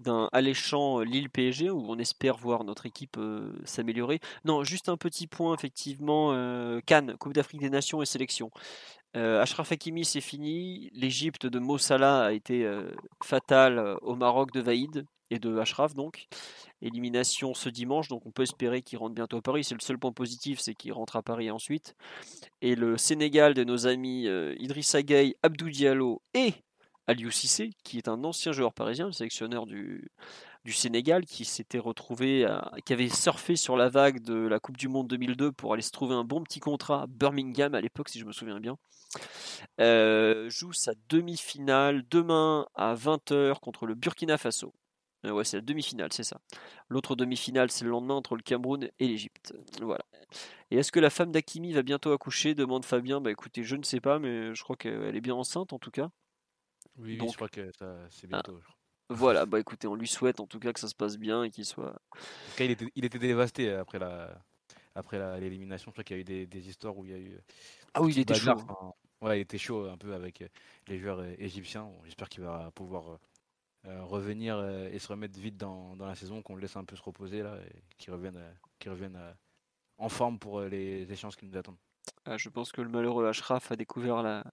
d'un alléchant euh, Lille PSG où on espère voir notre équipe euh, s'améliorer. Non, juste un petit point effectivement euh, Cannes, Coupe d'Afrique des Nations et sélection. Ashraf Hakimi c'est fini, l'Égypte de Mossala a été fatale au Maroc de Vaïd et de Ashraf donc. Élimination ce dimanche, donc on peut espérer qu'il rentre bientôt à Paris. C'est le seul point positif, c'est qu'il rentre à Paris ensuite. Et le Sénégal de nos amis Idrissa Gueye, Abdou Diallo et Aliou Cissé, qui est un ancien joueur parisien, le sélectionneur du, du Sénégal, qui s'était retrouvé, qui avait surfé sur la vague de la Coupe du Monde 2002 pour aller se trouver un bon petit contrat à Birmingham à l'époque, si je me souviens bien. Euh, joue sa demi-finale demain à 20h contre le Burkina Faso. Euh, ouais, c'est la demi-finale, c'est ça. L'autre demi-finale, c'est le lendemain entre le Cameroun et l'Égypte. Voilà. Et est-ce que la femme d'Akimi va bientôt accoucher demande Fabien. Bah écoutez, je ne sais pas, mais je crois qu'elle est bien enceinte en tout cas. Oui, je crois que c'est ah, bientôt. voilà, bah écoutez, on lui souhaite en tout cas que ça se passe bien et qu'il soit. En il était, il était dévasté après la après l'élimination. Je crois qu'il y a eu des, histoires où il y a eu. Ah oui, il était chaud. ouais, il était chaud un peu avec euh, les joueurs euh, égyptiens. J'espère qu'il va pouvoir euh, revenir et se remettre vite dans, dans la saison, qu'on le laisse un peu se reposer là et qu'il revienne, qu'il revienne en forme pour les échéances qui nous attendent. Ah, je pense que le malheureux Ashraf a découvert la,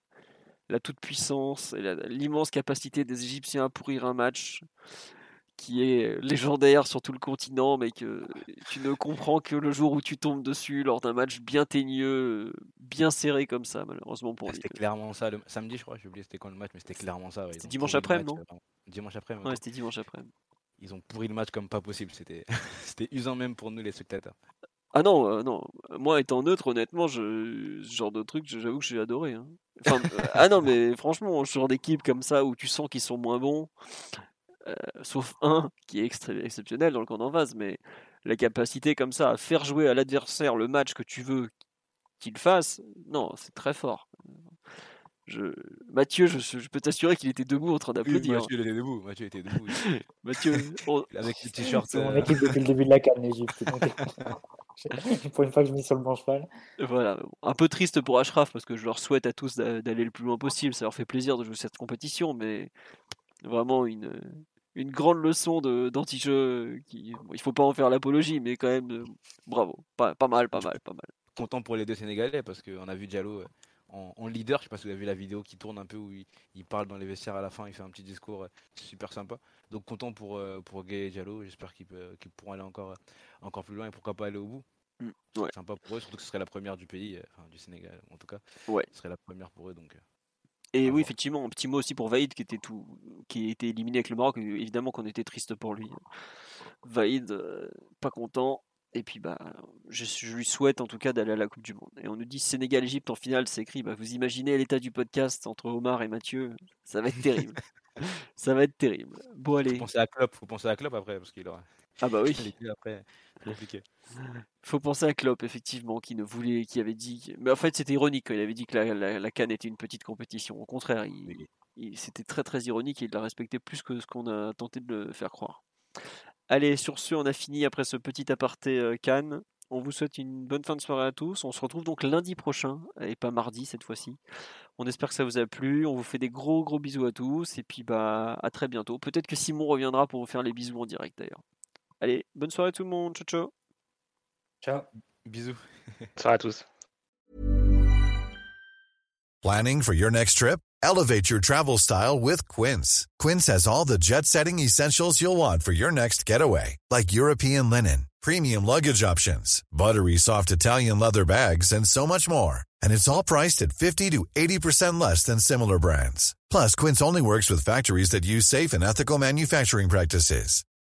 la toute-puissance et l'immense capacité des Égyptiens à pourrir un match qui est légendaire sur tout le continent, mais que tu ne comprends que le jour où tu tombes dessus lors d'un match bien teigneux, bien serré comme ça, malheureusement pour lui. C'était clairement ça. Le samedi, je crois, j'ai oublié c'était quand le match, mais c'était clairement ça. C'était dimanche après, non Dimanche après. Ouais, c'était dimanche après. Ils ont pourri le match comme pas possible. *laughs* C'était usant même pour nous, les spectateurs. Ah non, euh, non. Moi, étant neutre, honnêtement, je, ce genre de truc, j'avoue que j'ai adoré. Hein. Enfin, euh, ah non, mais franchement, ce genre d'équipe comme ça où tu sens qu'ils sont moins bons, euh, sauf un qui est exceptionnel dans le camp d'en face, mais la capacité comme ça à faire jouer à l'adversaire le match que tu veux qu'il fasse, non, c'est très fort. Je... Mathieu, je, peux t'assurer qu'il était debout en train d'applaudir. Mathieu, était debout. Mathieu était debout. *laughs* Mathieu, avec le t-shirt. C'est mon équipe depuis le début de la canne, l'Egypte. *laughs* pour une fois que je mis sur le bon cheval. Voilà, un peu triste pour Ashraf parce que je leur souhaite à tous d'aller le plus loin possible. Ça leur fait plaisir de jouer cette compétition, mais vraiment une, une grande leçon d'anti-jeu. Qui, il faut pas en faire l'apologie, mais quand même, euh, bravo. Pas, pas mal, pas mal, pas mal. Content pour les deux Sénégalais parce qu'on a vu Diallo euh, en, leader. Je sais pas si vous avez vu la vidéo qui tourne un peu où il, parle dans les vestiaires à la fin, il fait un petit discours euh, super sympa. Donc content pour, pour Gay et Diallo. J'espère qu'ils pourront aller encore, encore plus loin et pourquoi pas aller au bout. Mmh, ouais. Sympa pour eux, surtout que ce serait la première du pays, enfin, du Sénégal en tout cas. Ouais. Ce serait la première pour eux. Donc, et oui, effectivement, un petit mot aussi pour Vaïd qui était tout, qui était éliminé avec le Maroc. Évidemment qu'on était triste pour lui. Vaïd, euh, pas content. Et puis bah, je, lui souhaite en tout cas d'aller à la Coupe du Monde. Et on nous dit Sénégal-Égypte en finale, c'est écrit. Bah, vous imaginez l'état du podcast entre Omar et Mathieu, ça va être terrible. *laughs* ça va être terrible. Bon allez. Faut penser à Klopp, faut penser à Klopp après parce qu'il aura. Ah bah oui. après, compliqué. *laughs* Faut penser à Klopp, effectivement, qui ne voulait, qui avait dit. Mais en fait, c'était ironique. Il avait dit que la, la, Cannes était une petite compétition. Au contraire, il, c'était très très ironique et il l'a respecté plus que ce qu'on a tenté de le faire croire. Allez, sur ce, on a fini après ce petit aparté euh, Cannes. On vous souhaite une bonne fin de soirée à tous. On se retrouve donc lundi prochain et pas mardi cette fois-ci. On espère que ça vous a plu. On vous fait des gros gros bisous à tous et puis bah à très bientôt. Peut-être que Simon reviendra pour vous faire les bisous en direct d'ailleurs. Allez, bonne soirée tout le monde. Ciao ciao. Ciao. Bisous. *laughs* Ciao à tous. Planning for your next trip? Elevate your travel style with Quince. Quince has all the jet-setting essentials you'll want for your next getaway, like European linen, premium luggage options, buttery soft Italian leather bags, and so much more. And it's all priced at 50 to 80% less than similar brands. Plus, Quince only works with factories that use safe and ethical manufacturing practices.